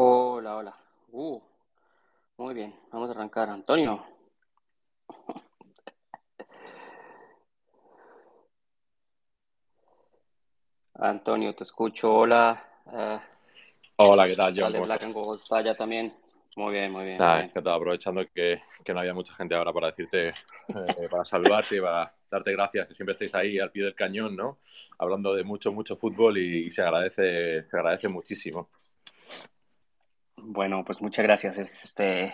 Hola, hola. Uh, muy bien, vamos a arrancar. Antonio. Antonio, te escucho. Hola. Uh, hola, ¿qué tal, John? Dale, Black and Gold está ya también. Muy bien, muy bien. Nada, aprovechando que, que, no había mucha gente ahora para decirte, eh, para saludarte y para darte gracias, que siempre estáis ahí al pie del cañón, ¿no? Hablando de mucho, mucho fútbol y, y se agradece, se agradece muchísimo. Bueno, pues muchas gracias. Es este,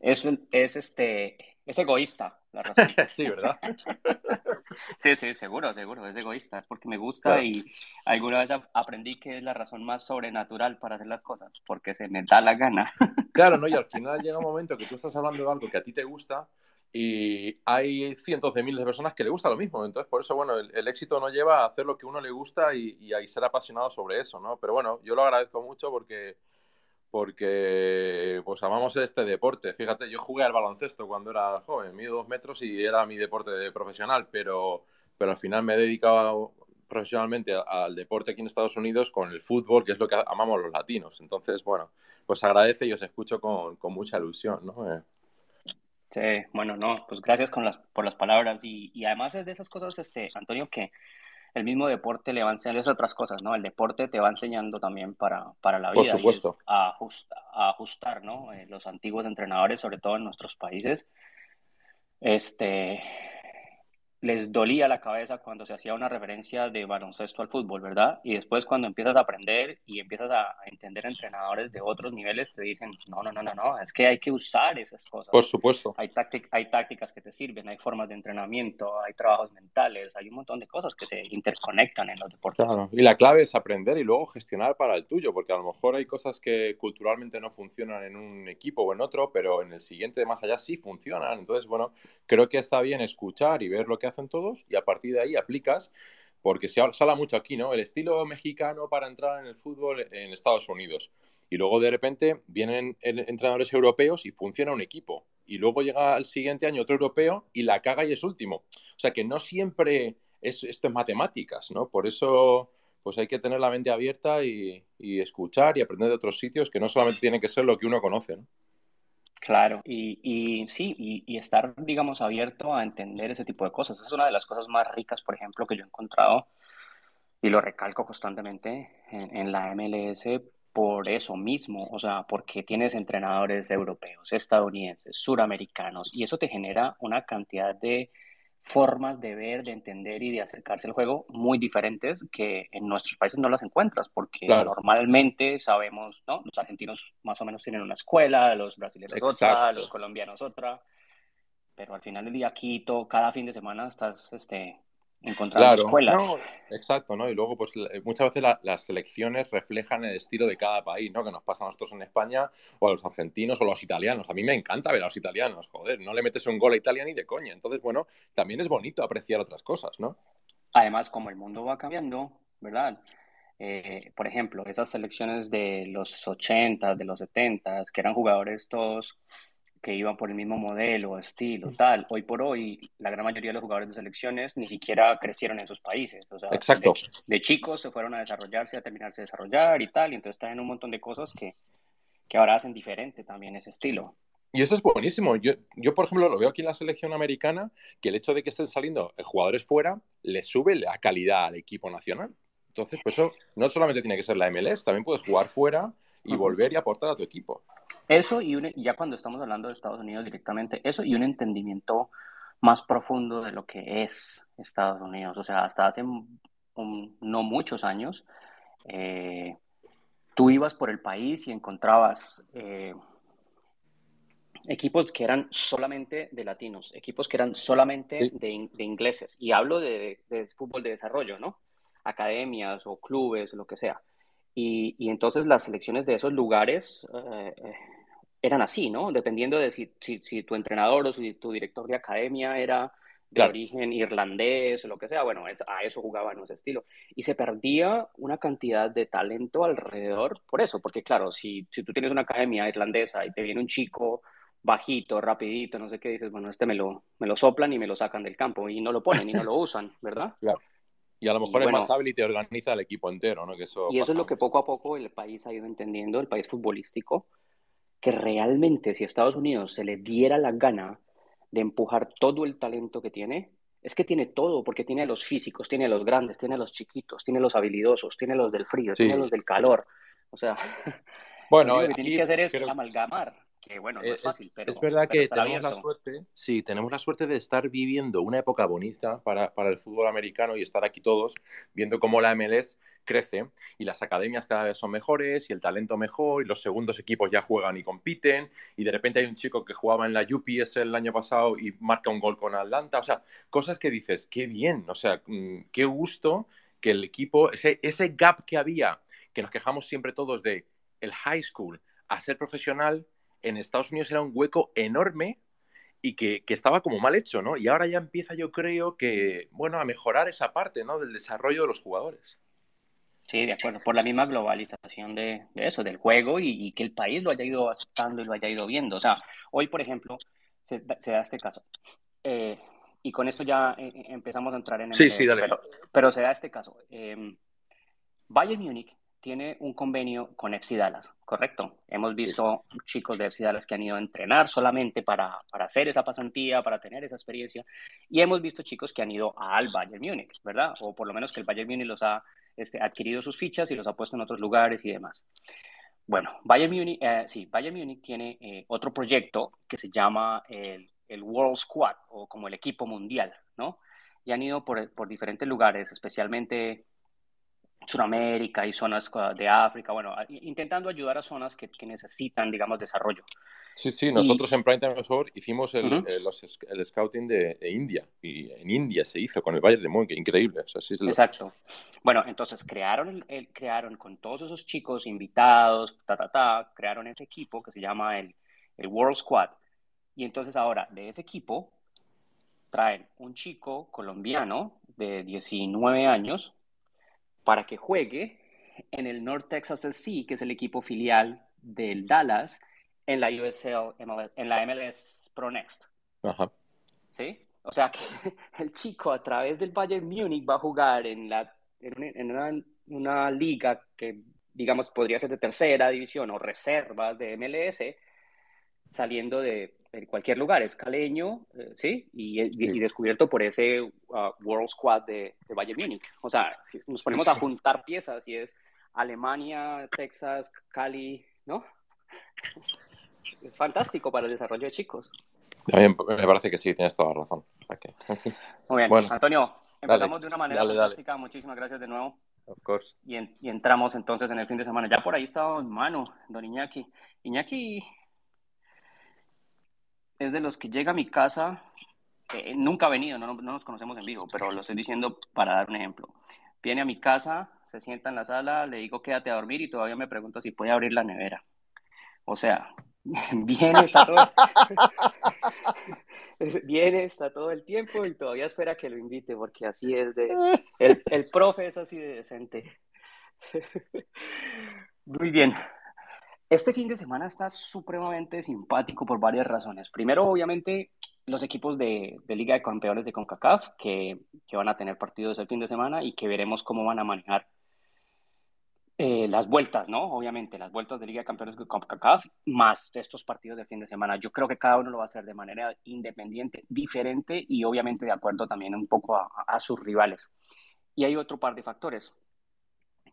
es, es este, es egoísta la razón. sí, ¿verdad? sí, sí, seguro, seguro, es egoísta, es porque me gusta claro. y alguna vez aprendí que es la razón más sobrenatural para hacer las cosas, porque se me da la gana. claro, ¿no? Y al final llega un momento que tú estás hablando de algo que a ti te gusta y hay cientos de miles de personas que le gusta lo mismo. Entonces, por eso, bueno, el, el éxito no lleva a hacer lo que uno le gusta y, y a ser apasionado sobre eso, ¿no? Pero bueno, yo lo agradezco mucho porque porque pues amamos este deporte. Fíjate, yo jugué al baloncesto cuando era joven, mido dos metros y era mi deporte de profesional, pero, pero al final me he dedicado profesionalmente al deporte aquí en Estados Unidos con el fútbol, que es lo que amamos los latinos. Entonces, bueno, pues agradece y os escucho con, con mucha ilusión, ¿no? Eh. Sí, bueno, no, pues gracias con las, por las palabras y, y además es de esas cosas, este, Antonio, que el mismo deporte le va enseñando es otras cosas, ¿no? El deporte te va enseñando también para, para la vida. Por supuesto. a, ajusta, a ajustar, ¿no? Eh, los antiguos entrenadores, sobre todo en nuestros países, este, les dolía la cabeza cuando se hacía una referencia de baloncesto al fútbol, ¿verdad? Y después cuando empiezas a aprender y empiezas a entender entrenadores de otros niveles, te dicen, no, no, no, no, no, es que hay que usar esas cosas. Por supuesto. Hay, hay tácticas que te sirven, hay formas de entrenamiento, hay trabajos mentales, hay un montón de cosas que se interconectan en los deportes. Claro, y la clave es aprender y luego gestionar para el tuyo, porque a lo mejor hay cosas que culturalmente no funcionan en un equipo o en otro, pero en el siguiente de más allá sí funcionan. Entonces, bueno, creo que está bien escuchar y ver lo que hacen todos y a partir de ahí aplicas, porque se habla mucho aquí, ¿no? El estilo mexicano para entrar en el fútbol en Estados Unidos. Y luego de repente vienen entrenadores europeos y funciona un equipo. Y luego llega al siguiente año otro europeo y la caga y es último. O sea que no siempre es, esto es matemáticas, ¿no? Por eso pues hay que tener la mente abierta y, y escuchar y aprender de otros sitios que no solamente tiene que ser lo que uno conoce, ¿no? Claro, y, y sí, y, estar, digamos, abierto a entender ese tipo de cosas. Es una de las cosas más ricas, por ejemplo, que yo he encontrado, y lo recalco constantemente en, en la MLS por eso mismo, o sea, porque tienes entrenadores europeos, estadounidenses, suramericanos, y eso te genera una cantidad de formas de ver, de entender y de acercarse al juego muy diferentes que en nuestros países no las encuentras, porque claro. normalmente sabemos, ¿no? Los argentinos más o menos tienen una escuela, los brasileños otra, los colombianos otra, pero al final del día Quito, cada fin de semana estás este, encontrando claro. escuelas. No, exacto, ¿no? Y luego, pues muchas veces la, las selecciones reflejan el estilo de cada país, ¿no? Que nos pasa a nosotros en España, o a los argentinos, o a los italianos. A mí me encanta ver a los italianos, joder, no le metes un gol a Italia ni de coña. Entonces, bueno, también es bonito apreciar otras cosas, ¿no? Además, como el mundo va cambiando, ¿verdad? Eh, por ejemplo, esas selecciones de los 80, de los 70, que eran jugadores todos que iban por el mismo modelo, estilo, tal. Hoy por hoy, la gran mayoría de los jugadores de selecciones ni siquiera crecieron en sus países. O sea, Exacto. De, de, chicos se fueron a desarrollarse, a terminarse de desarrollar y tal, y entonces traen un montón de cosas que, que ahora hacen diferente también ese estilo. Y eso es buenísimo. Yo, yo, por ejemplo, lo veo aquí en la selección americana, que el hecho de que estén saliendo jugadores fuera le sube la calidad al equipo nacional. Entonces, pues eso no solamente tiene que ser la MLS, también puedes jugar fuera y volver y aportar a tu equipo. Eso y un, ya cuando estamos hablando de Estados Unidos directamente, eso y un entendimiento más profundo de lo que es Estados Unidos. O sea, hasta hace un, un, no muchos años, eh, tú ibas por el país y encontrabas eh, equipos que eran solamente de latinos, equipos que eran solamente de, ingleses. Y hablo de, de, fútbol de desarrollo, ¿no? Academias o clubes, lo que sea. Y, y entonces las selecciones de esos lugares eh, eran así, ¿no? Dependiendo de si, si, si, tu entrenador o si tu director de academia era de claro. origen irlandés o lo que sea, bueno, es, a eso jugaban ese estilo. Y se perdía una cantidad de talento alrededor por eso, porque claro, si, si tú tienes una academia irlandesa y te viene un chico bajito, rapidito, no sé qué, dices, bueno, este me lo, me lo soplan y me lo sacan del campo y no lo ponen y no lo usan, ¿verdad? Claro. Y a lo mejor es más hábil y te organiza el equipo entero, ¿no? Que eso y eso es lo que poco a poco el país ha ido entendiendo, el país futbolístico, que realmente si a Estados Unidos se le diera la gana de empujar todo el talento que tiene, es que tiene todo, porque tiene a los físicos, tiene a los grandes, tiene a los chiquitos, tiene a los habilidosos, tiene a los del frío, tiene a los del calor. O sea, bueno, lo que tiene que hacer es amalgamar que bueno, no es, fácil, pero, es verdad que tenemos la suerte, sí, tenemos la suerte de estar viviendo una época bonita para, para, el fútbol americano y estar aquí todos viendo cómo la MLS crece y las academias cada vez son mejores y el talento mejor y los segundos equipos ya juegan y compiten y de repente hay un chico que jugaba en la UPS el año pasado y marca un gol con Atlanta, o sea, cosas que dices, qué bien, o sea, mm, qué gusto que el equipo, ese, ese gap que había, que nos quejamos siempre todos de el high school a ser profesional, en Estados Unidos era un hueco enorme y que, estaba como mal hecho, ¿no? Y ahora ya empieza, yo creo, que, bueno, a mejorar esa parte, ¿no? Del desarrollo de los jugadores. Sí, de acuerdo, por la misma globalización de, eso, del juego y, que el país lo haya ido aceptando y lo haya ido viendo. O sea, hoy, por ejemplo, se, da este caso. Eh, y con esto ya eh, eh, empezamos a entrar en el... Sí, sí, dale. Pero, pero, se da este caso. Bayern Múnich tiene un convenio con FC Dallas, ¿correcto? Hemos visto chicos de FC Dallas que han ido a entrenar solamente para, para, hacer esa pasantía, para tener esa experiencia, y hemos visto chicos que han ido al Bayern Múnich, ¿verdad? O por lo menos que el Bayern Múnich los ha este, adquirido sus fichas y los ha puesto en otros lugares y demás. Bueno, Bayern Múnich, eh, sí, Bayern Múnich tiene eh, otro proyecto que se llama el, el, World Squad, o como el equipo mundial, ¿no? Y han ido por, por diferentes lugares, especialmente Sudamérica y zonas de África, bueno, intentando ayudar a zonas que, necesitan, digamos, desarrollo. Sí, sí, nosotros en Prime Time hicimos el, el, scouting de, India y en India se hizo con el Bayern de Múnich, increíble. Exacto. Bueno, entonces crearon, el, crearon con todos esos chicos invitados, ta, ta, ta, crearon ese equipo que se llama el, el World Squad. Y entonces ahora de ese equipo traen un chico colombiano de 19 años, para que juegue en el North Texas SC, que es el equipo filial del Dallas, en la USL, en la MLS Pro Next. Ajá. ¿Sí? O sea que el chico a través del Bayern Múnich va a jugar en, la, en, una, una, liga que, digamos, podría ser de tercera división o reservas de MLS, saliendo de en cualquier lugar, es caleño, eh, ¿sí? Y, descubierto por ese uh, World Squad de, de, Bayern Múnich. O sea, si nos ponemos a juntar piezas y es Alemania, Texas, Cali, ¿no? Es fantástico para el desarrollo de chicos. A mí me parece que sí, tienes toda la razón. Muy bien, Antonio, empezamos de una manera fantástica. Muchísimas gracias de nuevo. Of course. Y, y, entramos entonces en el fin de semana. Ya por ahí está en mano, don Iñaki. Iñaki es de los que llega a mi casa, eh, nunca ha venido, no, no, nos conocemos en vivo, pero lo estoy diciendo para dar un ejemplo. Viene a mi casa, se sienta en la sala, le digo quédate a dormir y todavía me pregunta si puede abrir la nevera. O sea, viene, está todo, viene, está todo el tiempo y todavía espera que lo invite, porque así es de... El, el profe es así de decente. Muy bien, este fin de semana está supremamente simpático por varias razones. Primero, obviamente, los equipos de, Liga de Campeones de CONCACAF que, van a tener partidos el fin de semana y que veremos cómo van a manejar eh, las vueltas, ¿no? Obviamente, las vueltas de Liga de Campeones de CONCACAF más estos partidos del fin de semana. Yo creo que cada uno lo va a hacer de manera independiente, diferente y obviamente de acuerdo también un poco a, a sus rivales. Y hay otro par de factores.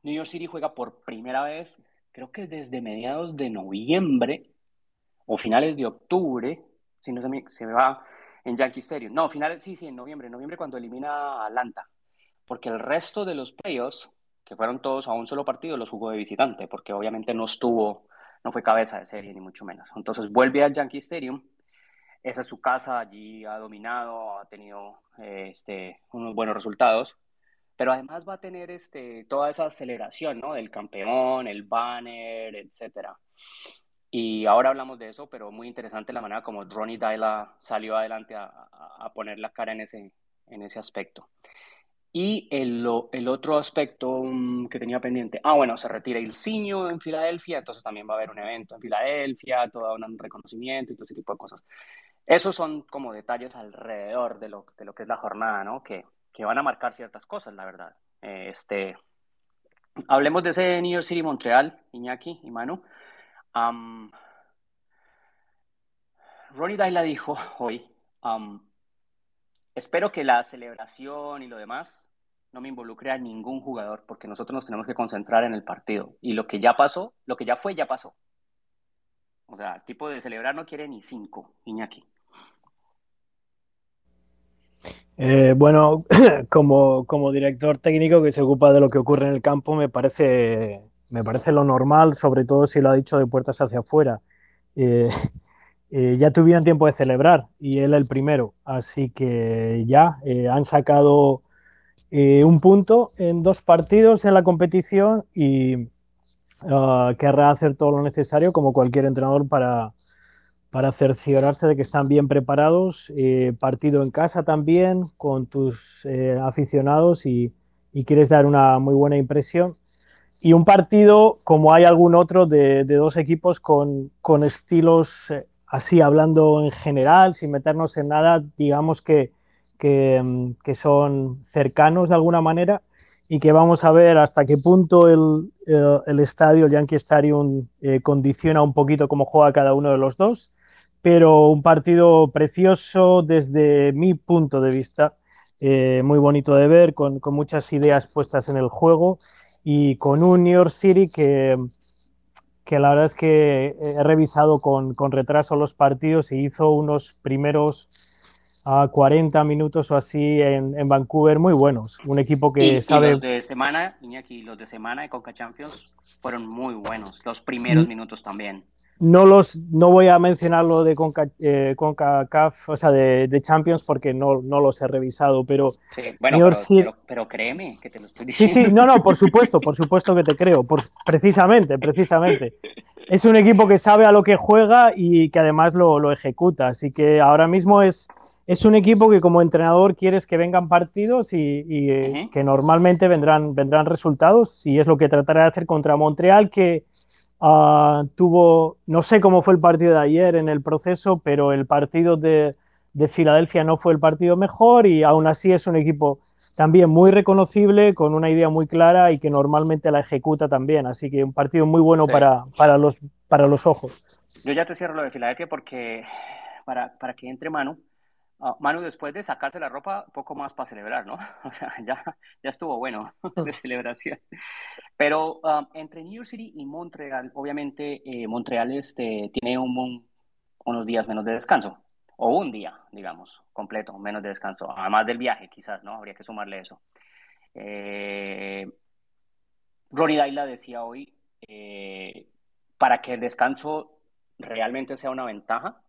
New York City juega por primera vez creo que desde mediados de noviembre o finales de octubre, si no se me, se me va en Yankee Stadium. No, finales, sí, sí, en noviembre, en noviembre cuando elimina a Atlanta. Porque el resto de los playoffs, que fueron todos a un solo partido, los jugó de visitante, porque obviamente no estuvo, no fue cabeza de serie, ni mucho menos. Entonces vuelve al Yankee Stadium. Esa es su casa, allí ha dominado, ha tenido este, unos buenos resultados pero además va a tener este, toda esa aceleración, ¿no? Del campeón, el banner, etcétera. Y ahora hablamos de eso, pero muy interesante la manera como Ronnie Dyla salió adelante a, poner la cara en ese, en ese aspecto. Y el, el otro aspecto mm, que tenía pendiente, ah, bueno, se retira el Ciño en Filadelfia, entonces también va a haber un evento en Filadelfia, todo un reconocimiento y todo ese tipo de cosas. Esos son como detalles alrededor de lo, de lo que es la jornada, ¿no? Que, que van a marcar ciertas cosas, la verdad. Este, hablemos de ese New York City Montreal, Iñaki y Manu. Ronnie Dyla dijo hoy, espero que la celebración y lo demás no me involucre a ningún jugador porque nosotros nos tenemos que concentrar en el partido. Y lo que ya pasó, lo que ya fue, ya pasó. O sea, el tipo de celebrar no quiere ni cinco, Iñaki. Eh, bueno, como, director técnico que se ocupa de lo que ocurre en el campo, me parece, me parece lo normal, sobre todo si lo ha dicho de puertas hacia afuera. Eh, eh, ya tuvieron tiempo de celebrar y él el primero, así que ya han sacado un punto en dos partidos en la competición y uh, querrá hacer todo lo necesario como cualquier entrenador para, para cerciorarse de que están bien preparados, eh, partido en casa también con tus eh, aficionados y, quieres dar una muy buena impresión. Y un partido como hay algún otro de, dos equipos con, estilos eh, así, hablando en general, sin meternos en nada, digamos que, que, mm, que, son cercanos de alguna manera y que vamos a ver hasta qué punto el, el estadio, el Yankee Stadium, condiciona un poquito cómo juega cada uno de los dos pero un partido precioso desde mi punto de vista, eh, muy bonito de ver, con, muchas ideas puestas en el juego y con un New York City que, que la verdad es que he revisado con, retraso los partidos y hizo unos primeros a 40 minutos o así en, Vancouver muy buenos. Un equipo que sabe. Y los de semana, Iñaki, los de semana de Coca Champions fueron muy buenos. Los primeros mm. minutos también. No, los, no voy a mencionar lo de Conca, eh, CONCACAF, o sea, de, Champions, porque no, no, los he revisado, pero... Sí, bueno, pero, créeme que te lo estoy diciendo. Sí, sí, no, no, por supuesto, por supuesto que te creo, por, precisamente, precisamente. Es un equipo que sabe a lo que juega y que además lo, ejecuta, así que ahora mismo es, es un equipo que como entrenador quieres que vengan partidos y, eh, que normalmente vendrán, vendrán resultados y es lo que tratará de hacer contra Montreal, que Ah, tuvo, no sé cómo fue el partido de ayer en el proceso, pero el partido de, Filadelfia no fue el partido mejor y aún así es un equipo también muy reconocible, con una idea muy clara y que normalmente la ejecuta también. Así que un partido muy bueno para, para, los, para los ojos. Yo ya te cierro lo de Filadelfia porque para, para que entre mano, Ah, Manu, después de sacarse la ropa, poco más para celebrar, ¿no? O sea, ya, ya estuvo bueno de celebración. Pero um, entre New York City y Montreal, obviamente eh, Montreal este, tiene un, unos días menos de descanso, o un día, digamos, completo, menos de descanso, además del viaje, quizás, ¿no? Habría que sumarle eso. Eh, Ronnie Daila decía hoy, eh, para que el descanso realmente sea una ventaja,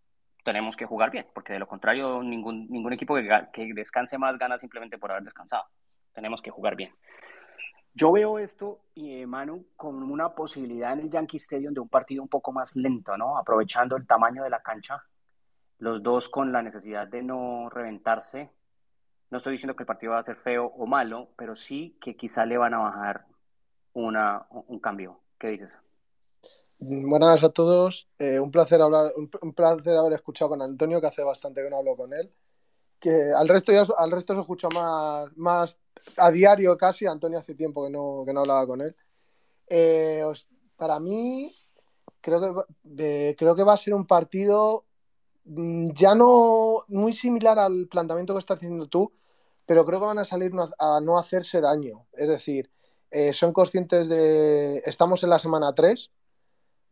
tenemos que jugar bien, porque de lo contrario ningún, ningún equipo que, que descanse más gana simplemente por haber descansado. Tenemos que jugar bien. Yo veo esto, y Manu, con una posibilidad en el Yankee Stadium de un partido un poco más lento, ¿no? Aprovechando el tamaño de la cancha, los dos con la necesidad de no reventarse. No estoy diciendo que el partido va a ser feo o malo, pero sí que quizá le van a bajar una, un cambio. ¿Qué dices? Buenas a todos. Eh, un placer hablar, un, placer haber escuchado con Antonio, que hace bastante que no hablo con él. Que al resto ya al resto se escucha más, más a diario casi. Antonio hace tiempo que no, que no hablaba con él. Eh, para mí, creo que, creo que va a ser un partido mm, ya no muy similar al planteamiento que estás haciendo tú, pero creo que van a salir a no hacerse daño. Es decir, eh, son conscientes de. Estamos en la semana 3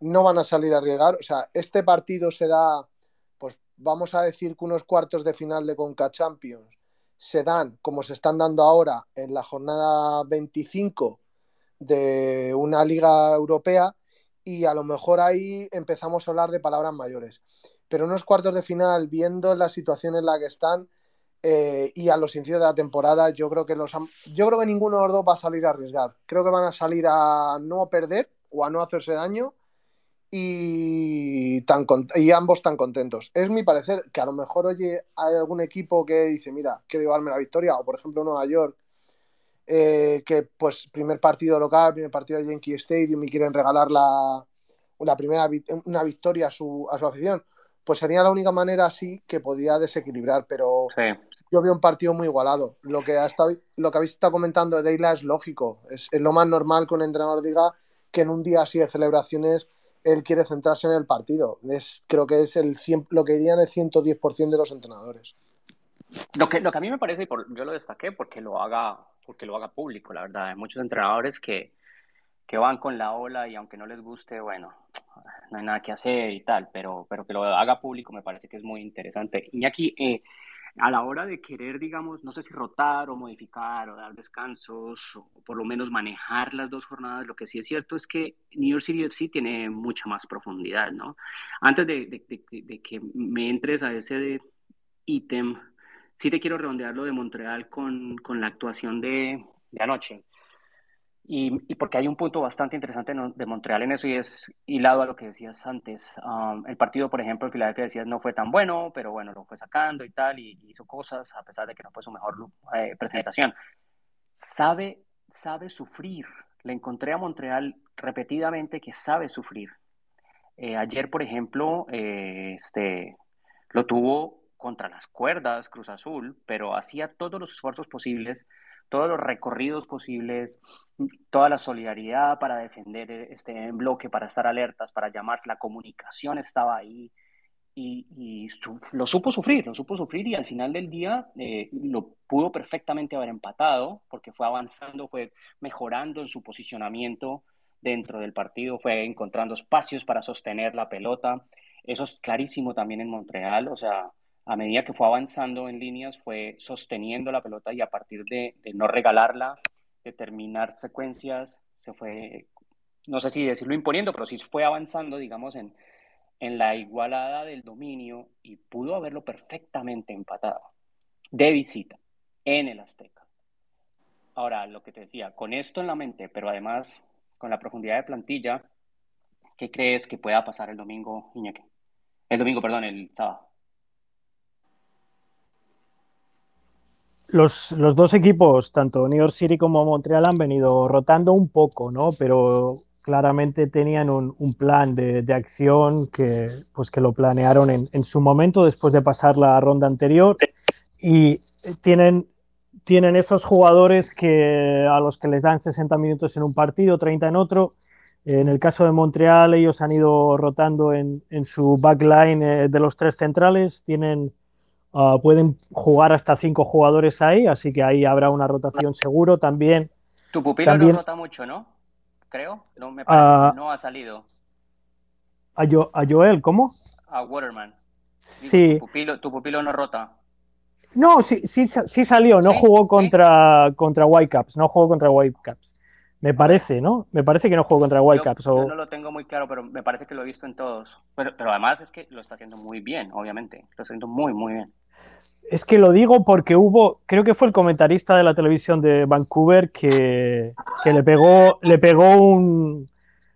no van a salir a arriesgar. O sea, este partido se da, pues vamos a decir que unos cuartos de final de Conca Champions se dan como se están dando ahora en la jornada 25 de una liga europea y a lo mejor ahí empezamos a hablar de palabras mayores. Pero unos cuartos de final, viendo la situación en la que están eh, y a los inicios de la temporada, yo creo que los yo creo que ninguno de los dos va a salir a arriesgar. Creo que van a salir a no perder o a no hacerse daño y, tan, y ambos tan contentos. Es mi parecer que a lo mejor, oye, hay algún equipo que dice, mira, quiero llevarme la victoria, o por ejemplo Nueva York, eh, que pues primer partido local, primer partido de Yankee Stadium y quieren regalar la, una primera una victoria a su, a su afición, pues sería la única manera así que podía desequilibrar, pero yo veo un partido muy igualado. Lo que, lo que habéis estado comentando de Deila es lógico. Es, lo más normal que un entrenador diga que en un día así de celebraciones él quiere centrarse en el partido. Es, creo que es el lo que dirían el 110% de los entrenadores. Lo que, lo que a mí me parece, y por, yo lo destaqué porque lo haga, porque lo haga público, la verdad. Hay muchos entrenadores que, que van con la ola y aunque no les guste, bueno, no hay nada que hacer y tal, pero, pero que lo haga público me parece que es muy interesante. Aquí, eh, a la hora de querer, digamos, no sé si rotar o modificar o dar descansos o, por lo menos manejar las dos jornadas, lo que sí es cierto es que New York City FC tiene mucha más profundidad, ¿no? Antes de, de que me entres a ese ítem, sí te quiero redondear lo de Montreal con, con la actuación de, de anoche. Y, porque hay un punto bastante interesante de Montreal en eso y es hilado a lo que decías antes. Um, el partido, por ejemplo, el Filadelfia decías no fue tan bueno, pero bueno, lo fue sacando y tal, y, hizo cosas a pesar de que no fue su mejor eh, presentación. Sabe, sabe sufrir. Le encontré a Montreal repetidamente que sabe sufrir. Eh, ayer, por ejemplo, eh, este, lo tuvo contra las cuerdas Cruz Azul, pero hacía todos los esfuerzos posibles todos los recorridos posibles, toda la solidaridad para defender este bloque, para estar alertas, para llamar, la comunicación estaba ahí y, lo supo sufrir, lo supo sufrir y al final del día eh, lo pudo perfectamente haber empatado porque fue avanzando, fue mejorando en su posicionamiento dentro del partido, fue encontrando espacios para sostener la pelota. Eso es clarísimo también en Montreal, o sea, a medida que fue avanzando en líneas, fue sosteniendo la pelota y a partir de, no regalarla, de terminar secuencias, se fue, no sé si decirlo imponiendo, pero sí fue avanzando, digamos, en, en la igualada del dominio y pudo haberlo perfectamente empatado de visita en el Azteca. Ahora, lo que te decía, con esto en la mente, pero además con la profundidad de plantilla, ¿qué crees que pueda pasar el domingo, Iñaki? El domingo, perdón, el sábado. Los, dos equipos, tanto New York City como Montreal, han venido rotando un poco, ¿no? Pero claramente tenían un, plan de, acción que, pues que lo planearon en, su momento después de pasar la ronda anterior y tienen, tienen esos jugadores que, a los que les dan 60 minutos en un partido, 30 en otro. En el caso de Montreal, ellos han ido rotando en, su backline eh, de los tres centrales. Tienen Ah, pueden jugar hasta cinco jugadores ahí, así que ahí habrá una rotación seguro también. Tu pupilo no rota mucho, ¿no? Creo. No me parece ah, no ha salido. A, Joel, ¿cómo? A Waterman. sí. Tu pupilo, no rota. No, sí, sí, sí salió, no jugó contra, contra Whitecaps, no jugó contra Whitecaps. Me parece, ¿no? Me parece que no jugó contra Whitecaps. Yo, no lo tengo muy claro, pero me parece que lo he visto en todos. Pero, pero además es que lo está haciendo muy bien, obviamente. Lo está haciendo muy, muy bien. Es que lo digo porque hubo, creo que fue el comentarista de la televisión de Vancouver que, le pegó, le pegó un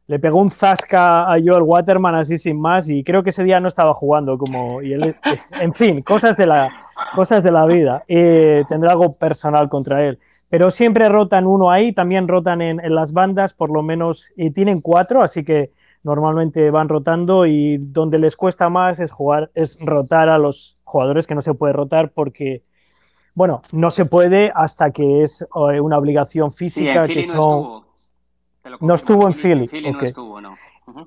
le pegó un zasca a Joel Waterman así sin más y creo que ese día no estaba jugando como y él, en fin, cosas de la cosas de la vida. Eh, tendrá algo personal contra él. Pero siempre rotan uno ahí, también rotan en, las bandas, por lo menos, y tienen cuatro, así que normalmente van rotando y donde les cuesta más es jugar, es rotar a los jugadores que no se puede rotar porque, bueno, no se puede hasta que es eh, una obligación física que son... No estuvo, no estuvo en Philly. no estuvo, no.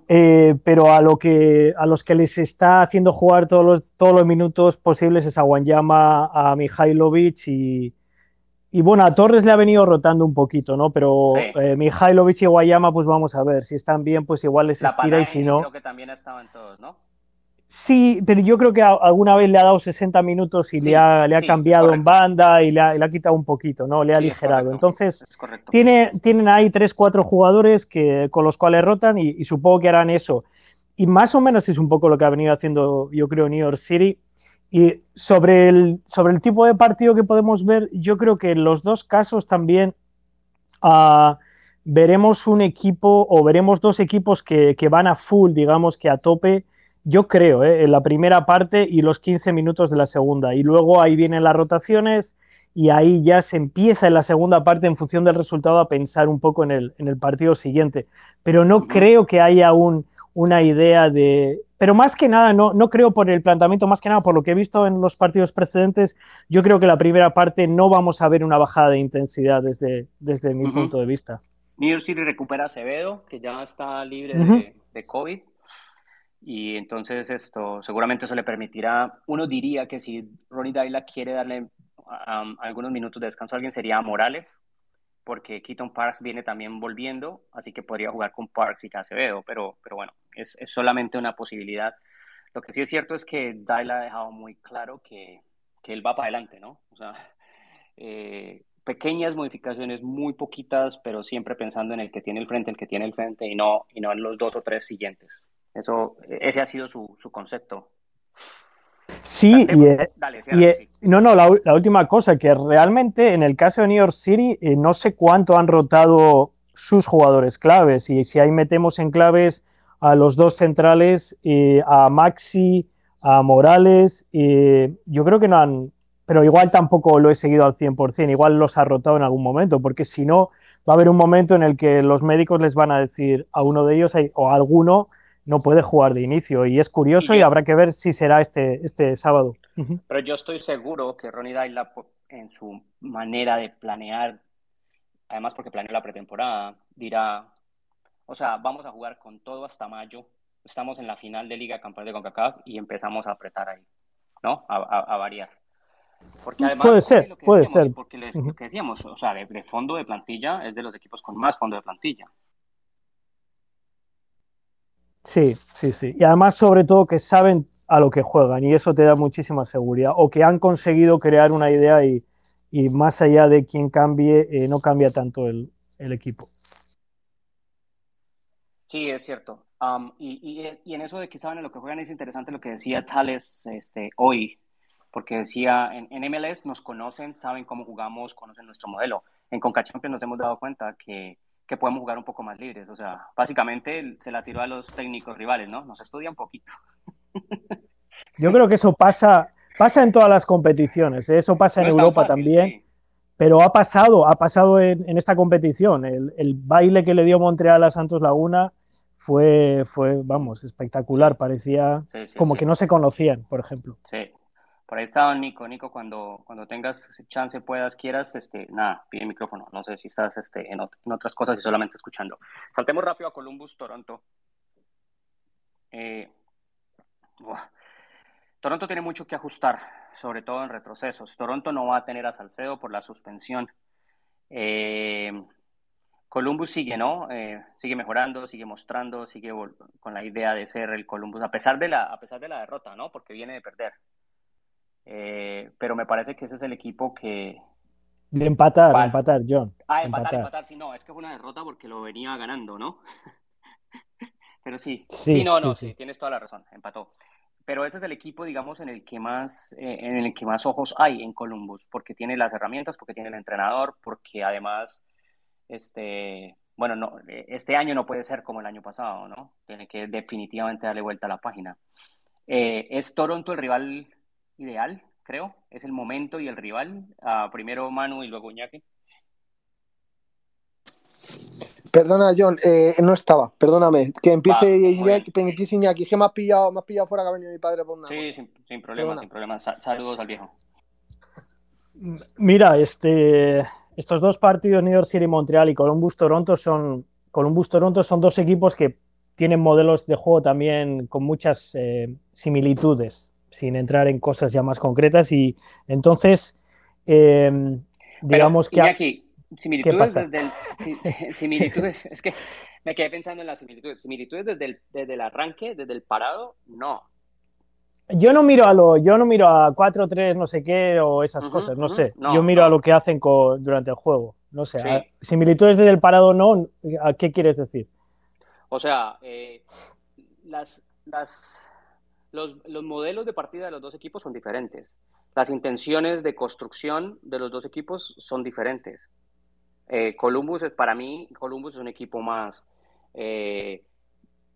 Eh, pero a lo que a los que les está haciendo jugar todos los, todos los minutos posibles es a Wanyama, a Mihailovic y, y bueno, a Torres le ha venido rotando un poquito, ¿no? Pero eh, Mihailovic y Guayama, pues vamos a ver. Si están bien, pues igual les estira y si no. Creo que también estaban todos, ¿no? Sí, pero yo creo que alguna vez le ha dado 60 minutos y le ha, le ha cambiado en banda y le ha, le ha, quitado un poquito, ¿no? Le ha aligerado. Entonces, tiene, tienen ahí 3, 4 jugadores que, con los cuales rotan y, y, supongo que harán eso. Y más o menos es un poco lo que ha venido haciendo, yo creo, New York City. Y sobre el, sobre el tipo de partido que podemos ver, yo creo que en los dos casos también uh, veremos un equipo o veremos dos equipos que, que, van a full, digamos que a tope, yo creo, ¿eh? en la primera parte y los 15 minutos de la segunda. Y luego ahí vienen las rotaciones y ahí ya se empieza en la segunda parte en función del resultado a pensar un poco en el, en el partido siguiente. Pero no creo que haya un, una idea de pero más que nada, no, no creo por el planteamiento, más que nada por lo que he visto en los partidos precedentes, yo creo que la primera parte no vamos a ver una bajada de intensidad desde, desde mi punto de vista. New York City recupera Acevedo, que ya está libre de, de, COVID. Y entonces esto, seguramente eso le permitirá, uno diría que si Ronnie Dyla quiere darle algunos minutos de descanso a alguien sería Morales, porque Keaton Parks viene también volviendo, así que podría jugar con Parks y Acevedo, pero, pero bueno, es, es solamente una posibilidad. Lo que sí es cierto es que Dyla ha dejado muy claro que, que él va para adelante, ¿no? O sea, eh, pequeñas modificaciones, muy poquitas, pero siempre pensando en el que tiene el frente, el que tiene el frente y no, y no en los dos o tres siguientes. Eso, ese ha sido su, su concepto. Sí, y, eh, eh, no, no, la, última cosa, que realmente en el caso de New York City, eh, no sé cuánto han rotado sus jugadores claves, y si ahí metemos en claves a los dos centrales, a Maxi, a Morales, yo creo que no han, pero igual tampoco lo he seguido al 100%, igual los ha rotado en algún momento, porque si no, va a haber un momento en el que los médicos les van a decir a uno de ellos o a alguno, no puede jugar de inicio. Y es curioso y, habrá que ver si será este, este sábado. Pero yo estoy seguro que Ronnie Dyla, en su manera de planear, además porque planeó la pretemporada, dirá, o sea, vamos a jugar con todo hasta mayo. Estamos en la final de Liga Campeón de CONCACAF y empezamos a apretar ahí, ¿no? A, variar. Porque además, puede ser, puede ser. Porque lo que decíamos, o sea, de fondo de plantilla es de los equipos con más fondo de plantilla. Sí, sí, sí. Y además, sobre todo, que saben a lo que juegan y eso te da muchísima seguridad. O que han conseguido crear una idea y, más allá de quien cambie, eh, no cambia tanto el, equipo. Sí, es cierto. y, en eso de que saben a lo que juegan es interesante lo que decía Tales este, hoy, porque decía, en, en, MLS nos conocen, saben cómo jugamos, conocen nuestro modelo. En Conca nos hemos dado cuenta que que podemos jugar un poco más libres. O sea, básicamente se la tiró a los técnicos rivales, ¿no? Nos estudia un poquito. Yo creo que eso pasa, pasa en todas las competiciones, ¿eh? eso pasa en Europa también. Pero ha pasado, ha pasado en, esta competición. El, el, baile que le dio Montreal a Santos Laguna fue, fue vamos, espectacular. Parecía como que no se conocían, por ejemplo. Sí, por ahí estaba Nico. Nico, cuando, cuando tengas chance, puedas, quieras, este, nada, pide micrófono. No sé si estás este, en, otras cosas y solamente escuchando. Saltemos rápido a Columbus, Toronto. Eh, Toronto tiene mucho que ajustar, sobre todo en retrocesos. Toronto no va a tener a Salcedo por la suspensión. Eh, Columbus sigue, ¿no? Eh, sigue mejorando, sigue mostrando, sigue con la idea de ser el Columbus, a pesar de la, a pesar de la derrota, ¿no? Porque viene de perder. Eh, pero me parece que ese es el equipo que... De empatar, empatar, John. Ah, empatar, empatar, sí, no, es que fue una derrota porque lo venía ganando, ¿no? pero sí, sí, no, no, sí, tienes toda la razón, empató. Pero ese es el equipo, digamos, en el que más, eh, en el que más ojos hay en Columbus, porque tiene las herramientas, porque tiene el entrenador, porque además, este, bueno, no, este año no puede ser como el año pasado, ¿no? Tiene que definitivamente darle vuelta a la página. Eh, ¿Es Toronto el rival ideal, creo. Es el momento y el rival. Uh, primero Manu y luego Iñaki. Perdona, John, eh, no estaba, perdóname. Que empiece, Iñaki, que empiece Iñaki, que me has pillado, me has pillado fuera que ha venido mi padre por una. Sí, sin, sin, problema, sin problema. Saludos al viejo. Mira, este, estos dos partidos, New York City Montreal y Columbus Toronto, son Columbus Toronto son dos equipos que tienen modelos de juego también con muchas eh, similitudes sin entrar en cosas ya más concretas. Y entonces, eh, digamos que... Aquí, similitudes desde el... similitudes, es que me quedé pensando en las similitudes. Similitudes desde el, desde el arranque, desde el parado, no. Yo no miro a lo, yo no miro a 4-3, no sé qué, o esas cosas, no sé. yo miro a lo que hacen con, durante el juego. No sé. similitudes desde el parado no, ¿a qué quieres decir? O sea, eh, las, las los, modelos de partida de los dos equipos son diferentes. Las intenciones de construcción de los dos equipos son diferentes. Eh, Columbus es para mí, Columbus es un equipo más eh,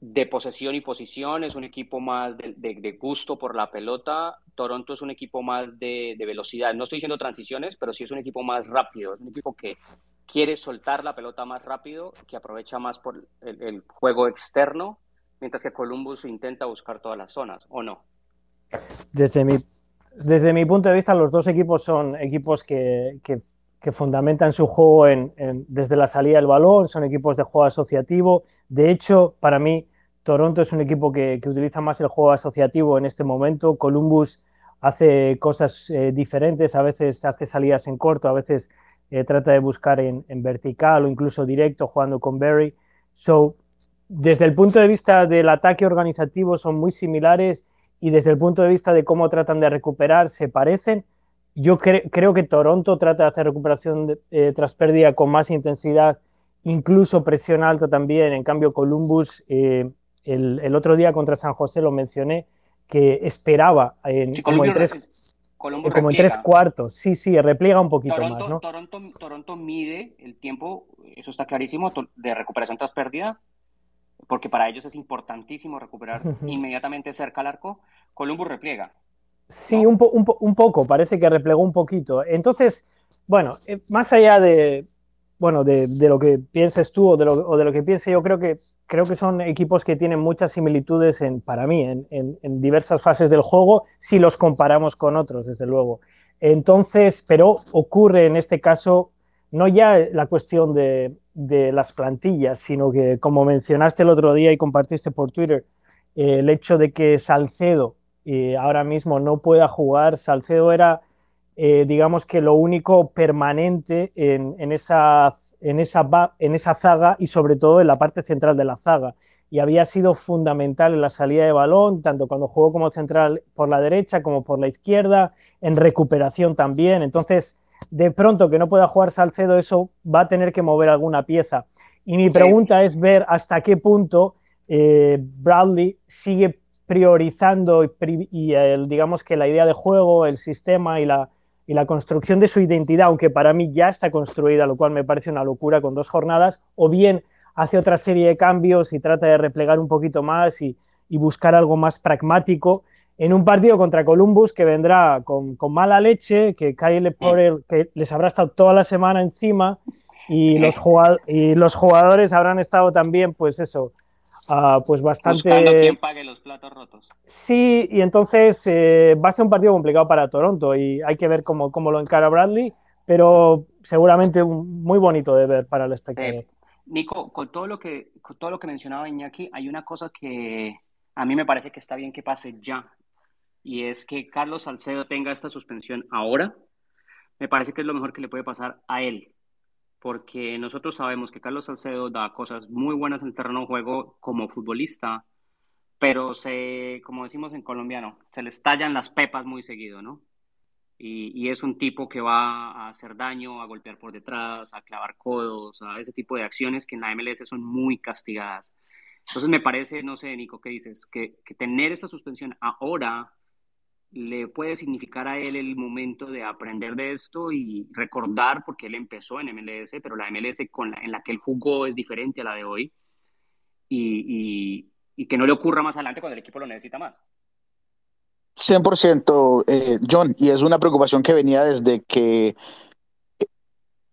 de posesión y posición, es un equipo más de, gusto por la pelota. Toronto es un equipo más de, velocidad. No estoy diciendo transiciones, pero sí es un equipo más rápido. Es un equipo que quiere soltar la pelota más rápido, que aprovecha más por el juego externo mientras que Columbus intenta buscar todas las zonas, ¿o no? Desde mi, desde mi punto de vista, los dos equipos son equipos que, que, fundamentan su juego en, desde la salida del balón, son equipos de juego asociativo. De hecho, para mí, Toronto es un equipo que, que utiliza más el juego asociativo en este momento. Columbus hace cosas eh, diferentes, a veces hace salidas en corto, a veces eh, trata de buscar en, en, vertical o incluso directo jugando con Berry. So, desde el punto de vista del ataque organizativo son muy similares y desde el punto de vista de cómo tratan de recuperar se parecen. Yo creo que Toronto trata de hacer recuperación eh, tras pérdida con más intensidad, incluso presión alta también. En cambio, Columbus, el, el, otro día contra San José lo mencioné, que esperaba en, como, en tres, como en tres cuartos. Sí, sí, repliega un poquito más. ¿no? Toronto, Toronto mide el tiempo, eso está clarísimo, de recuperación tras pérdida, porque para ellos es importantísimo recuperar inmediatamente cerca al arco. Columbus repliega. Sí, un, un, un, poco, parece que replegó un poquito. Entonces, bueno, eh, más allá de, bueno, de, de, lo que pienses tú o de lo, o de lo que piense yo, creo que creo que son equipos que tienen muchas similitudes en, para mí en, en, diversas fases del juego si los comparamos con otros, desde luego. Entonces, pero ocurre en este caso no ya la cuestión de, de las plantillas, sino que, como mencionaste el otro día y compartiste por Twitter, eh, el hecho de que Salcedo eh, ahora mismo no pueda jugar, Salcedo era, eh, digamos que lo único permanente en, en esa en esa, en esa zaga y sobre todo en la parte central de la zaga. Y había sido fundamental en la salida de balón, tanto cuando jugó como central por la derecha como por la izquierda, en recuperación también. Entonces, de pronto que no pueda jugar Salcedo, eso va a tener que mover alguna pieza. Y mi pregunta es ver hasta qué punto eh, Bradley sigue priorizando y, el, digamos que la idea de juego, el sistema y la, y la construcción de su identidad, aunque para mí ya está construida, lo cual me parece una locura con dos jornadas, o bien hace otra serie de cambios y trata de replegar un poquito más y, buscar algo más pragmático en un partido contra Columbus que vendrá con, mala leche, que Kyle Porter, que les habrá estado toda la semana encima y los, y los jugadores habrán estado también, pues eso, Ah, pues bastante. Buscando quien pague los platos rotos. Sí, y entonces eh, va a ser un partido complicado para Toronto y hay que ver cómo, cómo lo encara Bradley, pero seguramente muy bonito de ver para el espectador. Nico, con todo lo que con todo lo que mencionaba Iñaki, hay una cosa que a mí me parece que está bien que pase ya y es que Carlos Salcedo tenga esta suspensión ahora. Me parece que es lo mejor que le puede pasar a él porque nosotros sabemos que Carlos Salcedo da cosas muy buenas en terreno de juego como futbolista, pero se, como decimos en colombiano, se le estallan las pepas muy seguido, ¿no? Y, y, es un tipo que va a hacer daño, a golpear por detrás, a clavar codos, a ese tipo de acciones que en la MLS son muy castigadas. Entonces me parece, no sé, Nico, ¿qué dices? Que, que tener esta suspensión ahora le puede significar a él el momento de aprender de esto y recordar, porque él empezó en MLS, pero la MLS con en la que él jugó es diferente a la de hoy, y, que no le ocurra más adelante cuando el equipo lo necesita más. 100%, eh, John, y es una preocupación que venía desde que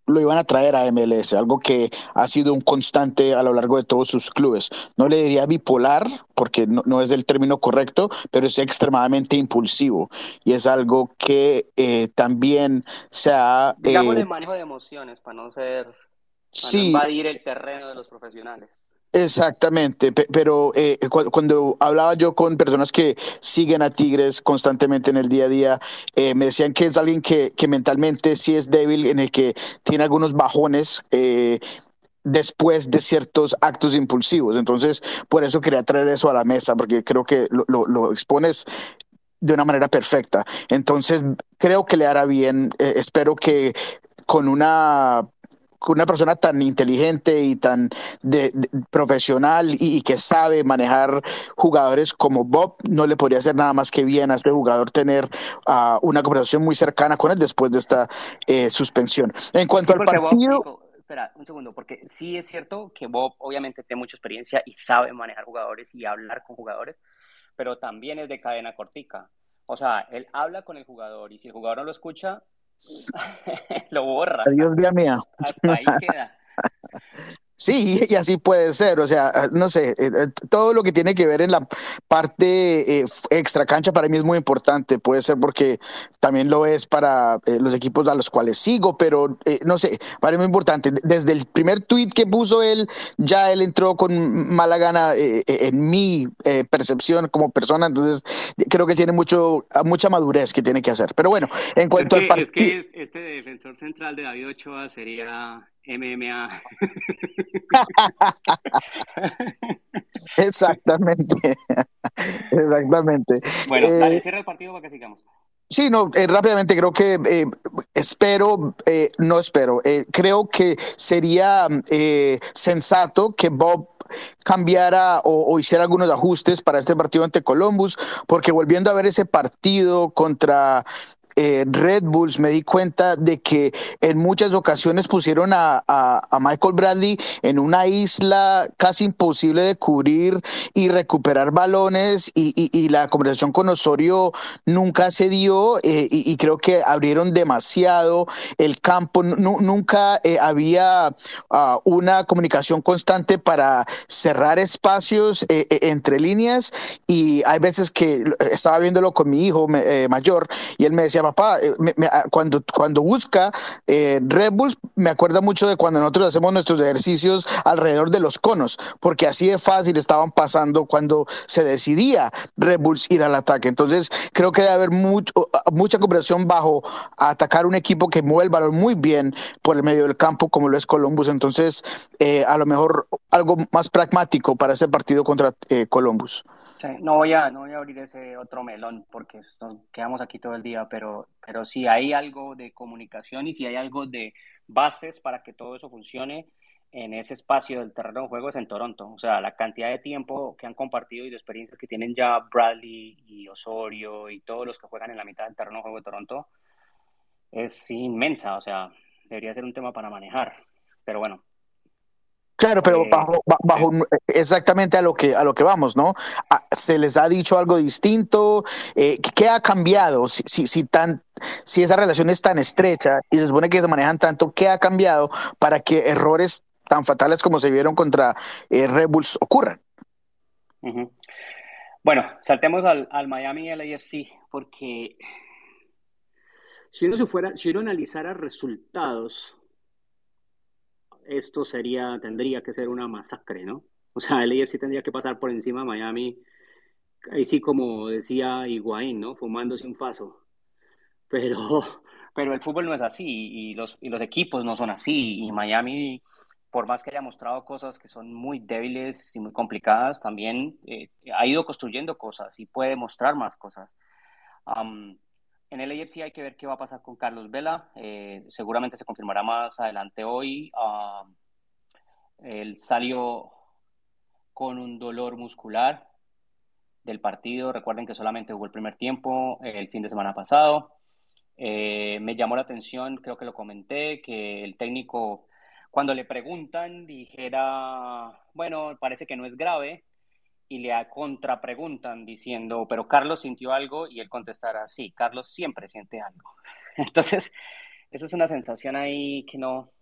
lo iban a traer a MLS, algo que ha sido un constante a lo largo de todos sus clubes. No le diría bipolar, porque no, es el término correcto, pero es extremadamente impulsivo y es algo que eh, también se ha... Digamos eh, manejo de emociones, para no ser... Para no invadir el terreno de los profesionales. Exactamente, pero eh, cuando hablaba yo con personas que siguen a Tigres constantemente en el día a día, eh, me decían que es alguien que, que, mentalmente sí es débil, en el que tiene algunos bajones. Eh, después de ciertos actos impulsivos. Entonces, por eso quería traer eso a la mesa, porque creo que lo, lo, lo expones de una manera perfecta. Entonces, creo que le hará bien. espero que con una una persona tan inteligente y tan de, profesional y, que sabe manejar jugadores como Bob, no le podría hacer nada más que bien a este jugador tener uh, una conversación muy cercana con él después de esta eh, suspensión. En cuanto al partido... espera, un segundo, porque sí es cierto que Bob obviamente tiene mucha experiencia y sabe manejar jugadores y hablar con jugadores, pero también es de cadena cortica. O sea, él habla con el jugador y si el jugador no lo escucha, lo borra. Adiós, día mía. Hasta ahí queda. Sí, y así puede ser, o sea, ah, no sé, eh, eh, todo lo que tiene que ver en la parte eh, extra cancha para mí es muy importante, puede ser porque también lo es para los equipos a los cuales sigo, pero no sé, para mí es muy importante. Desde el primer tweet que puso él, ya él entró con mala gana en mi percepción como persona, entonces creo que tiene mucho, mucha madurez que tiene que hacer. Pero bueno, en cuanto al partido... Es que este defensor central de David Ochoa sería MMA. Exactamente. Exactamente. Bueno, eh, dale, cierra el partido para que sigamos. Sí, no, eh, rápidamente creo que eh, espero, no espero, creo que sería sensato que Bob cambiara o, o, hiciera algunos ajustes para este partido ante Columbus, porque volviendo a ver ese partido contra eh, Red Bulls me di cuenta de que en muchas ocasiones pusieron a, Michael Bradley en una isla casi imposible de cubrir y recuperar balones y, la conversación con Osorio nunca se dio eh, y, creo que abrieron demasiado el campo. nunca eh, había ah, una comunicación constante para cerrar espacios entre líneas y hay veces que estaba viéndolo con mi hijo mayor y él me decía, papá, eh, ah, cuando, cuando busca eh, Red Bulls, me acuerda mucho de cuando nosotros hacemos nuestros ejercicios alrededor de los conos, porque así de fácil estaban pasando cuando se decidía Red Bulls ir al ataque. Entonces, creo que debe haber mucho, ah, mucha cooperación bajo atacar un equipo que mueve el balón muy bien por el medio del campo, como lo es Columbus. Entonces, eh, a lo mejor algo más pragmático para ese partido contra Columbus no voy a, no voy a abrir ese otro melón porque nos quedamos aquí todo el día, pero, pero si hay algo de comunicación y si hay algo de bases para que todo eso funcione en ese espacio del terreno de juego es en Toronto. O sea, la cantidad de tiempo que han compartido y de experiencias que tienen ya Bradley y Osorio y todos los que juegan en la mitad del terreno de juego de Toronto es inmensa. O sea, debería ser un tema para manejar. Pero bueno, Claro, pero eh, bajo, bajo exactamente a lo que a lo que vamos, ¿no? Ah, se les ha dicho algo distinto. Eh, ¿Qué ha cambiado? Si, si, tan, si esa relación es tan estrecha y se supone que se manejan tanto, ¿qué ha cambiado para que errores tan fatales como se vieron contra eh, Red Bulls ocurran? Bueno, saltemos al, al Miami LAFC porque si uno se fuera, si uno analizara resultados esto sería, tendría que ser una masacre, ¿no? O sea, el sí tendría que pasar por encima de Miami, ahí sí como decía Higuaín, ¿no? Fumándose un faso. Pero, pero el fútbol no es así y los, y los equipos no son así. Y Miami, por más que haya mostrado cosas que son muy débiles y muy complicadas, también eh, ha ido construyendo cosas y puede mostrar más cosas. En el AFC hay que ver qué va a pasar con Carlos Vela. Eh, seguramente se confirmará más adelante hoy. Ah, él salió con un dolor muscular del partido. Recuerden que solamente jugó el primer tiempo el fin de semana pasado. Eh, me llamó la atención, creo que lo comenté, que el técnico, cuando le preguntan, dijera, bueno, parece que no es grave, y le contrapreguntan diciendo, pero Carlos sintió algo y él contestará, sí, Carlos siempre siente algo. Entonces, esa es una sensación ahí que no,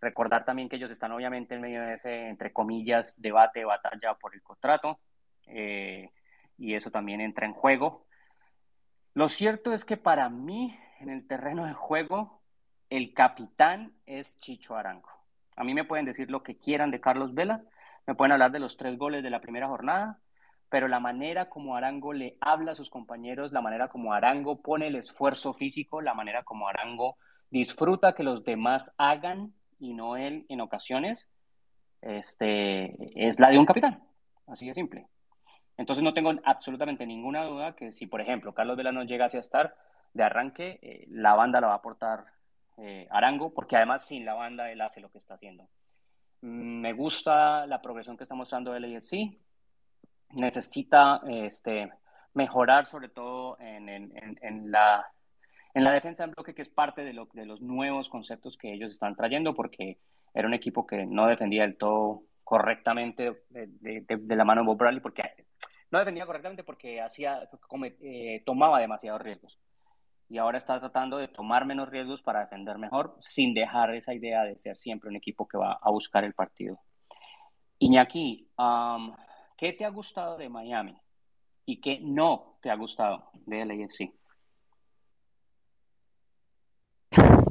recordar también que ellos están obviamente en medio de ese, entre comillas, debate, batalla por el contrato, eh, y eso también entra en juego. Lo cierto es que para mí, en el terreno de juego, el capitán es Chicho Arango. A mí me pueden decir lo que quieran de Carlos Vela, me pueden hablar de los tres goles de la primera jornada, pero la manera como Arango le habla a sus compañeros, la manera como Arango pone el esfuerzo físico, la manera como Arango disfruta que los demás hagan y no él en ocasiones, este, es la de un capitán, así de simple. Entonces no tengo absolutamente ninguna duda que si, por ejemplo, Carlos Vela no llegase a estar de arranque, eh, la banda la va a aportar eh, Arango, porque además sin la banda él hace lo que está haciendo. Me gusta la progresión que está mostrando el AFC. Necesita este, mejorar sobre todo en, la, en la defensa en bloque, que es parte de, lo, de los nuevos conceptos que ellos están trayendo, porque era un equipo que no defendía del todo correctamente de, la mano de Bob Bradley, porque no defendía correctamente porque hacía, eh, tomaba demasiados riesgos y ahora está tratando de tomar menos riesgos para defender mejor, sin dejar esa idea de ser siempre un equipo que va a buscar el partido. Iñaki, ¿qué te ha gustado de Miami y qué no te ha gustado de LAFC?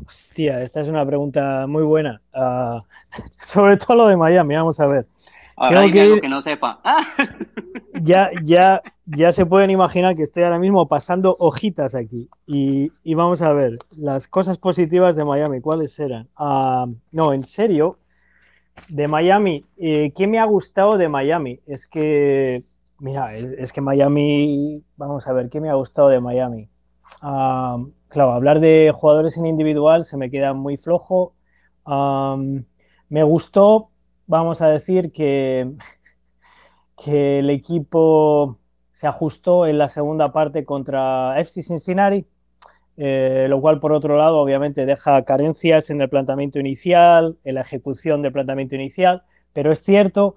Hostia, esta es una pregunta muy buena. Uh, sobre todo lo de Miami, vamos a ver. Ahora algo que no sepa. Ya, ya, ya se pueden imaginar que estoy ahora mismo pasando hojitas aquí. Y, y vamos a ver, las cosas positivas de Miami, ¿cuáles eran? Uh, no, en serio, de Miami, eh, ¿qué me ha gustado de Miami? Es que, mira, es que Miami, vamos a ver, ¿qué me ha gustado de Miami? Uh, claro, hablar de jugadores en individual se me queda muy flojo. Um, me gustó, vamos a decir, que, que el equipo se ajustó en la segunda parte contra FC Cincinnati, eh, lo cual por otro lado obviamente deja carencias en el planteamiento inicial, en la ejecución del planteamiento inicial, pero es cierto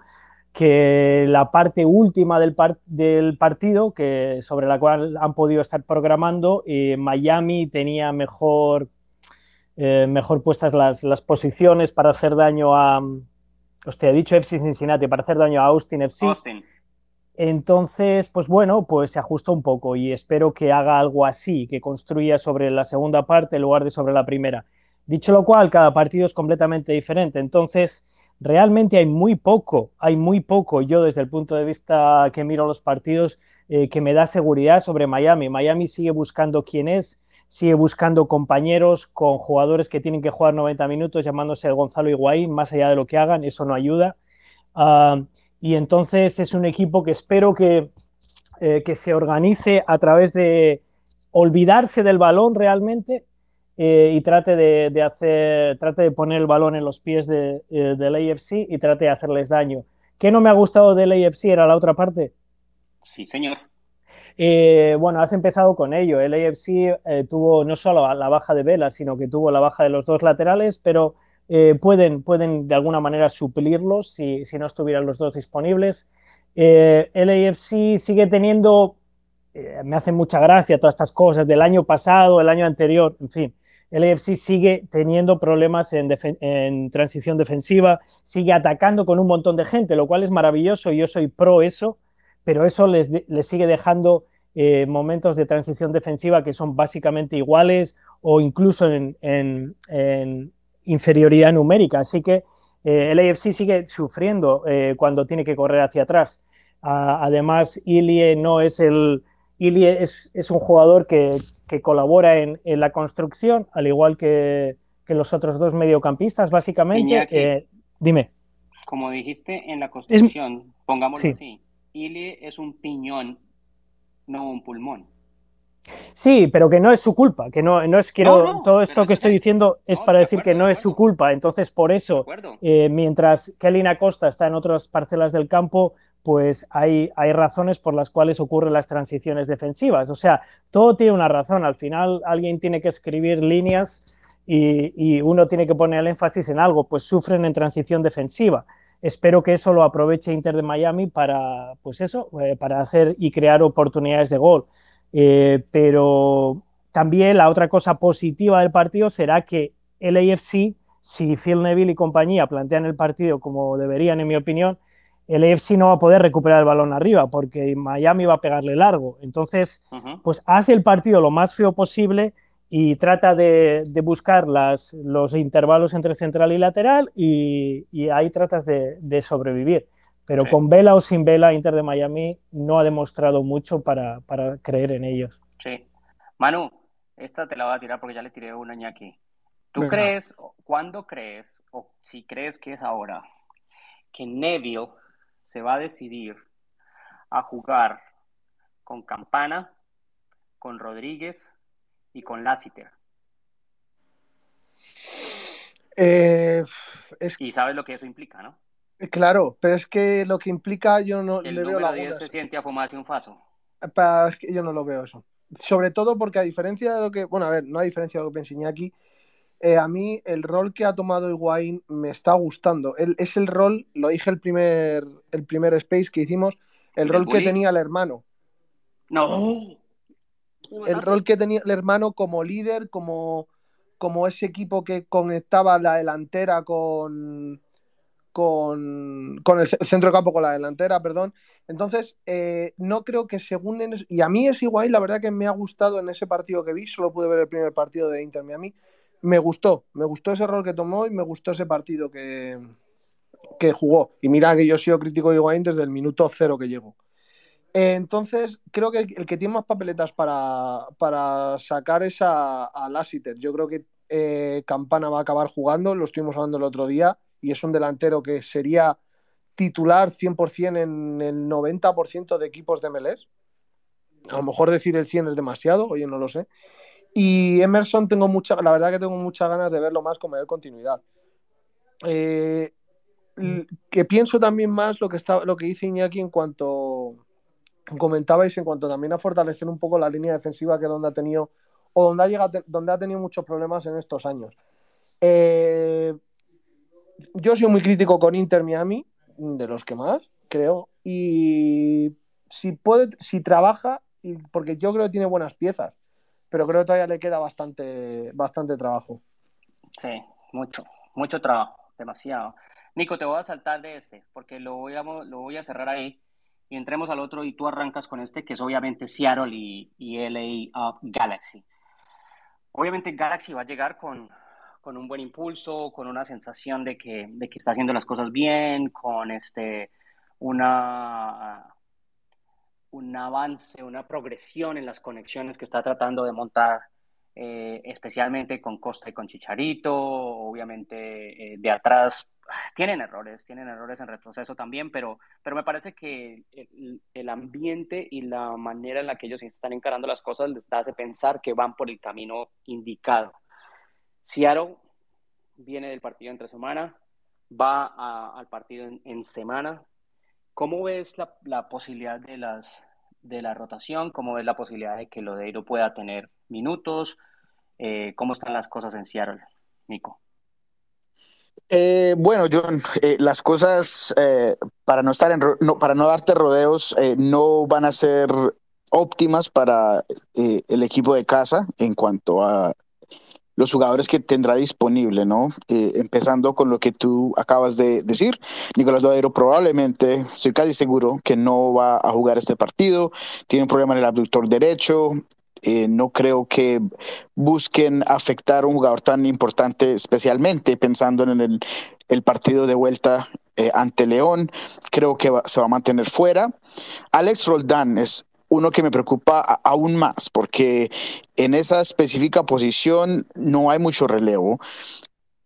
que la parte última del, del partido, que, sobre la cual han podido estar programando, eh, Miami tenía mejor, eh, mejor puestas las, las, posiciones para hacer daño a, hostia, he dicho FC Cincinnati, para hacer daño a Austin FC. Austin. Entonces, pues bueno, pues se ajustó un poco y espero que haga algo así, que construya sobre la segunda parte en lugar de sobre la primera. Dicho lo cual, cada partido es completamente diferente. Entonces, realmente hay muy poco, hay muy poco, yo desde el punto de vista que miro los partidos, eh, que me da seguridad sobre Miami. Miami sigue buscando quién es, sigue buscando compañeros con jugadores que tienen que jugar 90 minutos, llamándose Gonzalo Higuaín, más allá de lo que hagan, eso no ayuda. Uh, y entonces es un equipo que espero que, eh, que se organice a través de olvidarse del balón realmente eh, y trate de, de, hacer, trate de poner el balón en los pies de, eh, del AFC y trate de hacerles daño. ¿Qué no me ha gustado del AFC? ¿Era la otra parte? Sí, señor. Eh, bueno, has empezado con ello. El AFC eh, tuvo no solo la baja de Vela, sino que tuvo la baja de los dos laterales, pero eh, pueden, pueden de alguna manera suplirlos si, si no estuvieran los dos disponibles. El AFC sigue teniendo, me hacen mucha gracia todas estas cosas del año pasado, el año anterior, en fin. El AFC sigue teniendo problemas en, transición defensiva, sigue atacando con un montón de gente, lo cual es maravilloso. Yo soy pro eso, pero eso les, les sigue dejando eh, momentos de transición defensiva que son básicamente iguales o incluso en, en, en inferioridad numérica. Así que eh, el AFC sigue sufriendo eh, cuando tiene que correr hacia atrás. Además, Ilie no es el. Ilie es, es un jugador que, que colabora en, en, la construcción, al igual que, que, los otros dos mediocampistas, básicamente. Eh, dime. Como dijiste en la construcción, es, pongámoslo sí. así, Ilie es un piñón, no un pulmón. Sí, pero que no es su culpa, que no, no es quiero no, no, todo esto que estoy diciendo es para decir acuerdo, que no es su culpa. Entonces, por eso, eh, mientras Kelly Acosta está en otras parcelas del campo, pues hay, hay razones por las cuales ocurren las transiciones defensivas. O sea, todo tiene una razón. Al final, alguien tiene que escribir líneas y, y uno tiene que poner el énfasis en algo, pues sufren en transición defensiva. Espero que eso lo aproveche Inter de Miami para, pues eso, eh, para hacer y crear oportunidades de gol. Eh, pero también la otra cosa positiva del partido será que el AFC, si Phil Neville y compañía plantean el partido como deberían, en mi opinión, el AFC no va a poder recuperar el balón arriba porque Miami va a pegarle largo. Entonces, uh -huh. pues hace el partido lo más feo posible y trata de, de buscar las, los intervalos entre central y lateral y, y ahí tratas de, de sobrevivir pero sí. con vela o sin vela, Inter de Miami no ha demostrado mucho para, para, creer en ellos. Sí. Manu, esta te la voy a tirar porque ya le tiré una aquí. ¿Tú Venga. crees, cuándo crees, o si crees que es ahora, que Neville se va a decidir a jugar con Campana, con Rodríguez y con Lassiter? Eh, es... Y sabes lo que eso implica, ¿no? Claro, pero es que lo que implica yo no el le veo la 10 se siente a fumarse un faso. Es que yo no lo veo eso. Sobre todo porque a diferencia de lo que, bueno, a ver, no a diferencia de lo que pensé aquí, eh, a mí el rol que ha tomado Higuaín me está gustando. El, es el rol, lo dije el primer, el primer space que hicimos, el rol que tenía el hermano. No. El rol que tenía el hermano como líder, como, como ese equipo que conectaba la delantera con, con, con el centro de campo, con la delantera, perdón. Entonces, eh, no creo que según... y a mí es igual, la verdad que me ha gustado en ese partido que vi, solo pude ver el primer partido de Inter Miami, me gustó, me gustó ese rol que tomó y me gustó ese partido que, que jugó. Y mira que yo he sido crítico de Higuaín desde el minuto cero que llegó. Entonces, creo que el, que tiene más papeletas para, para sacar es a, a Lassiter. Yo creo que eh, Campana va a acabar jugando, lo estuvimos hablando el otro día, y es un delantero que sería titular 100% en el 90% de equipos de MLS. A lo mejor decir el 100 es demasiado, oye, no lo sé. Y Emerson tengo mucha, la verdad que tengo muchas ganas de verlo más con mayor continuidad. Eh, que pienso también más lo que está, lo que dice Iñaki en cuanto comentabais en cuanto también a fortalecer un poco la línea defensiva que es donde ha tenido o donde ha llegado, donde ha tenido muchos problemas en estos años. Eh, yo soy muy crítico con Inter Miami, de los que más, creo, y si puede, si trabaja, porque yo creo que tiene buenas piezas, pero creo que todavía le queda bastante, bastante trabajo. Sí, mucho, mucho trabajo, demasiado. Nico, te voy a saltar de este, porque lo voy a, lo voy a cerrar ahí y entremos al otro y tú arrancas con este, que es obviamente Seattle y, y LA Galaxy. Obviamente Galaxy va a llegar con, con un buen impulso, con una sensación de que, de que está haciendo las cosas bien, con este, una, un avance, una progresión en las conexiones que está tratando de montar, eh, especialmente con Costa y con Chicharito, obviamente eh, de atrás. Tienen errores, tienen errores en retroceso también, pero, pero me parece que el, ambiente y la manera en la que ellos están encarando las cosas les hace pensar que van por el camino indicado. Seattle viene del partido entre semana, va al partido en, semana. ¿Cómo ves la, posibilidad de, las, de la rotación? ¿Cómo ves la posibilidad de que Lodeiro pueda tener minutos? Eh, ¿Cómo están las cosas en Seattle, Nico? Eh, bueno, John, eh, las cosas para no estar en no, para no darte rodeos no van a ser óptimas para el equipo de casa en cuanto a los jugadores que tendrá disponible, ¿no? Eh, empezando con lo que tú acabas de decir, Nicolás Lodeiro probablemente, estoy casi seguro que no va a jugar este partido, tiene un problema en el abductor derecho, eh, no creo que busquen afectar a un jugador tan importante, especialmente pensando en el, partido de vuelta eh, ante León. Creo que se va a mantener fuera. Alex Roldán es uno que me preocupa aún más, porque en esa específica posición no hay mucho relevo.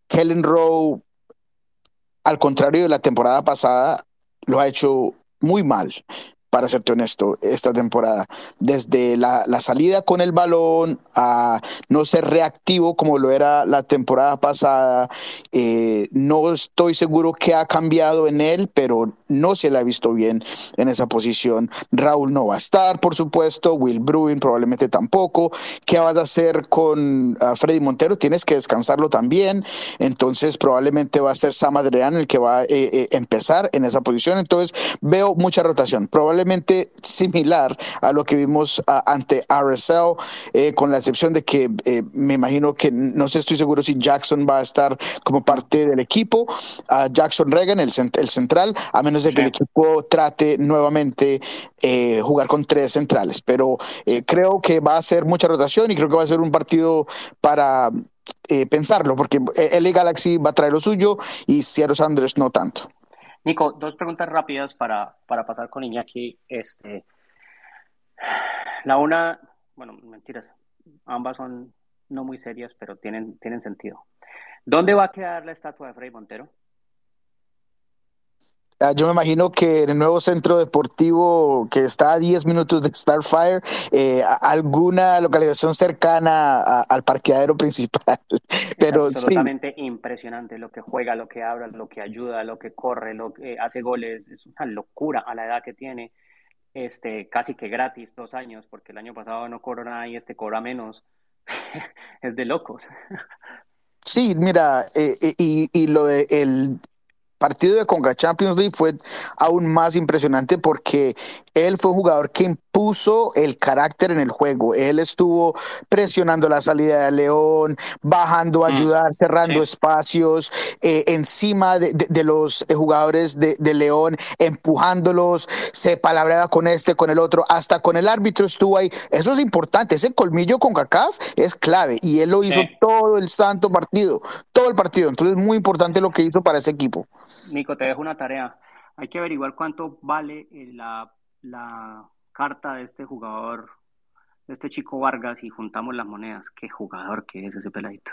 Kellen Rowe, al contrario de la temporada pasada, lo ha hecho muy mal para serte honesto, esta temporada. Desde la, salida con el balón a no ser reactivo como lo era la temporada pasada, eh, no estoy seguro qué ha cambiado en él, pero no se le ha visto bien en esa posición. Raúl no va a estar, por supuesto, Will Bruin probablemente tampoco. ¿Qué vas a hacer con ah, Freddy Montero? Tienes que descansarlo también, entonces probablemente va a ser Sam Adrián el que va a eh, eh, empezar en esa posición. Entonces veo mucha rotación, probablemente similar a lo que vimos ante RSL, eh, con la excepción de que eh, me imagino que no sé, estoy seguro si Jackson va a estar como parte del equipo, Jackson Reagan, el, el, central, a menos de que el equipo trate nuevamente eh, jugar con tres centrales. Pero creo que va a ser mucha rotación y creo que va a ser un partido para pensarlo, porque LA Galaxy va a traer lo suyo y Seattle Sanders no tanto. Nico, dos preguntas rápidas para, para pasar con Iñaki. Este, la una, bueno, mentiras, ambas son no muy serias, pero tienen, tienen sentido. ¿Dónde va a quedar la estatua de Freddy Montero? Ah, yo me imagino que en el nuevo centro deportivo que está a 10 minutos de Starfire, eh, alguna localización cercana al parqueadero principal. Pero es absolutamente impresionante lo que juega, lo que habla, lo que ayuda, lo que corre, lo que hace goles. Es una locura a la edad que tiene. Este, casi que gratis, dos años, porque el año pasado no cobró nada y este cobra menos. es de locos. Sí, mira, eh, eh, y, y, lo de el, partido de Conga Champions League fue aún más impresionante porque él fue un jugador que impuso el carácter en el juego. Él estuvo presionando la salida de León, bajando a mm. ayudar, cerrando espacios, eh, encima de, los eh, jugadores de, León, empujándolos, se palabreaba con este, con el otro, hasta con el árbitro estuvo ahí. Eso es importante, ese colmillo con CACAF es clave y él lo hizo todo el santo partido, todo el partido. Entonces es muy importante lo que hizo para ese equipo. Nico, te dejo una tarea. Hay que averiguar cuánto vale eh, la, la carta de este jugador, de este chico Vargas, y juntamos las monedas. Qué jugador que es ese peladito.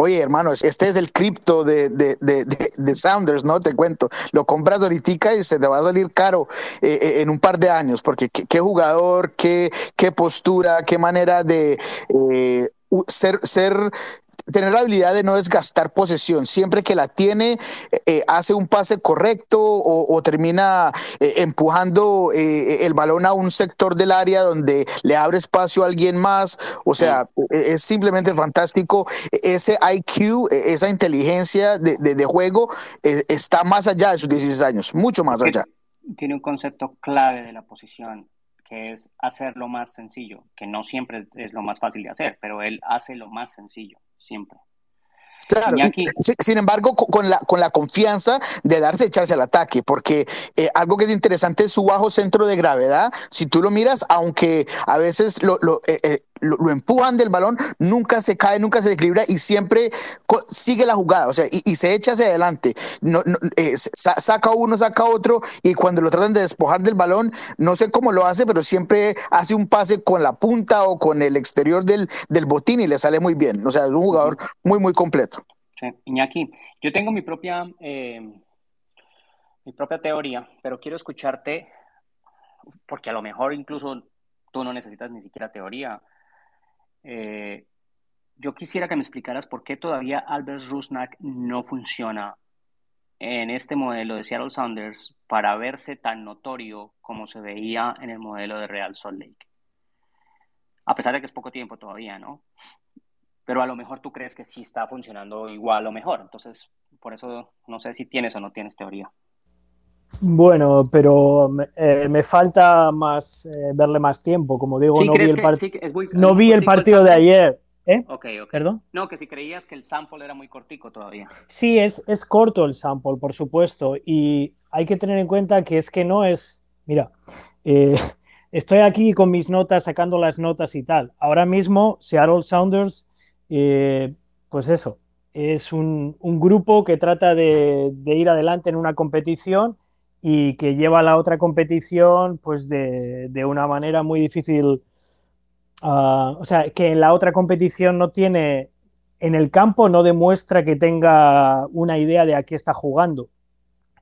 Oye, hermano, este es el cripto de, de, de, de, Sounders, ¿no? Te cuento. Lo compras ahorita y se te va a salir caro eh, eh, en un par de años, porque qué, jugador, qué, qué postura, qué manera de ser, ser tener la habilidad de no desgastar posesión. Siempre que la tiene, eh, eh, hace un pase correcto o, termina eh, empujando el balón a un sector del área donde le abre espacio a alguien más. O sea, es simplemente fantástico. Ese IQ, esa inteligencia de, juego está más allá de sus 16 años, mucho más allá. Tiene un concepto clave de la posición que es hacerlo más sencillo, que no siempre es lo más fácil de hacer, pero él hace lo más sencillo siempre. Claro, sin embargo, con la, con la confianza de darse, echarse al ataque, porque eh, algo que es interesante es su bajo centro de gravedad. Si tú lo miras, aunque a veces lo, lo, eh, eh, lo, empujan del balón, nunca se cae, nunca se equilibra y siempre sigue la jugada, o sea, y, se echa hacia adelante. No, eh, saca uno, saca otro, y cuando lo tratan de despojar del balón, no sé cómo lo hace, pero siempre hace un pase con la punta o con el exterior del, del botín y le sale muy bien. O sea, es un jugador muy, muy completo. Sí, Iñaki, yo tengo mi propia, eh, mi propia teoría, pero quiero escucharte, porque a lo mejor incluso tú no necesitas ni siquiera teoría eh, yo quisiera que me explicaras por qué todavía Albert Rusnak no funciona en este modelo de Seattle Sounders para verse tan notorio como se veía en el modelo de Real Salt Lake. A pesar de que es poco tiempo todavía, ¿no? Pero a lo mejor tú crees que sí está funcionando igual o mejor. Entonces, por eso no sé si tienes o no tienes teoría. Bueno, pero me, eh, falta más eh, verle más tiempo. Como digo, no vi el, no vi el partido de ayer. ¿Eh? ¿Perdón? No, que si creías que el sample era muy cortico todavía. Sí, es, es corto el sample, por supuesto. Y hay que tener en cuenta que es que no es. Mira, eh, estoy aquí con mis notas, sacando las notas y tal. Ahora mismo, Seattle Sounders, pues eso, es un, un grupo que trata de, de ir adelante en una competición y que lleva la otra competición pues de, una manera muy difícil. Ah, o sea, que en la otra competición no tiene, en el campo no demuestra que tenga una idea de a qué está jugando.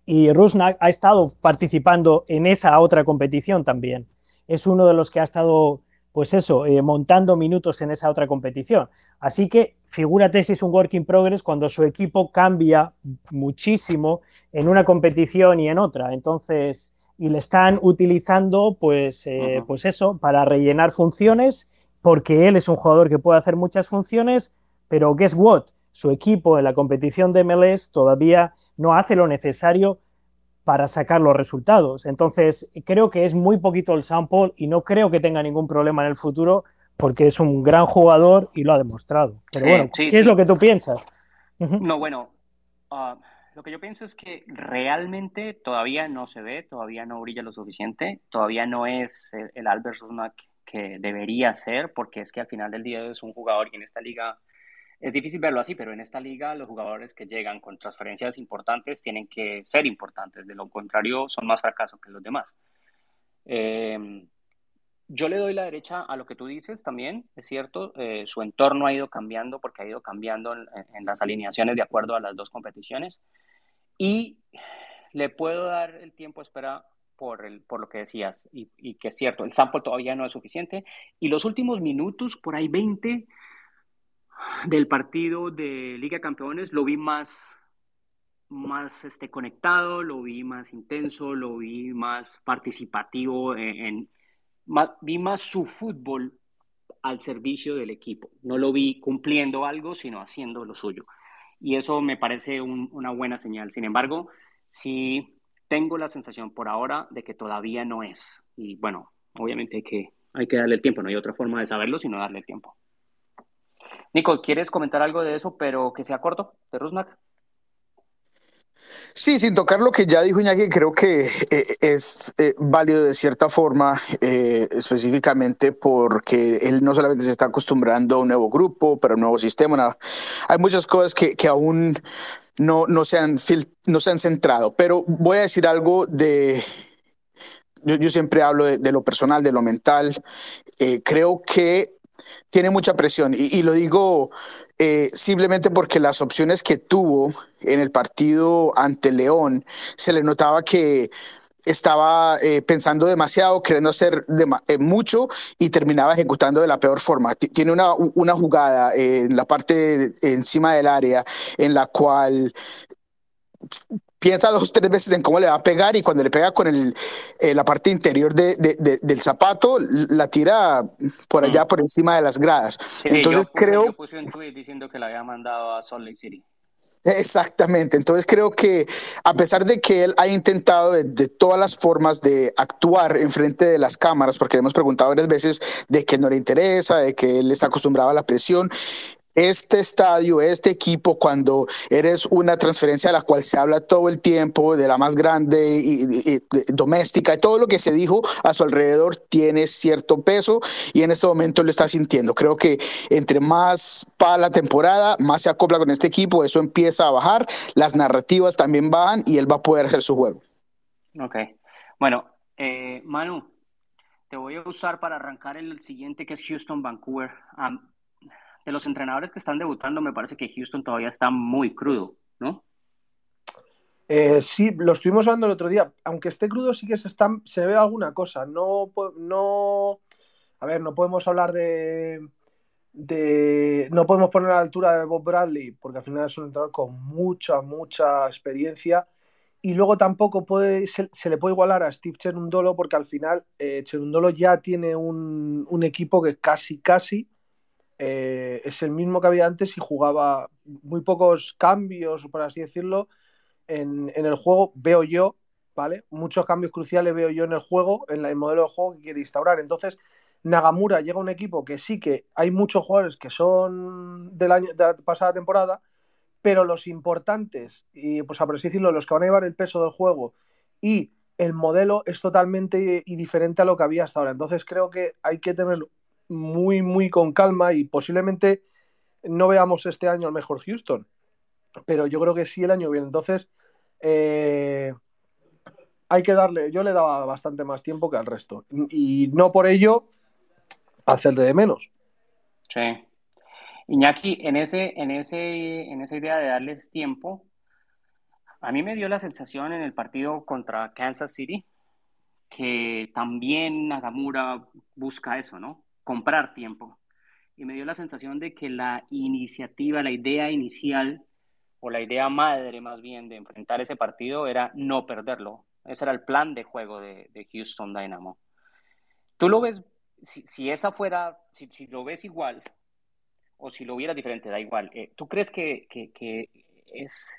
Y Rusnak ha estado participando en esa otra competición también. Es uno de los que ha estado, pues eso, eh, montando minutos en esa otra competición. Así que figúrate si es un work in progress cuando su equipo cambia muchísimo en una competición y en otra. Entonces, y le están utilizando, pues, eh, pues eso, para rellenar funciones, porque él es un jugador que puede hacer muchas funciones, pero guess what? Su equipo en la competición de MLS todavía no hace lo necesario para sacar los resultados. Entonces, creo que es muy poquito el sample y no creo que tenga ningún problema en el futuro porque es un gran jugador y lo ha demostrado. Pero bueno, ¿qué es lo que tú piensas? No, bueno, ah, lo que yo pienso es que realmente todavía no se ve, todavía no brilla lo suficiente, todavía no es el, Albert Rusnak que debería ser, porque es que al final del día es un jugador y en esta liga es difícil verlo así, pero en esta liga los jugadores que llegan con transferencias importantes tienen que ser importantes, de lo contrario son más fracasos que los demás. Eh, yo le doy la derecha a lo que tú dices también, es cierto, eh, su entorno ha ido cambiando porque ha ido cambiando en, las alineaciones de acuerdo a las dos competiciones y le puedo dar el tiempo espera por, el, por lo que decías y, y, que es cierto, el sample todavía no es suficiente y los últimos minutos, por ahí 20 del partido de Liga de Campeones, lo vi más más este, conectado, lo vi más intenso, lo vi más participativo en, vi más su fútbol al servicio del equipo. No lo vi cumpliendo algo, sino haciendo lo suyo. Y eso me parece una buena señal. Sin embargo, sí tengo la sensación por ahora de que todavía no es. Y bueno, obviamente hay que, hay que darle el tiempo, no hay otra forma de saberlo sino darle el tiempo. Nico, ¿quieres comentar algo de eso, pero que sea corto, de Rusnak? Sí, sin tocar lo que ya dijo Iñaki, creo que eh, es eh, válido de cierta forma, eh, específicamente porque él no solamente se está acostumbrando a un nuevo grupo, pero a un nuevo sistema. hay muchas cosas que, que aún no, no, se han no se han centrado, pero voy a decir algo de... Yo, yo siempre hablo de, lo personal, de lo mental. creo que tiene mucha presión y lo digo eh, simplemente porque las opciones que tuvo en el partido ante León se le notaba que estaba eh, pensando demasiado, queriendo hacer eh, mucho y terminaba ejecutando de la peor forma. tiene una, una jugada en la parte encima del área en la cual piensa dos o tres veces en cómo le va a pegar y cuando le pega con el, eh, la parte interior de, de, del zapato, la tira por allá mm. por encima de las gradas. Entonces creo... Yo puse un tweet diciendo que la había mandado a Salt Lake City. Exactamente, entonces creo que a pesar de que él ha intentado de, de, todas las formas de actuar en frente de las cámaras, porque le hemos preguntado varias veces de que no le interesa, de que él está acostumbrado a la presión, este estadio, este equipo, cuando eres una transferencia de la cual se habla todo el tiempo, de la más grande y, doméstica, y todo lo que se dijo a su alrededor tiene cierto peso y en este momento lo está sintiendo. Creo que entre más para la temporada, más se acopla con este equipo, eso empieza a bajar, las narrativas también bajan y él va a poder hacer su juego. Ok, bueno, eh, Manu, te voy a usar para arrancar el siguiente que es Houston Vancouver de los entrenadores que están debutando, me parece que Houston todavía está muy crudo, ¿no? Eh, sí, lo estuvimos hablando el otro día. Aunque esté crudo, sí que se, ve alguna cosa. No, no. A ver, no podemos hablar de, de. No podemos poner a la altura de Bob Bradley, porque al final es un entrenador con mucha, mucha experiencia. Y luego tampoco puede, se, le puede igualar a Steve Cherundolo, porque al final eh, Cherundolo ya tiene un, un equipo que casi, casi eh, es el mismo que había antes y jugaba muy pocos cambios, por así decirlo, en, el juego, veo yo, ¿vale? Muchos cambios cruciales veo yo en el juego, en el modelo de juego que quiere instaurar. Entonces, Nagamura llega a un equipo que sí que hay muchos jugadores que son del año, de la pasada temporada, pero los importantes, y pues a por así decirlo, los que van a llevar el peso del juego y el modelo es totalmente y diferente a lo que había hasta ahora. Entonces creo que hay que tener muy, muy con calma y posiblemente no veamos este año al mejor Houston, pero yo creo que sí el año viene. Entonces, eh, hay que darle, yo le daba bastante más tiempo que al resto y no por ello hacerle de menos. Sí. Iñaki, en, ese, en, ese, en esa idea de darles tiempo, a mí me dio la sensación en el partido contra Kansas City que también Nagamura busca eso, ¿no? Comprar tiempo. Y me dio la sensación de que la iniciativa, la idea inicial, o la idea madre más bien de enfrentar ese partido era no perderlo. Ese era el plan de juego de, Houston Dynamo. Tú lo ves, si, esa fuera, si, lo ves igual, o si lo hubiera diferente, da igual. Eh, ¿Tú crees que, es,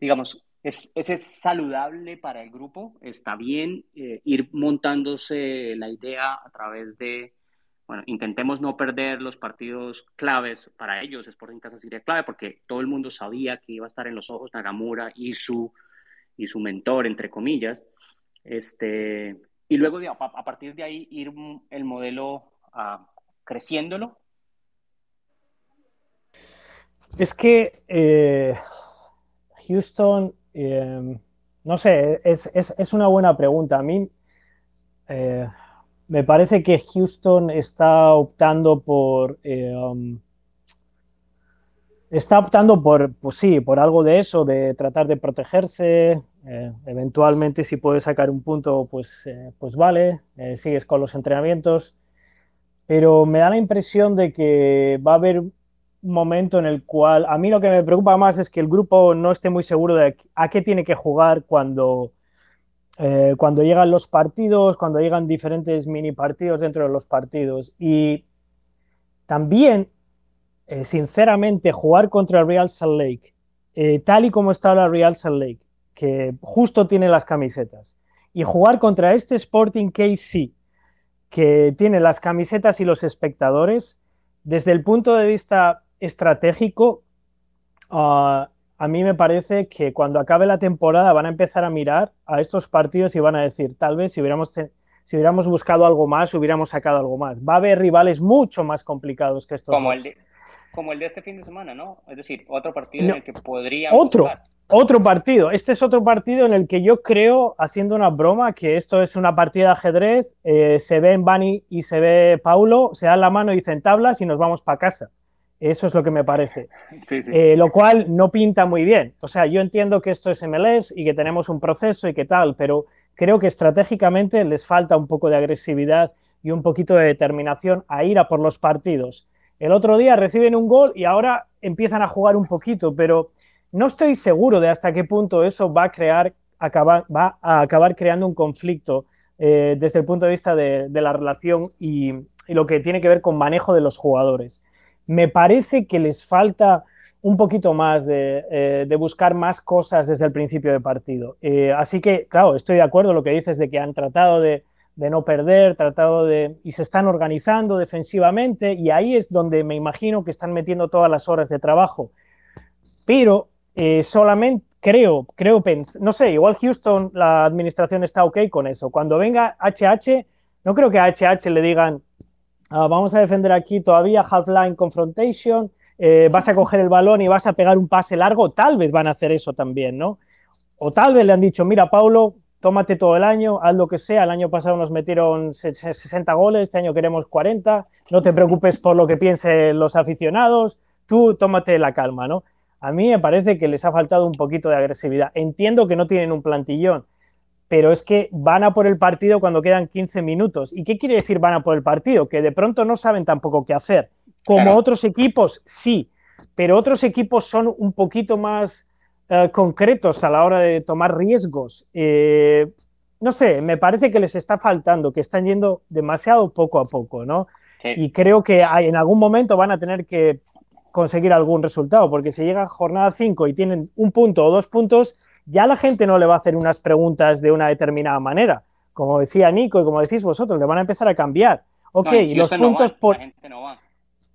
digamos, es, es, saludable para el grupo? ¿Está bien eh, ir montándose la idea a través de bueno, intentemos no perder los partidos claves para ellos. Sporting Kansas sería clave porque todo el mundo sabía que iba a estar en los ojos Nagamura y su, y su mentor, entre comillas. Este, y luego a, partir de ahí ir el modelo uh, creciéndolo. Es que eh, Houston, eh, no sé, es, es, es, una buena pregunta. A mí, eh, me parece que Houston está optando por. Eh, um, está optando por, pues sí, por algo de eso, de tratar de protegerse. Eh, eventualmente, si puedes sacar un punto, pues, eh, pues vale, sigues con los entrenamientos. Pero me da la impresión de que va a haber un momento en el cual. A mí lo que me preocupa más es que el grupo no esté muy seguro de a qué tiene que jugar cuando eh, cuando llegan los partidos, cuando llegan diferentes mini partidos dentro de los partidos. Y también, eh, sinceramente, jugar contra el Real Salt Lake eh, tal y como está la Real Salt Lake, que justo tiene las camisetas, y jugar contra este Sporting KC, que tiene las camisetas y los espectadores, desde el punto de vista estratégico, uh, a mí me parece que cuando acabe la temporada van a empezar a mirar a estos partidos y van a decir, tal vez si hubiéramos, si hubiéramos buscado algo más, hubiéramos sacado algo más. Va a haber rivales mucho más complicados que estos. Como, el de, como el de este fin de semana, ¿no? Es decir, otro partido en el que podríamos. Otro, otro partido. Este es otro partido en el que yo creo, haciendo una broma, que esto es una partida de ajedrez. Eh, se ve en Bani y se ve Paulo, se dan la mano y dicen tablas y nos vamos para casa. Eso es lo que me parece. Sí, sí. Eh, lo cual no pinta muy bien. O sea, yo entiendo que esto es MLS y que tenemos un proceso y que tal, pero creo que estratégicamente les falta un poco de agresividad y un poquito de determinación a ir a por los partidos. El otro día reciben un gol y ahora empiezan a jugar un poquito, pero no estoy seguro de hasta qué punto eso va a crear, acabar, va a acabar creando un conflicto eh, desde el punto de vista de, de la relación y, y lo que tiene que ver con manejo de los jugadores me parece que les falta un poquito más de, eh, buscar más cosas desde el principio de partido. Eh, así que, claro, estoy de acuerdo con lo que dices de que han tratado de, de, no perder, tratado de... y se están organizando defensivamente y ahí es donde me imagino que están metiendo todas las horas de trabajo. Pero eh, solamente creo, creo, no sé, igual Houston, la administración está ok con eso. Cuando venga HH, no creo que a HH le digan, Uh, vamos a defender aquí todavía half-line confrontation, eh, vas a coger el balón y vas a pegar un pase largo, tal vez van a hacer eso también, ¿no? O tal vez le han dicho, mira, Paulo, tómate todo el año, haz lo que sea, el año pasado nos metieron 60 goles, este año queremos 40, no te preocupes por lo que piensen los aficionados, tú tómate la calma, ¿no? A mí me parece que les ha faltado un poquito de agresividad. Entiendo que no tienen un plantillón, pero es que van a por el partido cuando quedan 15 minutos. ¿Y qué quiere decir van a por el partido? Que de pronto no saben tampoco qué hacer. Como claro. otros equipos, sí, pero otros equipos son un poquito más eh, concretos a la hora de tomar riesgos. Eh, no sé, me parece que les está faltando, que están yendo demasiado poco a poco, ¿no? Sí. Y creo que hay, en algún momento van a tener que conseguir algún resultado, porque si llega jornada 5 y tienen un punto o dos puntos, ya la gente no le va a hacer unas preguntas de una determinada manera. Como decía Nico y como decís vosotros, le van a empezar a cambiar. Ok, no, y los puntos no va, por. La gente no va.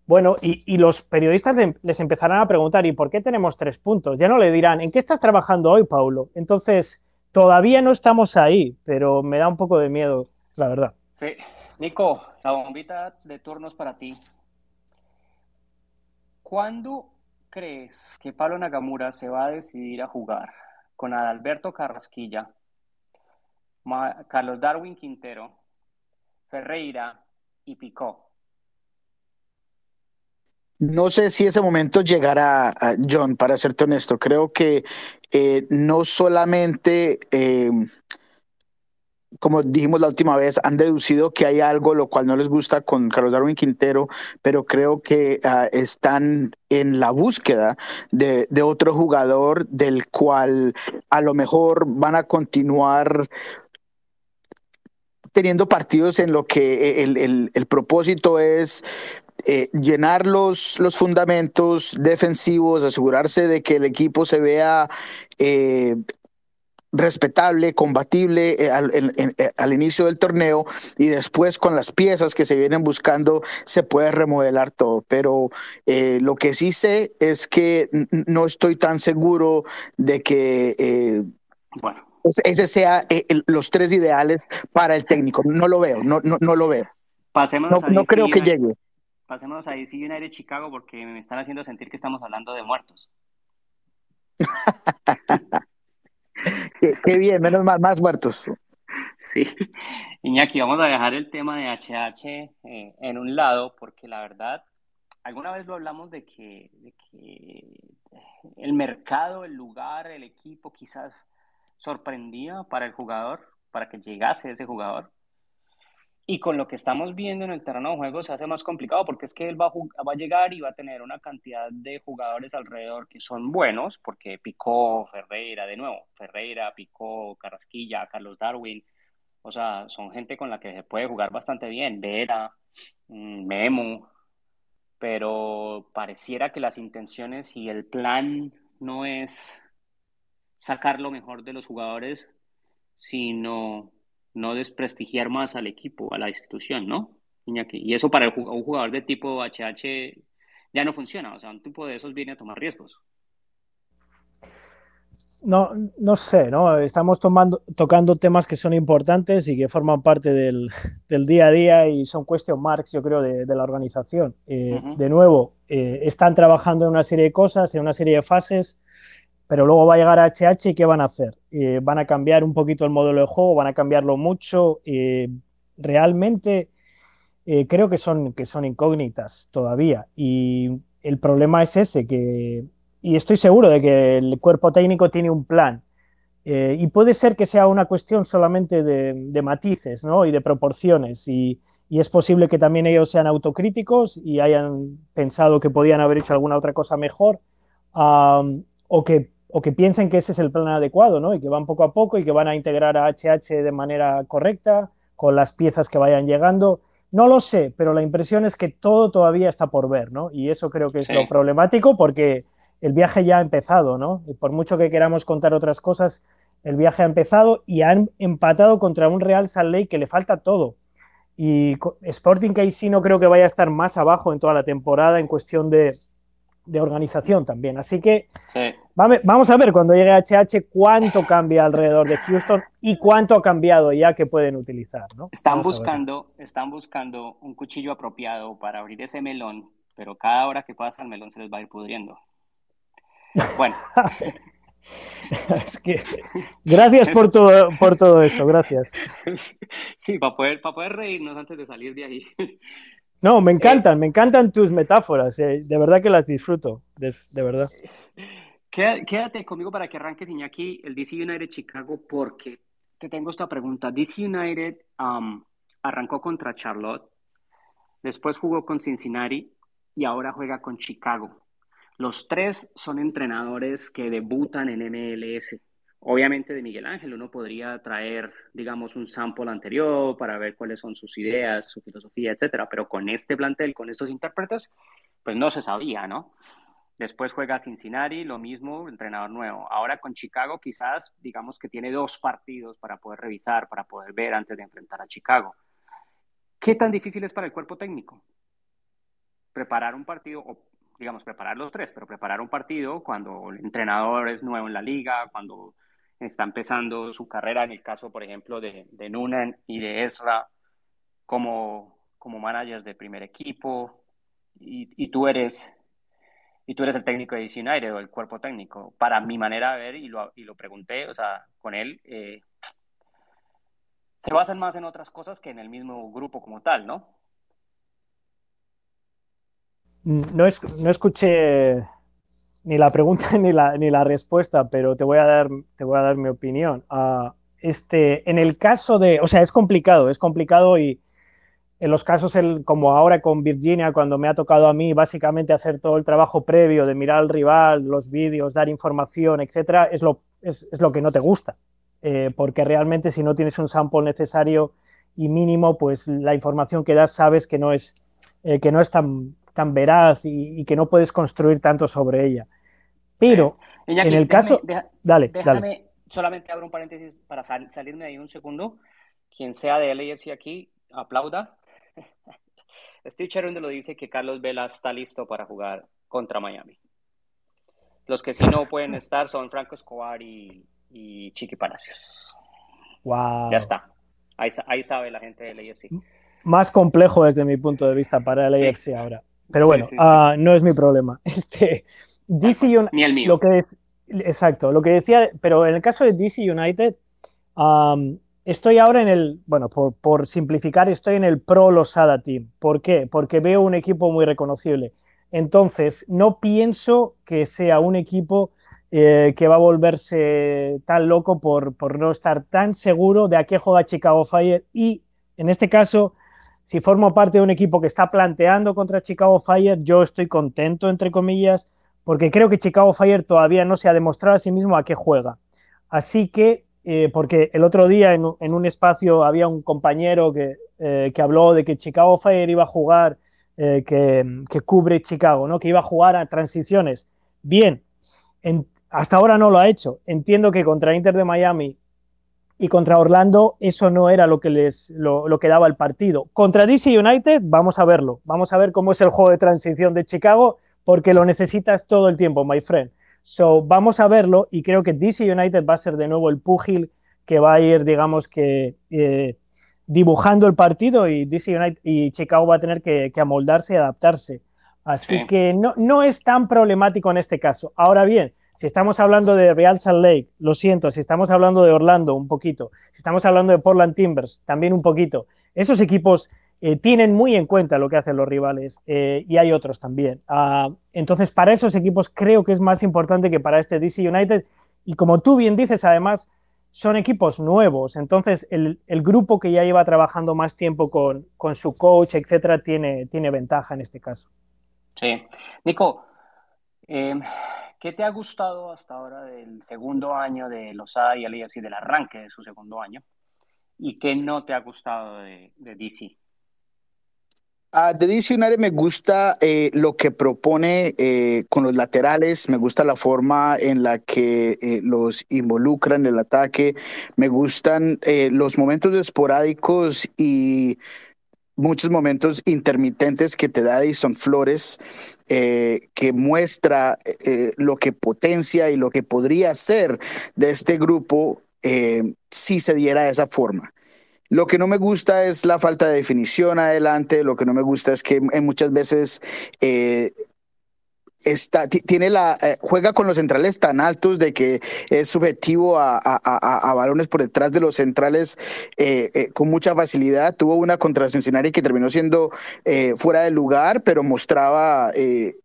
Bueno, y, y, los periodistas les empezarán a preguntar, ¿y por qué tenemos tres puntos? Ya no le dirán, ¿en qué estás trabajando hoy, Paulo? Entonces, todavía no estamos ahí, pero me da un poco de miedo, la verdad. Sí. Nico, la bombita de turnos para ti. ¿Cuándo crees que Pablo Nagamura se va a decidir a jugar? Con Adalberto Carrasquilla, Carlos Darwin Quintero, Ferreira y Picó. No sé si ese momento llegará, John, para serte honesto. Creo que eh, no solamente, eh, como dijimos la última vez, han deducido que hay algo lo cual no les gusta con Carlos Darwin Quintero, pero creo que uh, están en la búsqueda de, otro jugador del cual a lo mejor van a continuar teniendo partidos en lo que el, el, el propósito es eh, llenar los, los, fundamentos defensivos, asegurarse de que el equipo se vea eh, respetable, combatible eh, al, en, en, al, inicio del torneo y después con las piezas que se vienen buscando se puede remodelar todo. Pero eh, lo que sí sé es que no estoy tan seguro de que eh, bueno. ese sea eh, los tres ideales para el técnico. No lo veo, no, no, no lo veo. Pasemos no, no creo que llegue. Pasemos a DC United Chicago porque me están haciendo sentir que estamos hablando de muertos. qué, bien, menos mal, más muertos. Sí, Iñaki, vamos a dejar el tema de HH eh, en un lado porque la verdad, alguna vez lo hablamos de que, de que el mercado, el lugar, el equipo quizás sorprendía para el jugador, para que llegase ese jugador. Y con lo que estamos viendo en el terreno de juego se hace más complicado porque es que él va a, va a, llegar y va a tener una cantidad de jugadores alrededor que son buenos, porque Picó, Ferreira, de nuevo, Ferreira, Picó, Carrasquilla, Carlos Darwin, o sea, son gente con la que se puede jugar bastante bien, Vera, Memo, pero pareciera que las intenciones y el plan no es sacar lo mejor de los jugadores, sino no desprestigiar más al equipo, a la institución, ¿no? Y eso para un jugador de tipo HH ya no funciona, o sea, un tipo de esos viene a tomar riesgos. No, no sé, ¿no? Estamos tomando, tocando temas que son importantes y que forman parte del, día a día y son question marks, yo creo, de, la organización. Eh, de nuevo, eh, están trabajando en una serie de cosas, en una serie de fases, pero luego va a llegar a HH y ¿qué van a hacer? Eh, ¿Van a cambiar un poquito el modelo de juego? ¿Van a cambiarlo mucho? realmente creo que son, que son incógnitas todavía. Y el problema es ese, que y estoy seguro de que el cuerpo técnico tiene un plan. Eh, y puede ser que sea una cuestión solamente de, matices ¿no? y de proporciones. Y, es posible que también ellos sean autocríticos y hayan pensado que podían haber hecho alguna otra cosa mejor. o, que, o que piensen que ese es el plan adecuado ¿no? y que van poco a poco y que van a integrar a HH de manera correcta con las piezas que vayan llegando. No lo sé, pero la impresión es que todo todavía está por ver, ¿no? Y eso creo que es lo problemático porque el viaje ya ha empezado, ¿no? Y por mucho que queramos contar otras cosas, el viaje ha empezado y han empatado contra un Real Salt Lake que le falta todo. Y Sporting KC no creo que vaya a estar más abajo en toda la temporada en cuestión de, organización también. Así que vamos a ver cuando llegue HH cuánto cambia alrededor de Houston y cuánto ha cambiado ya que pueden utilizar. ¿no? Están, buscando, están buscando un cuchillo apropiado para abrir ese melón, pero cada hora que pasa el melón se les va a ir pudriendo. Bueno. es que, gracias por todo, por todo eso, gracias. Sí, para poder, para poder reírnos antes de salir de ahí. No, me encantan, me encantan tus metáforas, eh, de verdad que las disfruto, de, verdad. Quédate conmigo para que arranques, Iñaki, el DC United Chicago, porque te tengo esta pregunta. DC United um, arrancó contra Charlotte, después jugó con Cincinnati y ahora juega con Chicago. Los tres son entrenadores que debutan en MLS. Obviamente de Miguel Ángel uno podría traer, digamos, un sample anterior para ver cuáles son sus ideas, su filosofía, etcétera, pero con este plantel, con estos intérpretes, pues no se sabía, ¿no? Después juega Cincinnati, lo mismo, entrenador nuevo. Ahora con Chicago quizás, digamos que tiene dos partidos para poder revisar, para poder ver antes de enfrentar a Chicago. ¿Qué tan difícil es para el cuerpo técnico? Preparar un partido o digamos, preparar los tres, pero preparar un partido cuando el entrenador es nuevo en la liga, cuando está empezando su carrera, en el caso, por ejemplo, de, de Nunen y de Ezra, como, como managers de primer equipo, y, tú eres y tú eres el técnico de DC o el cuerpo técnico. Para mi manera de ver, y lo, y lo pregunté, o sea, con él, eh, se basan más en otras cosas que en el mismo grupo como tal, ¿no? No, no escuché ni la pregunta ni la, ni la respuesta, pero te voy a dar, te voy a dar mi opinión. Ah, este, en el caso de, o sea, es complicado, es complicado y en los casos el, como ahora con Virginia, cuando me ha tocado a mí básicamente hacer todo el trabajo previo de mirar al rival, los vídeos, dar información, etcétera, es lo, es, lo que no te gusta. Eh, porque realmente si no tienes un sample necesario y mínimo, pues la información que das sabes que no es, eh, que no es tan, tan veraz y, que no puedes construir tanto sobre ella. Pero en el caso... dale, déjame, solamente abro un paréntesis para salirme de ahí un segundo. Quien sea de LAFC aquí, aplauda. Steve Cherundolo lo dice que Carlos Vela está listo para jugar contra Miami. Los que sí no pueden estar son Franco Escobar y, Chiqui Palacios. Wow. Ya está. Ahí, sabe la gente del AFC. Más complejo desde mi punto de vista para el AFC ahora. Pero bueno, ah, no es mi problema. Este, DC United, Ni el mío. Lo que exacto, lo que decía, pero en el caso de DC United, estoy ahora en el, bueno, por, simplificar, estoy en el Pro Losada Team. ¿Por qué? Porque veo un equipo muy reconocible. Entonces, no pienso que sea un equipo eh, que va a volverse tan loco por, por no estar tan seguro de a qué juega Chicago Fire y, en este caso, si formo parte de un equipo que está planteando contra Chicago Fire, yo estoy contento, entre comillas, porque creo que Chicago Fire todavía no se ha demostrado a sí mismo a qué juega. Así que, eh, porque el otro día en, un espacio había un compañero que, eh, que, habló de que Chicago Fire iba a jugar, eh, que, cubre Chicago, ¿no? que iba a jugar a transiciones. Bien, hasta ahora no lo ha hecho. Entiendo que contra Inter de Miami y contra Orlando eso no era lo que les lo, que daba el partido. Contra DC United vamos a verlo, vamos a ver cómo es el juego de transición de Chicago porque lo necesitas todo el tiempo, my friend. So, vamos a verlo y creo que DC United va a ser de nuevo el púgil que va a ir, digamos que eh, dibujando el partido y DC United y Chicago va a tener que, que amoldarse y adaptarse. Así sí. que no, no es tan problemático en este caso. Ahora bien, si estamos hablando de Real Salt Lake, lo siento, si estamos hablando de Orlando, un poquito, si estamos hablando de Portland Timbers, también un poquito, esos equipos eh, tienen muy en cuenta lo que hacen los rivales eh, y hay otros también. Uh, entonces, para esos equipos creo que es más importante que para este DC United y como tú bien dices, además, son equipos nuevos, entonces el, grupo que ya lleva trabajando más tiempo con, su coach, etcétera, tiene, tiene ventaja en este caso. Sí. Nico, eh, ¿Qué te ha gustado hasta ahora del segundo año de los y el del arranque de su segundo año? ¿Y qué no te ha gustado de, de DC? De DC United me gusta eh, lo que propone eh, con los laterales, me gusta la forma en la que eh, los involucran en el ataque, me gustan eh, los momentos esporádicos y muchos momentos intermitentes que te da Edison Flores, eh, que muestra eh, lo que potencia y lo que podría ser de este grupo si se diera de esa forma. Lo que no me gusta es la falta de definición adelante, lo que no me gusta es que muchas veces Está, tiene la, eh, juega con los centrales tan altos de que es subjetivo a, a, a, balones por detrás de los centrales eh, eh, con mucha facilidad. Tuvo una contra Cincinnati que terminó siendo eh, fuera de lugar, pero mostraba eh,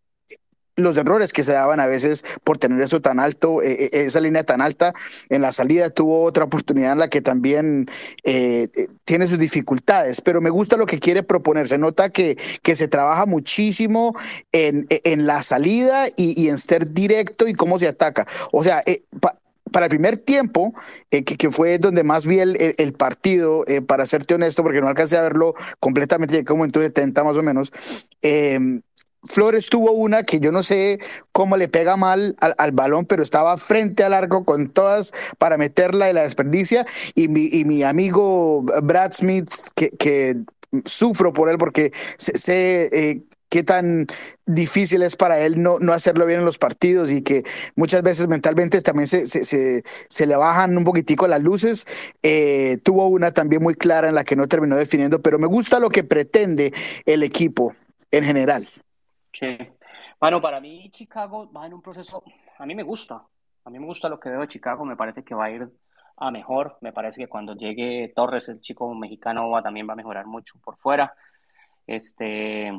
los errores que se daban a veces por tener eso tan alto, eh, esa línea tan alta. En la salida tuvo otra oportunidad en la que también eh, tiene sus dificultades, pero me gusta lo que quiere proponer. Se nota que, que se trabaja muchísimo en, en la salida y, y, en ser directo y cómo se ataca. O sea, eh, pa, para el primer tiempo, eh, que, que, fue donde más vi el, el, partido, eh, para serte honesto, porque no alcancé a verlo completamente, como en 70 más o menos, eh, Flores tuvo una que yo no sé cómo le pega mal al, al, balón, pero estaba frente al arco con todas para meterla y la desperdicia. Y mi, y mi amigo Brad Smith, que, que, sufro por él porque sé, sé eh, qué tan difícil es para él no, no, hacerlo bien en los partidos y que muchas veces mentalmente también se, se, se, se le bajan un poquitico las luces. Eh, tuvo una también muy clara en la que no terminó definiendo, pero me gusta lo que pretende el equipo en general. Sí. Bueno, para mí Chicago va en un proceso, a mí me gusta, a mí me gusta lo que veo de Chicago, me parece que va a ir a mejor, me parece que cuando llegue Torres, el chico mexicano, también va a mejorar mucho por fuera. Este,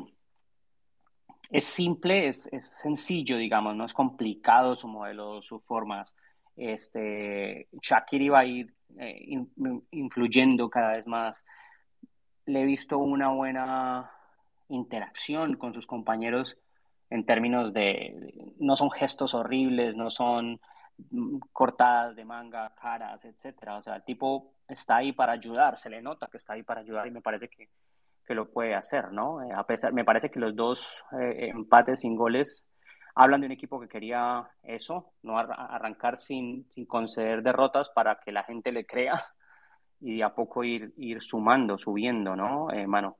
es simple, es, sencillo, digamos, no es complicado su modelo, sus formas. Este, Shakiri va a ir eh, in, influyendo cada vez más. Le he visto una buena interacción con sus compañeros en términos de, no son gestos horribles, no son cortadas de manga, caras, etcétera. O sea, el tipo está ahí para ayudar, se le nota que está ahí para ayudar y me parece que, que lo puede hacer, ¿no? Eh, a pesar, me parece que los dos eh, empates sin goles hablan de un equipo que quería eso, no arrancar sin, sin conceder derrotas para que la gente le crea y a poco ir, ir sumando, subiendo, ¿no, eh, mano?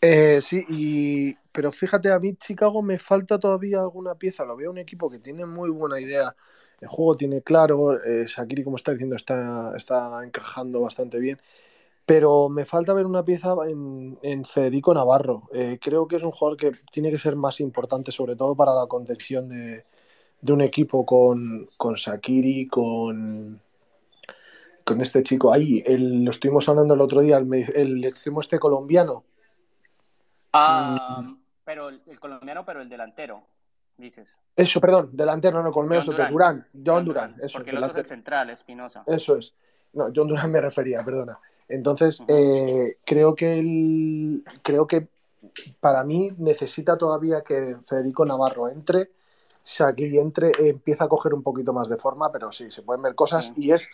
Eh, sí, y, pero fíjate, a mí Chicago me falta todavía alguna pieza. Lo veo un equipo que tiene muy buena idea. El juego tiene claro. Eh, Shakiri, como está diciendo, está, está encajando bastante bien. Pero me falta ver una pieza en, Federico Navarro. Eh, creo que es un jugador que tiene que ser más importante, sobre todo para la contención de, un equipo con, con Shakiri, con, con este chico. Ahí, lo estuvimos hablando el otro día, el, el extremo este colombiano. Ah, mm. pero el, el, colombiano, pero el delantero, dices. Eso, perdón, delantero, no, John Durán. Durán. John, Durán, Durán, eso. Porque el otro es el central, Espinosa. Eso es. No, John Durán me refería, perdona. Entonces, uh -huh. eh, creo que el, creo que para mí necesita todavía que Federico Navarro entre, Shakiri entre, eh, empieza a coger un poquito más de forma, pero sí, se pueden ver cosas uh -huh. y es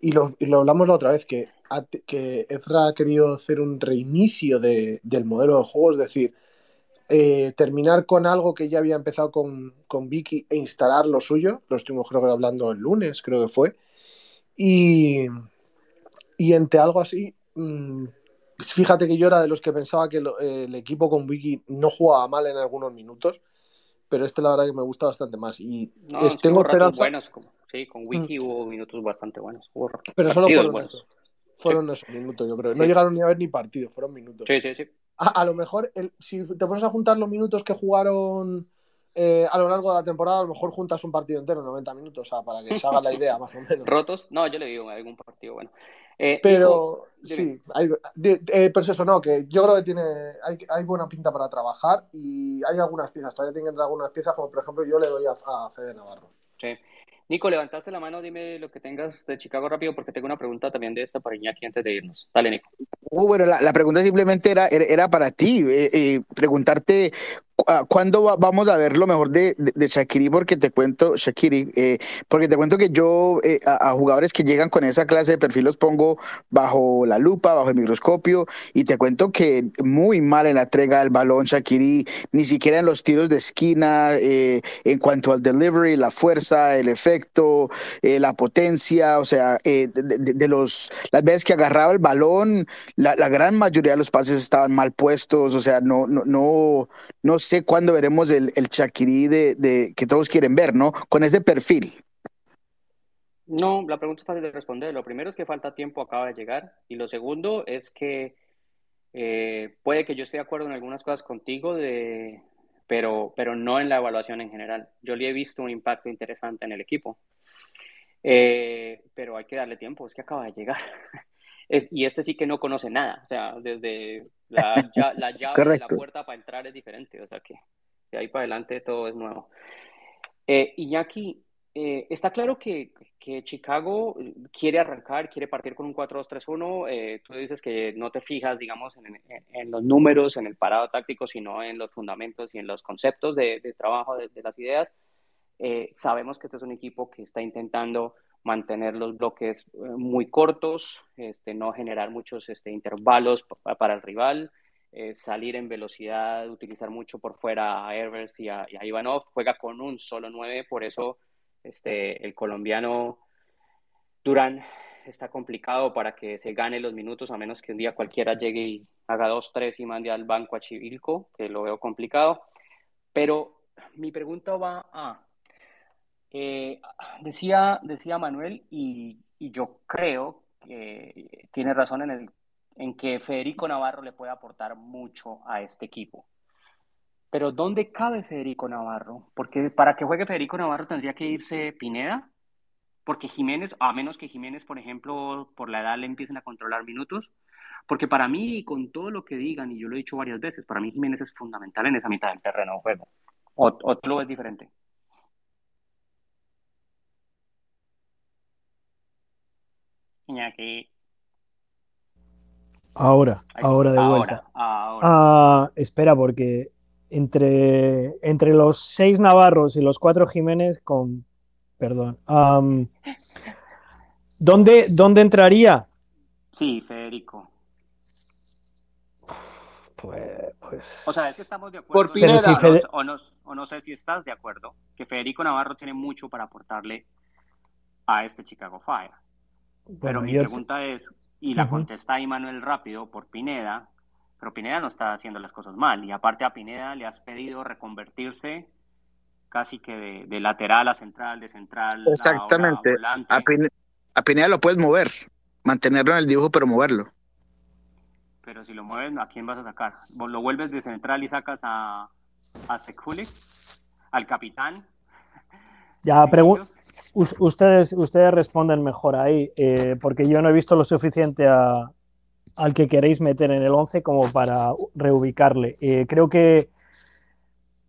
y lo, y lo, hablamos la otra vez, que, que Ezra ha querido hacer un reinicio de, del modelo de juego, es decir, eh, terminar con algo que ya había empezado con, con, Vicky e instalar lo suyo. Lo estuvimos creo que hablando el lunes, creo que fue. Y, y entre algo así, mmm, fíjate que yo era de los que pensaba que lo, eh, el equipo con Vicky no jugaba mal en algunos minutos, pero este la verdad que me gusta bastante más. Y no, es, tengo esperanza. Buenos, como, sí, con Wiki mm. hubo minutos bastante buenos. Hubo pero solo fueron buenos. esos. Fueron sí. esos minutos, yo creo. No llegaron ni a ver ni partido, fueron minutos. Sí, sí, sí. A, a lo mejor, el, si te pones a juntar los minutos que jugaron eh, a lo largo de la temporada, a lo mejor juntas un partido entero, 90 minutos, o sea, para que se haga la idea, más o menos. ¿Rotos? No, yo le digo algún partido bueno. Eh, pero sí, hay, eh, pero eso no, que yo creo que tiene hay, hay, buena pinta para trabajar y hay algunas piezas, todavía tienen que entrar algunas piezas, como por ejemplo yo le doy a, a Fede Navarro. Sí. Nico, levantaste la mano, dime lo que tengas de Chicago rápido, porque tengo una pregunta también de esta para Iñaki antes de irnos. Dale, Nico. Uh, bueno, la, pregunta simplemente era, era para ti, eh, eh, preguntarte ¿Cuándo va, vamos a ver lo mejor de, de, Shakiri? Porque te cuento, Shakiri, eh, porque te cuento que yo eh, a, a, jugadores que llegan con esa clase de perfil los pongo bajo la lupa, bajo el microscopio, y te cuento que muy mal en la entrega del balón, Shakiri, ni siquiera en los tiros de esquina, eh, en cuanto al delivery, la fuerza, el efecto, eh, la potencia, o sea, de, de, los, las veces que agarraba el balón, la, la, gran mayoría de los pases estaban mal puestos, o sea, no, no, no, no sé cuándo veremos el, el Chaquirí de, de, que todos quieren ver, ¿no? Con ese perfil. No, la pregunta es fácil de responder. Lo primero es que falta tiempo, acaba de llegar. Y lo segundo es que eh, puede que yo esté de acuerdo en algunas cosas contigo, de, pero, pero no en la evaluación en general. Yo le he visto un impacto interesante en el equipo. Eh, pero hay que darle tiempo, es que acaba de llegar. Es, y este sí que no conoce nada, o sea, desde la, ya, la llave de la puerta para entrar es diferente, o sea que de ahí para adelante todo es nuevo. Eh, Iñaki, eh, está claro que, que, Chicago quiere arrancar, quiere partir con un 4-2-3-1. Eh, tú dices que no te fijas, digamos, en, en, en, los números, en el parado táctico, sino en los fundamentos y en los conceptos de, de trabajo de, de, las ideas. Eh, sabemos que este es un equipo que está intentando mantener los bloques eh, muy cortos, este, no generar muchos este, intervalos para el rival, eh, salir en velocidad, utilizar mucho por fuera a Herbers y a, y Ivanov, juega con un solo 9, por eso este, el colombiano Durán está complicado para que se gane los minutos, a menos que un día cualquiera llegue y haga dos, tres y mande al banco a Chivilco, que lo veo complicado. Pero mi pregunta va a, eh, decía, decía Manuel, y, y, yo creo que tiene razón en, el, en que Federico Navarro le puede aportar mucho a este equipo. Pero ¿dónde cabe Federico Navarro? Porque para que juegue Federico Navarro tendría que irse Pineda, porque Jiménez, a menos que Jiménez, por ejemplo, por la edad le empiecen a controlar minutos, porque para mí, con todo lo que digan, y yo lo he dicho varias veces, para mí Jiménez es fundamental en esa mitad del terreno de juego. ¿O, o lo ves diferente? Iñaki. Ahora, ahora de ahora, vuelta. Ahora. Ah, espera, porque entre, entre los seis Navarros y los cuatro Jiménez, con. Perdón. Um, ¿dónde, ¿Dónde entraría? Sí, Federico. Pues, pues... O sea, es que estamos de acuerdo. Por Pineda. Si Fede... o, no, o no sé si estás de acuerdo, que Federico Navarro tiene mucho para aportarle a este Chicago Fire. Pero bueno, mi pregunta es, y la uh -huh. contesta ahí Manuel rápido por Pineda, pero Pineda no está haciendo las cosas mal. Y aparte a Pineda le has pedido reconvertirse casi que de, de lateral a central, de central Exactamente. A, a, Pineda, a, Pineda, lo puedes mover, mantenerlo en el dibujo, pero moverlo. Pero si lo mueves, ¿a quién vas a sacar? ¿Lo vuelves de central y sacas a, a Sekulik? ¿Al capitán? Ya, pregunto ustedes, ustedes responden mejor ahí, eh, porque yo no he visto lo suficiente a, al que queréis meter en el 11 como para reubicarle. Eh, creo que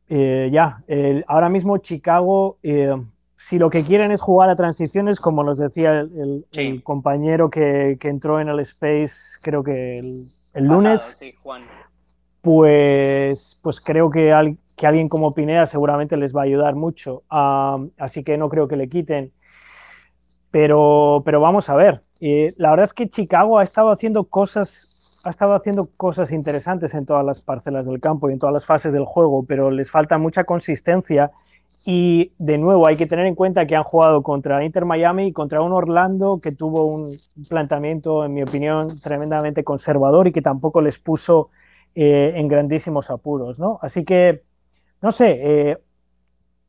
eh, ya, ahora mismo Chicago, eh, si lo que quieren es jugar a transiciones, como nos decía el, el, sí. el compañero que, que, entró en el Space, creo que el, Pasado, lunes, sí, pues, pues creo que al, que alguien como Pineda seguramente les va a ayudar mucho. Uh, así que no creo que le quiten. Pero, pero vamos a ver. La verdad es que Chicago ha estado haciendo cosas ha estado haciendo cosas interesantes en todas las parcelas del campo y en todas las fases del juego, pero les falta mucha consistencia. Y de nuevo, hay que tener en cuenta que han jugado contra Inter Miami y contra un Orlando que tuvo un planteamiento, en mi opinión, tremendamente conservador y que tampoco les puso eh, en grandísimos apuros. ¿no? Así que, no sé, eh,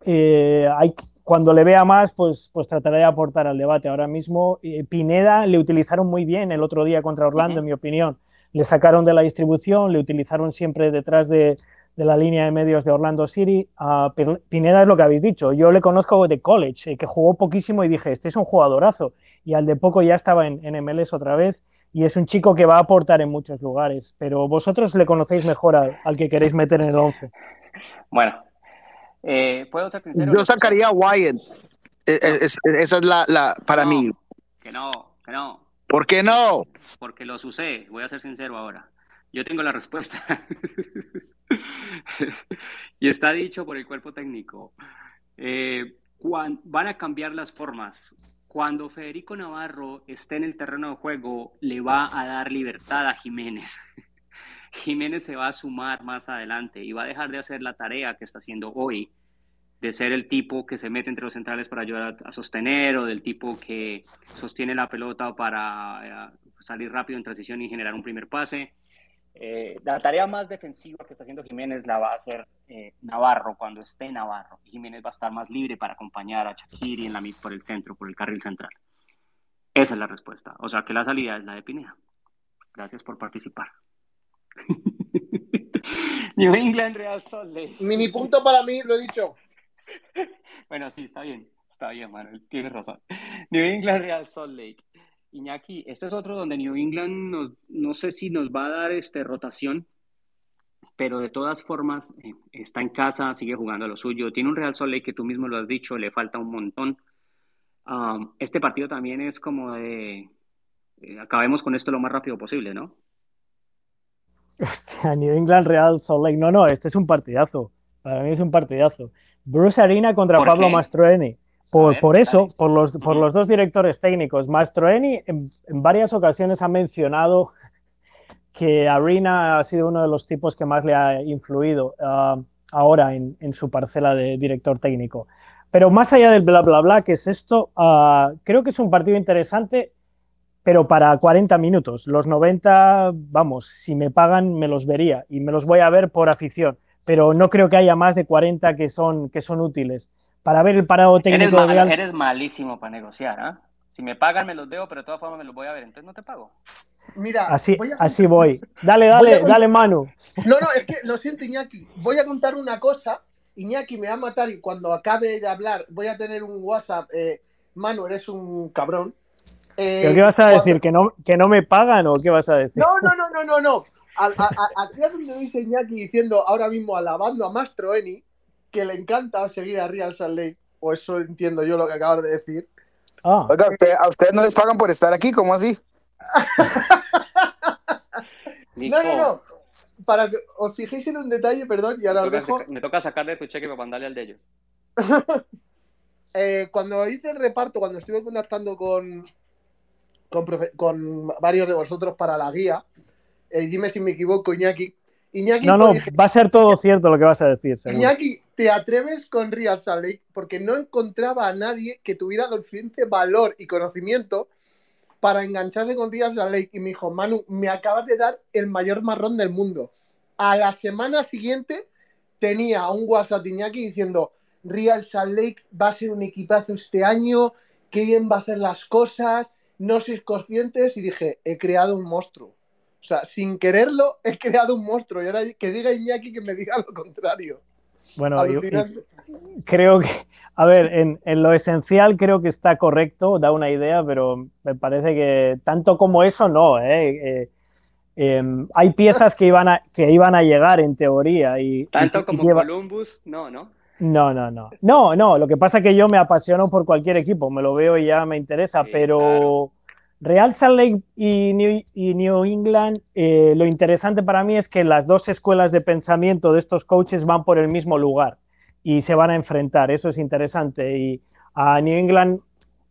eh, hay, cuando le vea más, pues, pues trataré de aportar al debate. Ahora mismo, eh, Pineda le utilizaron muy bien el otro día contra Orlando, en mi opinión. Le sacaron de la distribución, le utilizaron siempre detrás de, la línea de medios de Orlando City. Pineda es lo que habéis dicho. Yo le conozco de college, eh, que jugó poquísimo y dije, este es un jugadorazo. Y al de poco ya estaba en, en, MLS otra vez. Y es un chico que va a aportar en muchos lugares. Pero vosotros le conocéis mejor al, que queréis meter en el 11. Bueno, eh, ¿Puedo ser sincero? Yo sacaría a Wyatt. Eh, eh, esa es la, la para mí. Que no, que no. ¿Por qué no? Porque los usé. Voy a ser sincero ahora. Yo tengo la respuesta. y está dicho por el cuerpo técnico. van a cambiar las formas. Cuando Federico Navarro esté en el terreno de juego, le va a dar libertad a Jiménez. Jiménez se va a sumar más adelante y va a dejar de hacer la tarea que está haciendo hoy, de ser el tipo que se mete entre los centrales para ayudar a, sostener o del tipo que sostiene la pelota para eh, salir rápido en transición y generar un primer pase. Eh, la tarea más defensiva que está haciendo Jiménez la va a hacer eh, Navarro cuando esté Navarro. Jiménez va a estar más libre para acompañar a Shakiri en la, por el centro, por el carril central. Esa es la respuesta. O sea que la salida es la de Pineda. Gracias por participar. New England Real Salt Lake. Mini punto para mí, lo he dicho. bueno, sí, está bien. Está bien, Manuel. Tienes razón. New England Real Salt Lake. Iñaki, este es otro donde New England no sé si nos va a dar este, rotación, pero de todas formas eh, está en casa, sigue jugando a lo suyo. Tiene un Real Salt Lake que tú mismo lo has dicho, le falta un montón. Um, este partido también es como de eh, acabemos con esto lo más rápido posible, ¿no? A New England Real Salt Lake. No, no, este es un partidazo. Para mí es un partidazo. Bruce Arena contra Pablo Mastroeni. Por, por eso, por los, por los dos directores técnicos. Mastroeni en, varias ocasiones ha mencionado que Arena ha sido uno de los tipos que más le ha influido uh, ahora en, en, su parcela de director técnico. Pero más allá del bla, bla, bla, que es esto, uh, creo que es un partido interesante pero para 40 minutos. Los 90, vamos, si me pagan me los vería y me los voy a ver por afición, pero no creo que haya más de 40 que son, que son útiles. Para ver el parado técnico eres, Real... eres malísimo para negociar, ¿ah? Si me pagan me los veo, pero de todas formas me los voy a ver, entonces no te pago. Mira, así voy, así voy. Dale, dale, dale, Manu. No, no, es que lo siento, Iñaki. Voy a contar una cosa. Iñaki me va a matar y cuando acabe de hablar voy a tener un WhatsApp. Eh, Manu, eres un cabrón. Eh, qué vas a decir? ¿Que, no, ¿Que no me pagan o qué vas a decir? No, no, no, no, no, no. aquí es donde veis a Iñaki diciendo ahora mismo alabando a Mastroeni que le encanta seguir a Real Salt Lake. O eso entiendo yo lo que acabas de decir. Ah. Oiga, ¿a ustedes no les pagan por estar aquí? ¿Cómo así? no, no, no. Para que os fijéis en un detalle, perdón, y ahora os dejo. Me toca sacarle tu cheque para mandarle al de ellos. Eh, cuando hice el reparto, cuando estuve contactando con, con, varios de vosotros para la guía, eh, dime si me equivoco, Iñaki. Iñaki no, no, va a ser todo cierto lo que vas a decir. Iñaki, ¿te atreves con Real Salt Lake? Porque no encontraba a nadie que tuviera el suficiente valor y conocimiento para engancharse con Real Salt Lake. Y me dijo, Manu, me acabas de dar el mayor marrón del mundo. A la semana siguiente tenía un WhatsApp Iñaki diciendo, Real Salt Lake va a ser un equipazo este año, qué bien va a hacer las cosas, no sois conscientes y dije, he creado un monstruo. O sea, sin quererlo, he creado un monstruo. Y ahora que diga Iñaki que me diga lo contrario. Bueno, yo, creo que, a ver, en, lo esencial creo que está correcto, da una idea, pero me parece que tanto como eso no. ¿eh? eh em, hay piezas que iban, a, que iban a llegar en teoría. Y, tanto como Columbus, no, ¿no? No, no, no. No, no. Lo que pasa es que yo me apasiono por cualquier equipo, me lo veo y ya me interesa, pero Real Salt Lake y New, England, eh, lo interesante para mí es que las dos escuelas de pensamiento de estos coaches van por el mismo lugar y se van a enfrentar. Eso es interesante. Y a New England,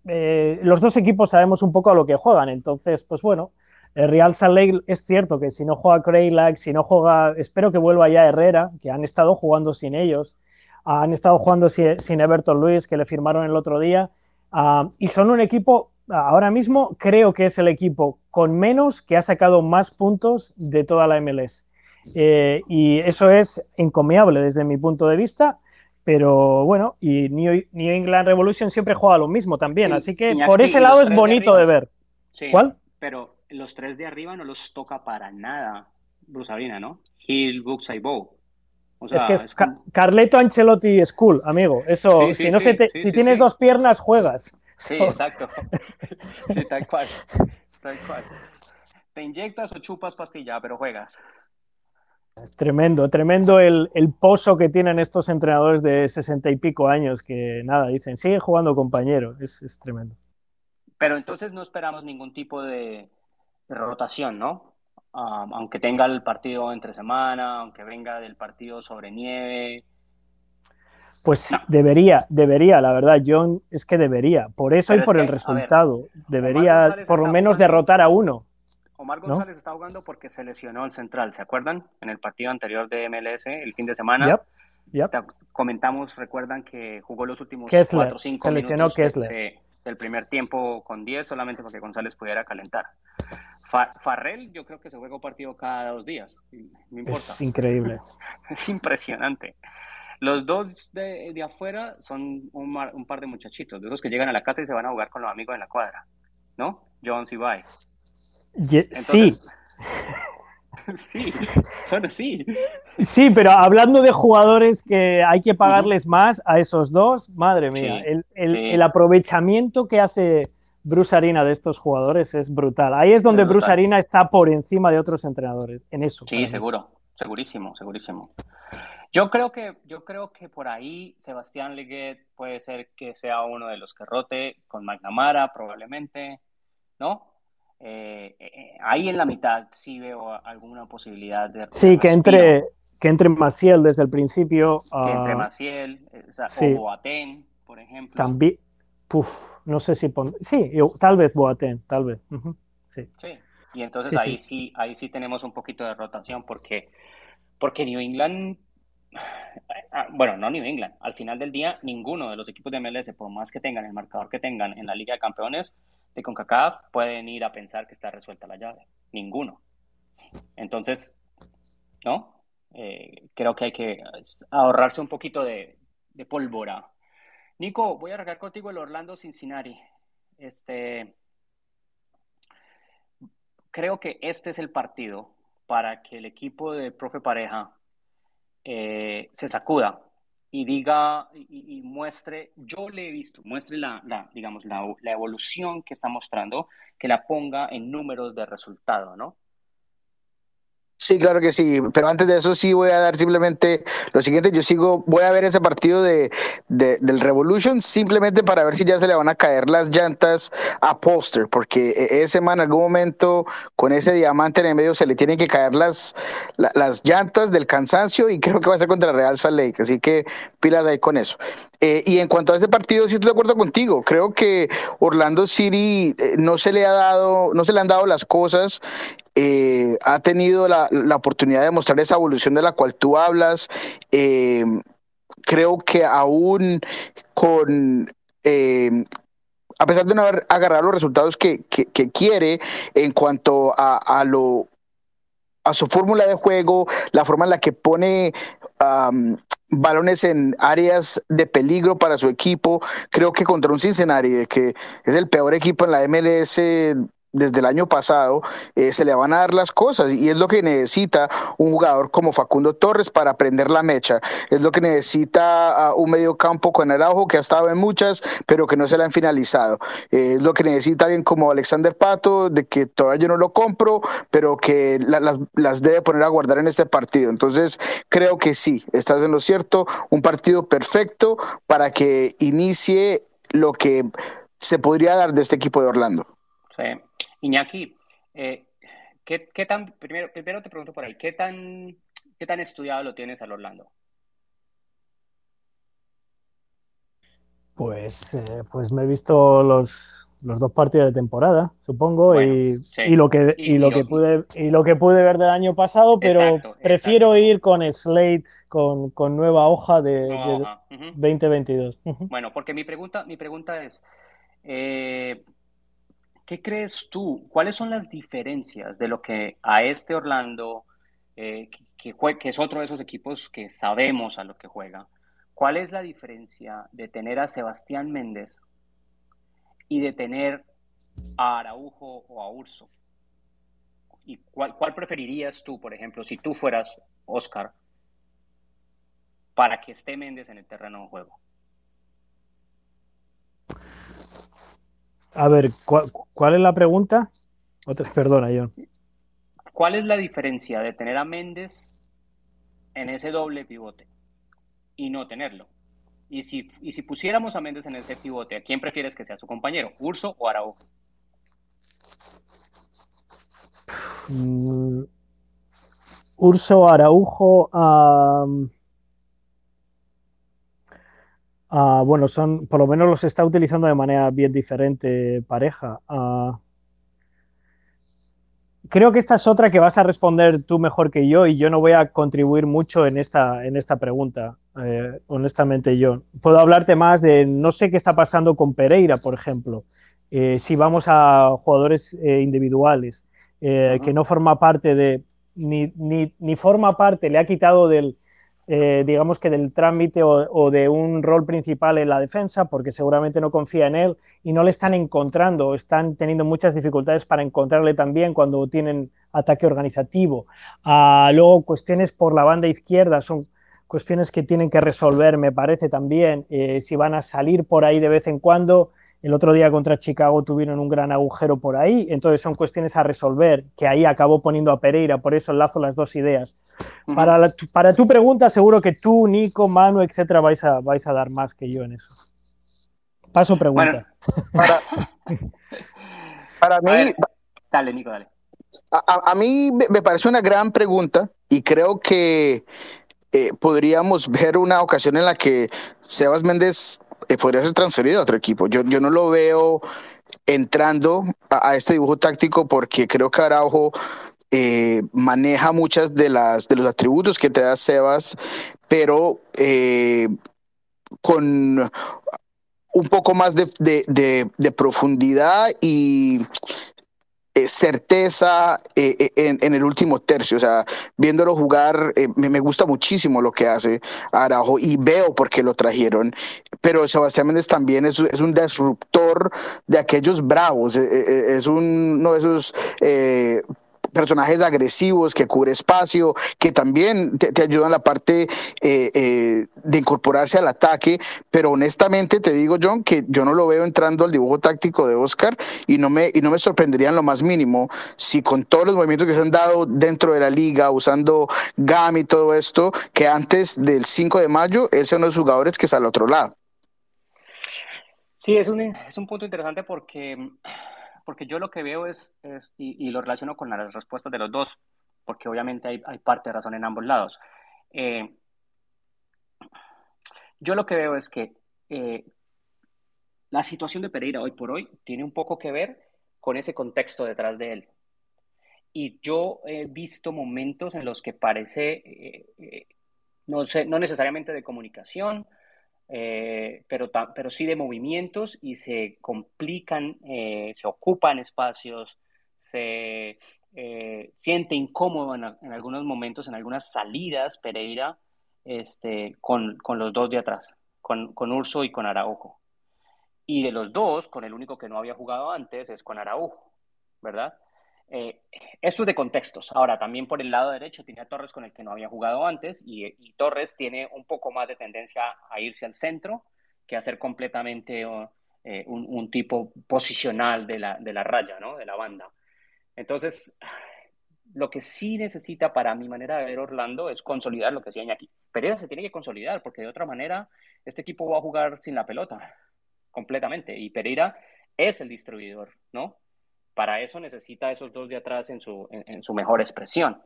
eh, los dos equipos sabemos un poco a lo que juegan. Entonces, pues bueno, El Real Salt Lake es cierto que si no juega Craylack, si no juega, espero que vuelva ya Herrera, que han estado jugando sin ellos, han estado jugando sin, Everton Luis, que le firmaron el otro día, ah, y son un equipo, ahora mismo creo que es el equipo con menos que ha sacado más puntos de toda la MLS. Eh, y eso es encomiable desde mi punto de vista. Pero bueno, y New, England Revolution siempre juega lo mismo también, así que por ese lado es bonito de, ver. ¿Cuál? Pero los tres de arriba no los toca para nada Bruce Arena, ¿no? Hill, Books y Bow. Es que es, Carleto Ancelotti School, amigo. Eso, si, no si tienes dos piernas, juegas. Sí, exacto. sí, tal cual. Tal cual. Te inyectas o chupas pastilla, pero juegas. Tremendo, tremendo el, pozo que tienen estos entrenadores de sesenta y pico años que nada, dicen, sigue jugando compañero, es, tremendo. Pero entonces no esperamos ningún tipo de, rotación, ¿no? Aunque tenga el partido entre semana, aunque venga del partido sobre nieve. Pues debería, debería, la verdad, John, es que debería. Por eso y por el resultado. debería por lo menos derrotar a uno. Omar González está jugando porque se lesionó el central, ¿se acuerdan? En el partido anterior de MLS, el fin de semana. Comentamos, recuerdan que jugó los últimos 4 o 5 minutos del primer tiempo con 10 solamente para que González pudiera calentar. Farrell yo creo que se juega un partido cada dos días, no importa. Es increíble. es impresionante. Los dos de, afuera son un, un, par de muchachitos, de esos que llegan a la casa y se van a jugar con los amigos en la cuadra, ¿no? Jones y Bay sí. Sí, son así. Sí, pero hablando de jugadores que hay que pagarles más a esos dos, madre mía, el, aprovechamiento que hace Bruce Arena de estos jugadores es brutal. Ahí es donde Bruce Arena está por encima de otros entrenadores, en eso. Sí, seguro, segurísimo, segurísimo. Yo creo que, yo creo que por ahí Sebastián Leguet puede ser que sea uno de los que rote con McNamara, probablemente, ¿no? Eh, eh, ahí en la mitad sí veo alguna posibilidad de... Sí, que entre, que entre Maciel desde el principio. Que entre Maciel, o Boateng, por ejemplo. También, no sé si... Sí, tal vez Boateng, tal vez. sí. sí. Y entonces ahí sí. ahí sí tenemos un poquito de rotación porque, porque New England ah, bueno, no New England. Al final del día, ninguno de los equipos de MLS, por más que tengan el marcador que tengan en la Liga de Campeones, de CONCACAF pueden ir a pensar que está resuelta la llave. Ninguno. Entonces, ¿no? Eh, creo que hay que ahorrarse un poquito de, pólvora. Nico, voy a arrancar contigo el Orlando Cincinnati. Este, creo que este es el partido para que el equipo de profe pareja eh, se sacuda y diga y, muestre, yo le he visto, muestre la, la digamos, la, la, evolución que está mostrando, que la ponga en números de resultado, ¿no? Sí, claro que sí, pero antes de eso sí voy a dar simplemente lo siguiente, yo sigo, voy a ver ese partido de, del Revolution simplemente para ver si ya se le van a caer las llantas a Poster, porque e, ese man en algún momento con ese diamante en el medio se le tienen que caer las, las llantas del cansancio y creo que va a ser contra Real Salt Lake, así que pilas ahí con eso. Eh, y en cuanto a ese partido, sí estoy de acuerdo contigo, creo que Orlando City eh, no se le ha dado, no se le han dado las cosas eh, ha tenido la, oportunidad de mostrar esa evolución de la cual tú hablas. Eh, creo que aún con... Eh, a pesar de no haber agarrado los resultados que, quiere en cuanto a, su fórmula de juego, la forma en la que pone balones en áreas de peligro para su equipo. Creo que contra un Cincinnati, que es el peor equipo en la MLS desde el año pasado, eh, se le van a dar las cosas y es lo que necesita un jugador como Facundo Torres para prender la mecha. Es lo que necesita un medio campo con Araujo que ha estado en muchas, pero que no se le han finalizado. Eh, es lo que necesita alguien como Alexander Pato, de que todavía yo no lo compro, pero que las, las debe poner a guardar en este partido. Entonces, creo que sí, estás en lo cierto, un partido perfecto para que inicie lo que se podría dar de este equipo de Orlando. Sí. Iñaki, eh, ¿qué, tan, primero, primero te pregunto por ahí, ¿qué tan, qué tan estudiado lo tienes al Orlando? Pues, eh, pues me he visto los los dos partidos de temporada, supongo, y, lo que y, lo que pude y lo que pude ver del año pasado, pero prefiero ir con Slate con, nueva hoja de, 2022. Bueno, porque mi pregunta mi pregunta es eh, ¿qué crees tú? ¿Cuáles son las diferencias de lo que a este Orlando eh, que, que es otro de esos equipos que sabemos a lo que juega? ¿Cuál es la diferencia de tener a Sebastián Méndez y de tener a Araujo o a Urso? ¿Y cuál, preferirías tú, por ejemplo, si tú fueras Oscar, para que esté Méndez en el terreno de juego? A ver, ¿cuál, es la pregunta? Otra, perdona, John. ¿Cuál es la diferencia de tener a Méndez en ese doble pivote y no tenerlo? Y si, y si pusiéramos a Méndez en ese pivote, ¿a quién prefieres que sea su compañero? ¿Urso o Araujo? Mm, Urso, Araujo. Bueno, son, por lo menos los está utilizando de manera bien diferente pareja. creo que esta es otra que vas a responder tú mejor que yo y yo no voy a contribuir mucho en esta, en esta pregunta. Eh, honestamente yo. Puedo hablarte más de, no sé qué está pasando con Pereira, por ejemplo, eh, si vamos a jugadores eh, individuales, que no forma parte de, ni, ni, ni, forma parte, le ha quitado del, digamos que del trámite o, o, de un rol principal en la defensa, porque seguramente no confía en él y no le están encontrando, están teniendo muchas dificultades para encontrarle también cuando tienen ataque organizativo. Ah, luego, cuestiones por la banda izquierda son cuestiones que tienen que resolver, me parece también, eh, si van a salir por ahí de vez en cuando. El otro día contra Chicago tuvieron un gran agujero por ahí, entonces son cuestiones a resolver, que ahí acabó poniendo a Pereira, por eso enlazo las dos ideas. Para, para tu pregunta, seguro que tú, Nico, Manu, etcétera, vais a, vais a dar más que yo en eso. Paso pregunta. para, mí. dale, Nico, dale. A, a, mí me parece una gran pregunta y creo que eh, podríamos ver una ocasión en la que Sebas Méndez eh, podría ser transferido a otro equipo. Yo, yo no lo veo entrando a, este dibujo táctico porque creo que Araujo eh, maneja muchas de las de los atributos que te da Sebas, pero con un poco más de, de, de profundidad y eh, certeza eh, eh, en, el último tercio. O sea, viéndolo jugar, me, gusta muchísimo lo que hace Araujo y veo por qué lo trajeron. Pero Sebastián Méndez también es, es un disruptor de aquellos bravos. Es un, no, esos personajes agresivos que cubre espacio, que también te, ayudan en la parte eh, eh, de incorporarse al ataque, pero honestamente te digo, John, que yo no lo veo entrando al dibujo táctico de Oscar y no me, y no me sorprendería en lo más mínimo si con todos los movimientos que se han dado dentro de la liga, usando GAM y todo esto, que antes del 5 de mayo él sea uno de los jugadores que sale al otro lado. Sí, es un, es un punto interesante porque porque yo lo que veo es, y, lo relaciono con las respuestas de los dos, porque obviamente hay, parte de razón en ambos lados. Eh, yo lo que veo es que eh, la situación de Pereira hoy por hoy tiene un poco que ver con ese contexto detrás de él. Y yo he visto momentos en los que parece, eh, no, sé, no necesariamente de comunicación, eh, pero, pero sí de movimientos y se complican, eh, se ocupan espacios, se eh, siente incómodo en, algunos momentos, en algunas salidas Pereira este, con, con los dos de atrás, con, con, Urso y con Araujo. Y de los dos, con el único que no había jugado antes es con Araujo, ¿verdad? Eh, de contextos. Ahora, también por el lado derecho tiene a Torres con el que no había jugado antes y, Torres tiene un poco más de tendencia a irse al centro que a ser completamente eh, un, tipo posicional de la, de la raya, ¿no? De la banda. Entonces, lo que sí necesita para mi manera de ver Orlando es consolidar lo que decía aquí. Pereira se tiene que consolidar porque de otra manera este equipo va a jugar sin la pelota completamente y Pereira es el distribuidor, ¿no? Para eso necesita esos dos de atrás en su, mejor expresión.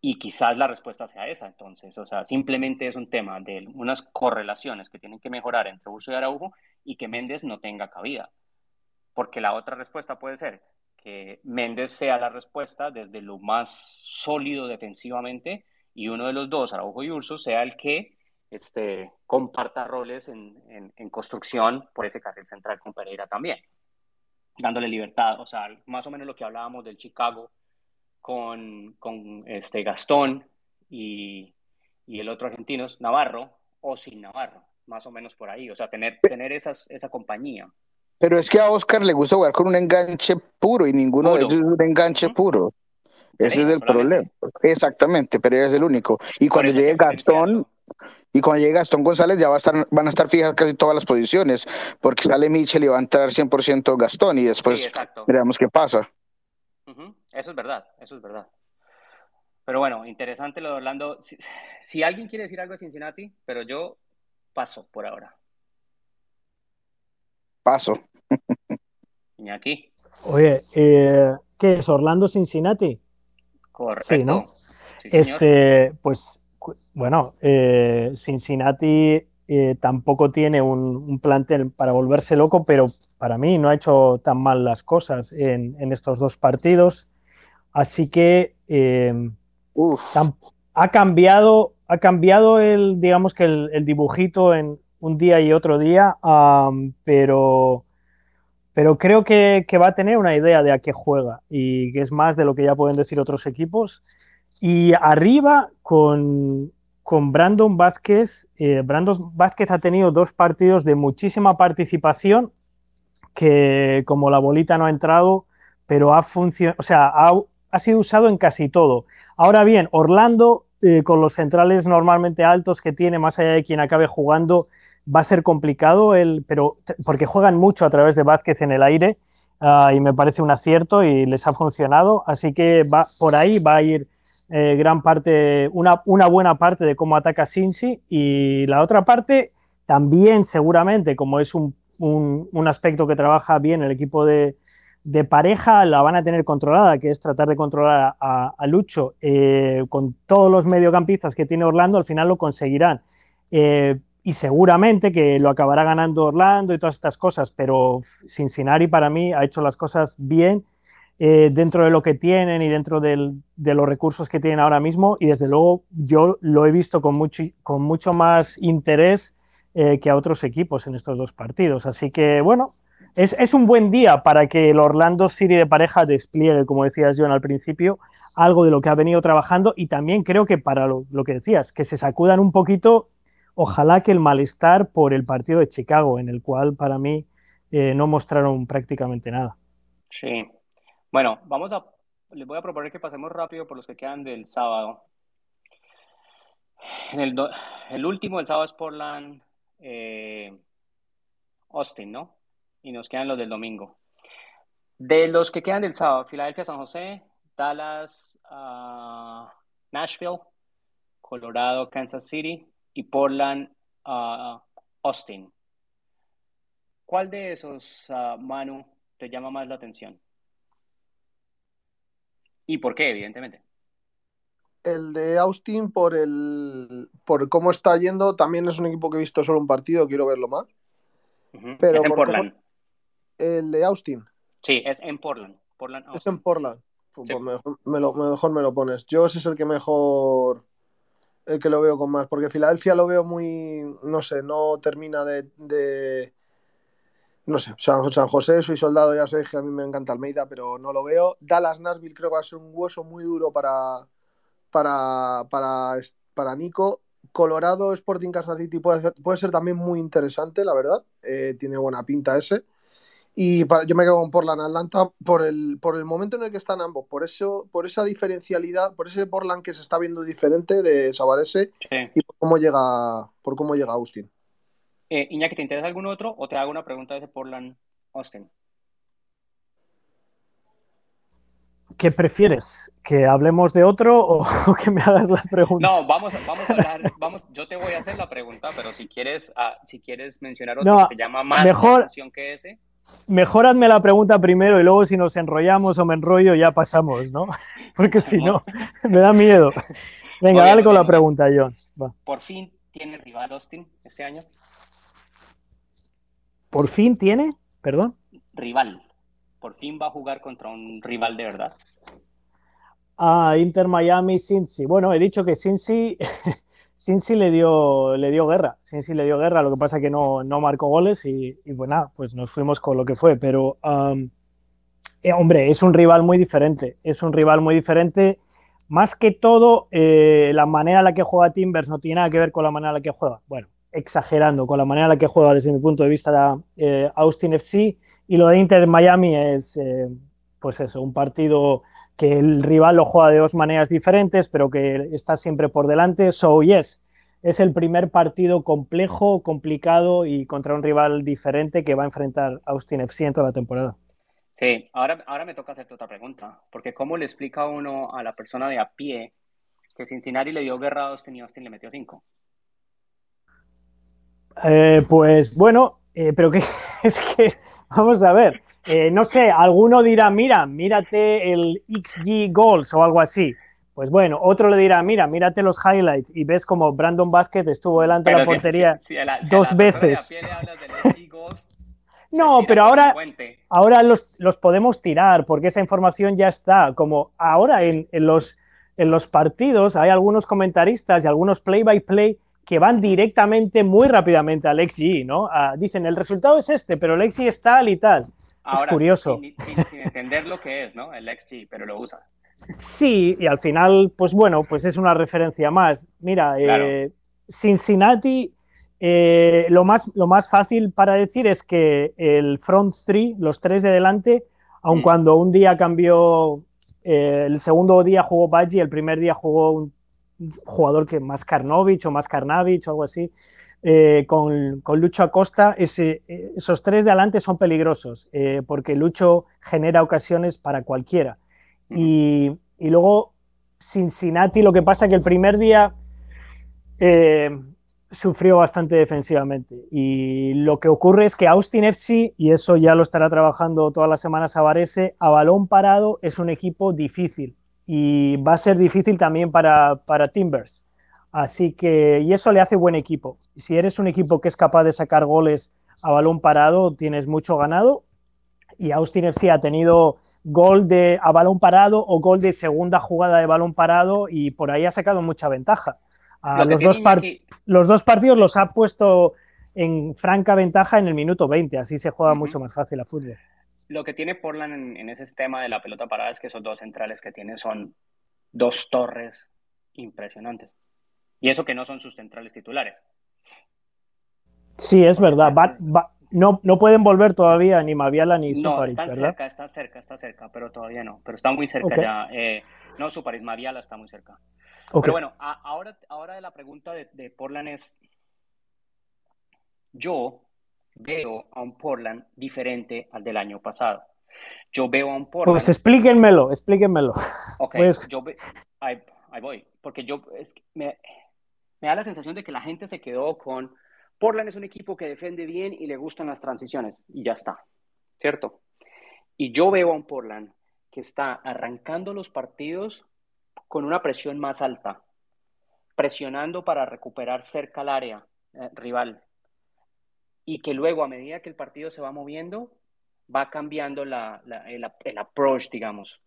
Y quizás la respuesta sea esa, entonces, o sea, simplemente es un tema de unas correlaciones que tienen que mejorar entre Urso y Araujo y que Méndez no tenga cabida. porque la otra respuesta puede ser que Méndez sea la respuesta desde lo más sólido defensivamente y uno de los dos, Araujo y Urso, sea el que este, comparta roles en, en, construcción por ese carril central con Pereira también, dándole libertad, o sea, más o menos lo que hablábamos del Chicago con, con este Gastón y, y el otro argentino, Navarro, o sin Navarro, más o menos por ahí, o sea, tener, tener esas, esa compañía. Pero es que a Oscar le gusta jugar con un enganche puro y ninguno de ellos es un enganche puro. Ese es el problema. Exactamente, pero es el único. Y cuando llegue Gastón, y cuando llegue Gastón González ya va a estar, van a estar fijas casi todas las posiciones, porque sale Michel y va a entrar 100% Gastón y después veremos qué pasa. Eso es verdad, eso es verdad. Pero bueno, interesante lo de Orlando. Si, alguien quiere decir algo de Cincinnati, pero yo paso por ahora. Paso. Iñaki. Oye, eh, ¿qué es Orlando Cincinnati? Correcto. Sí, ¿no? este, pues, bueno, eh, Cincinnati eh, tampoco tiene un, un, plantel para volverse loco, pero para mí no ha hecho tan mal las cosas en, en estos dos partidos. Así que ha cambiado, ha cambiado el, digamos que el, dibujito en un día y otro día, pero, pero creo que, va a tener una idea de a qué juega y que es más de lo que ya pueden decir otros equipos. Y arriba con, con Brandon Vázquez, eh, Brandon Vázquez ha tenido dos partidos de muchísima participación que como la bolita no ha entrado, pero ha funcionado, o sea, ha, sido usado en casi todo. Ahora bien, Orlando, eh, con los centrales normalmente altos que tiene, más allá de quien acabe jugando, va a ser complicado, el, pero porque juegan mucho a través de Vázquez en el aire uh, y me parece un acierto y les ha funcionado. Así que va, por ahí va a ir eh, gran parte, una, una, buena parte de cómo ataca Cincy y la otra parte también seguramente, como es un, un, aspecto que trabaja bien el equipo de, de pareja la van a tener controlada, que es tratar de controlar a, Lucho eh, con todos los mediocampistas que tiene Orlando, al final lo conseguirán. Eh, y seguramente que lo acabará ganando Orlando y todas estas cosas, pero Cincinnati para mí ha hecho las cosas bien eh, dentro de lo que tienen y dentro de los recursos que tienen ahora mismo y desde luego yo lo he visto con mucho, con mucho más interés que a otros equipos en estos dos partidos. Así que bueno, es, un buen día para que el Orlando City de pareja despliegue, como decías John al principio, algo de lo que ha venido trabajando y también creo que para lo, que decías, que se sacudan un poquito, ojalá que el malestar por el partido de Chicago, en el cual para mí eh, no mostraron prácticamente nada. Sí. Bueno, vamos a, les voy a proponer que pasemos rápido por los que quedan del sábado. En el, el último, el sábado es Portland, eh, Austin, ¿no? y nos quedan los del domingo. De los que quedan del sábado, Filadelfia, San José, Dallas, ah, Nashville, Colorado, Kansas City y Portland, uh, Austin. ¿Cuál de esos, uh, Manu, te llama más la atención? ¿Y por qué, evidentemente? El de Austin, por, el, por cómo está yendo, también es un equipo que he visto solo un partido, quiero verlo más. Pero es en Portland el de Austin. Sí, es en Portland. Es en Portland. Pues mejor, me lo, mejor me lo pones. Yo ese es el que mejor. El que lo veo con más. Porque Filadelfia lo veo muy. No sé, no termina de. No sé, San, José, soy soldado, ya sé que a mí me encanta Almeida, pero no lo veo. Dallas Nashville creo que va a ser un hueso muy duro para. Para, para, para Nico. Colorado Sporting Kansas City puede ser, puede ser también muy interesante, la verdad. Eh, tiene buena pinta ese. Y yo me quedo con Portland Atlanta por el, por el momento en el que están ambos, por eso, por esa diferencialidad, por ese Portland que se está viendo diferente de Sabarese y por cómo llega, por cómo llega Austin. Eh, Iñaki, ¿te interesa algún otro o te hago una pregunta de ese Portland Austin? ¿Qué prefieres? ¿Que hablemos de otro o, que me hagas la pregunta? No, vamos, vamos a hablar, vamos, yo te voy a hacer la pregunta, pero si quieres, ah, si quieres mencionar otro que te llama más mejor, atención que ese mejor hazme la pregunta primero y luego si nos enrollamos o me enrollo ya pasamos, ¿no? Porque si no, me da miedo. Venga, dale con la pregunta, John. ¿Por fin tiene rival Austin este año? ¿Por fin tiene? Perdón. Rival. por fin va a jugar contra un rival de verdad. Ah, Inter Miami, Cincy. Bueno, he dicho que Cincy, Cincy le dio, le dio guerra. Cincy le dio guerra, lo que pasa es que no, no marcó goles y, y bueno, pues nos fuimos con lo que fue. Pero, um, eh, hombre, es un rival muy diferente. Es un rival muy diferente. Más que todo, eh, la manera en la que juega Timbers no tiene nada que ver con la manera en la que juega. Bueno, exagerando, con la manera en la que juega desde mi punto de vista eh, Austin FC. Y lo de Inter Miami es, eh, pues eso, un partido que el rival lo juega de dos maneras diferentes, pero que está siempre por delante. So, yes, es el primer partido complejo, complicado y contra un rival diferente que va a enfrentar Austin FC en toda la temporada. Sí, ahora, ahora me toca hacerte otra pregunta, porque ¿cómo le explica uno a la persona de a pie que Cincinnati le dio guerra a Austin y Austin le metió cinco? Eh, pues bueno, eh, pero que es que, vamos a ver, eh, no sé, alguno dirá, mira, mírate el XG goals o algo así. Pues bueno, otro le dirá, mira, mírate los highlights y ves como Brandon Vázquez estuvo delante de la si- portería si- si a la- si a dos la de veces. del goals, No, pero ahora, ahora los, los podemos tirar porque esa información ya está. Como ahora en, en los, en los partidos hay algunos comentaristas y algunos play-by-play que van directamente muy rápidamente al XG, ¿no? Dicen, el resultado es este, pero el XG es tal y tal. Ahora, curioso. Sin, sin- sin entender lo que es, ¿no? El XG, pero lo usa. Sí, y al final, pues bueno, pues es una referencia más. Mira, Claro. eh, Cincinnati, eh, lo, más, lo más fácil para decir es que el front three, los tres de delante, aun Mm. cuando un día cambió, eh, el segundo día jugó Baggi, el primer día jugó un jugador que más Karnovich o más Karnavich o algo así, eh, con, con Lucho Acosta, ese- eh, esos tres de adelante son peligrosos, eh, porque Lucho genera ocasiones para cualquiera. Y, y luego Cincinnati, lo que pasa que el primer día eh, sufrió bastante defensivamente. Y lo que ocurre es que Austin FC, y eso ya lo estará trabajando todas las semanas a Varese, a balón parado es un equipo difícil. Y va a ser difícil también para, para Timbers. Así que, y eso le hace buen equipo. Si eres un equipo que es capaz de sacar goles a balón parado, tienes mucho ganado. Y Austin FC ha tenido gol de a balón parado o gol de segunda jugada de balón parado y por ahí ha sacado mucha ventaja. A Lo que los, dos los partidos los ha puesto en franca ventaja en el minuto 20, así se juega mucho más fácil a fútbol. Lo que tiene Portland en, en ese tema de la pelota parada es que esos dos centrales que tiene son dos torres impresionantes. Y eso que no son sus centrales titulares. Sí, es Porque verdad. está- Va- va- no, no pueden volver todavía ni Maviala ni No, están ¿verdad? cerca, está cerca, está cerca, pero todavía no. Pero está muy cerca ya. Eh, no, Suparis Mariala está muy cerca. Pero bueno, a- ahora, ahora la pregunta de, de Portland es, yo veo a un Portland diferente al del año pasado. Yo veo a un Portland... Pues explíquenmelo, explíquenmelo. Ok, Pues- yo ve- ahí, ahí voy, porque yo es que me, me da la sensación de que la gente se quedó con Portland es un equipo que defiende bien y le gustan las transiciones y ya está, ¿cierto? Y yo veo a un Portland que está arrancando los partidos con una presión más alta, presionando para recuperar cerca al área eh, rival y que luego a medida que el partido se va moviendo va cambiando el, el approach, digamos.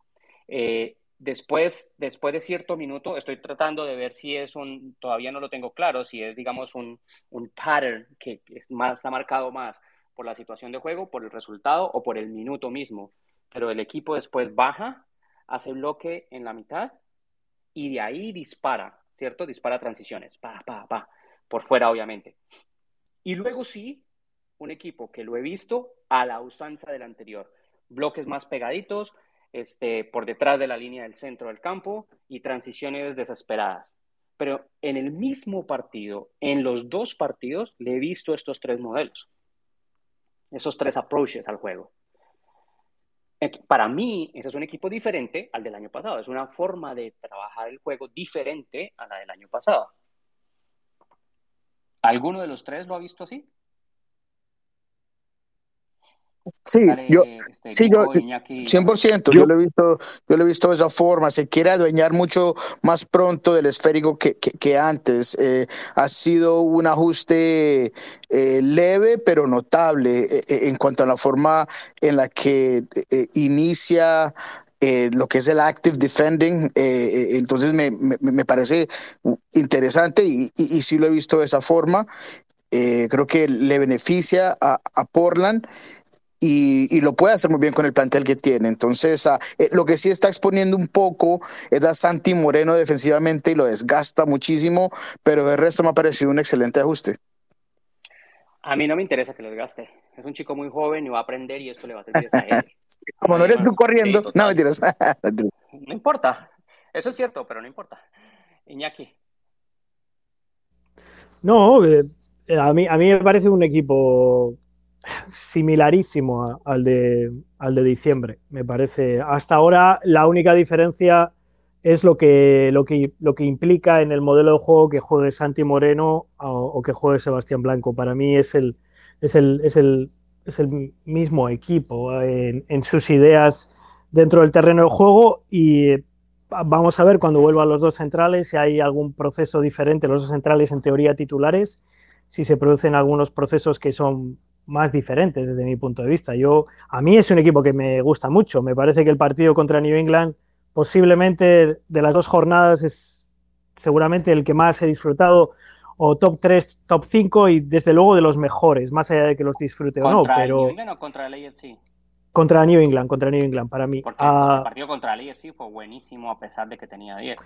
Eh, después, después de cierto minuto, estoy tratando de ver si es un, todavía no lo tengo claro, si es, digamos, un, un pattern que es más, está marcado más por la situación de juego, por el resultado o por el minuto mismo. Pero el equipo después baja, hace bloque en la mitad y de ahí dispara, ¿cierto? Dispara transiciones, pa, pa, pa, por fuera, obviamente. Y luego sí, un equipo que lo he visto a la usanza del anterior. Bloques más pegaditos, este, por detrás de la línea del centro del campo y transiciones desesperadas. Pero en el mismo partido, en los dos partidos, le he visto estos tres modelos, esos tres approaches al juego. Para mí, ese es un equipo diferente al del año pasado. Es una forma de trabajar el juego diferente a la del año pasado. ¿Alguno de los tres lo ha visto así? Sí, yo, este, sí, yo, 100%, yo, lo he visto, yo lo he visto de esa forma, se quiere adueñar mucho más pronto del esférico que, que, antes. Eh, ha sido un ajuste eh, leve pero notable eh, en cuanto a la forma en la que inicia lo que es el active defending. entonces me, me, me, parece interesante y, y, y, sí lo he visto de esa forma. creo que le beneficia a, a Portland y, lo puede hacer muy bien con el plantel que tiene. Entonces, eh, lo que sí está exponiendo un poco es a Santi Moreno defensivamente y lo desgasta muchísimo, pero de resto me ha parecido un excelente ajuste. A mí no me interesa que lo desgaste. Es un chico muy joven y va a aprender y eso le va a servir a él. Como no eres tú corriendo, no mentiras. no importa. Eso es cierto, pero no importa. Iñaki. No, eh, a, mí, a mí me parece un equipo similarísimo al de, al de diciembre, me parece. Hasta ahora la única diferencia es lo que, lo que, lo que implica en el modelo de juego que juegue Santi Moreno o, que juegue Sebastián Blanco. Para mí es el, es el, es el, es el mismo equipo en, en, sus ideas dentro del terreno de juego y vamos a ver cuando vuelvan los dos centrales si hay algún proceso diferente, los dos centrales en teoría titulares, si se producen algunos procesos que son más diferentes desde mi punto de vista. Yo, a mí es un equipo que me gusta mucho. Me parece que el partido contra New England, posiblemente de las dos jornadas, es seguramente el que más he disfrutado, o top 3, top 5 y desde luego de los mejores, más allá de que los disfrute o no. Pero... New England o contra el AFC? Contra New England, contra New England, para mí. Porque ah, el partido contra el AFC fue buenísimo a pesar de que tenía 10.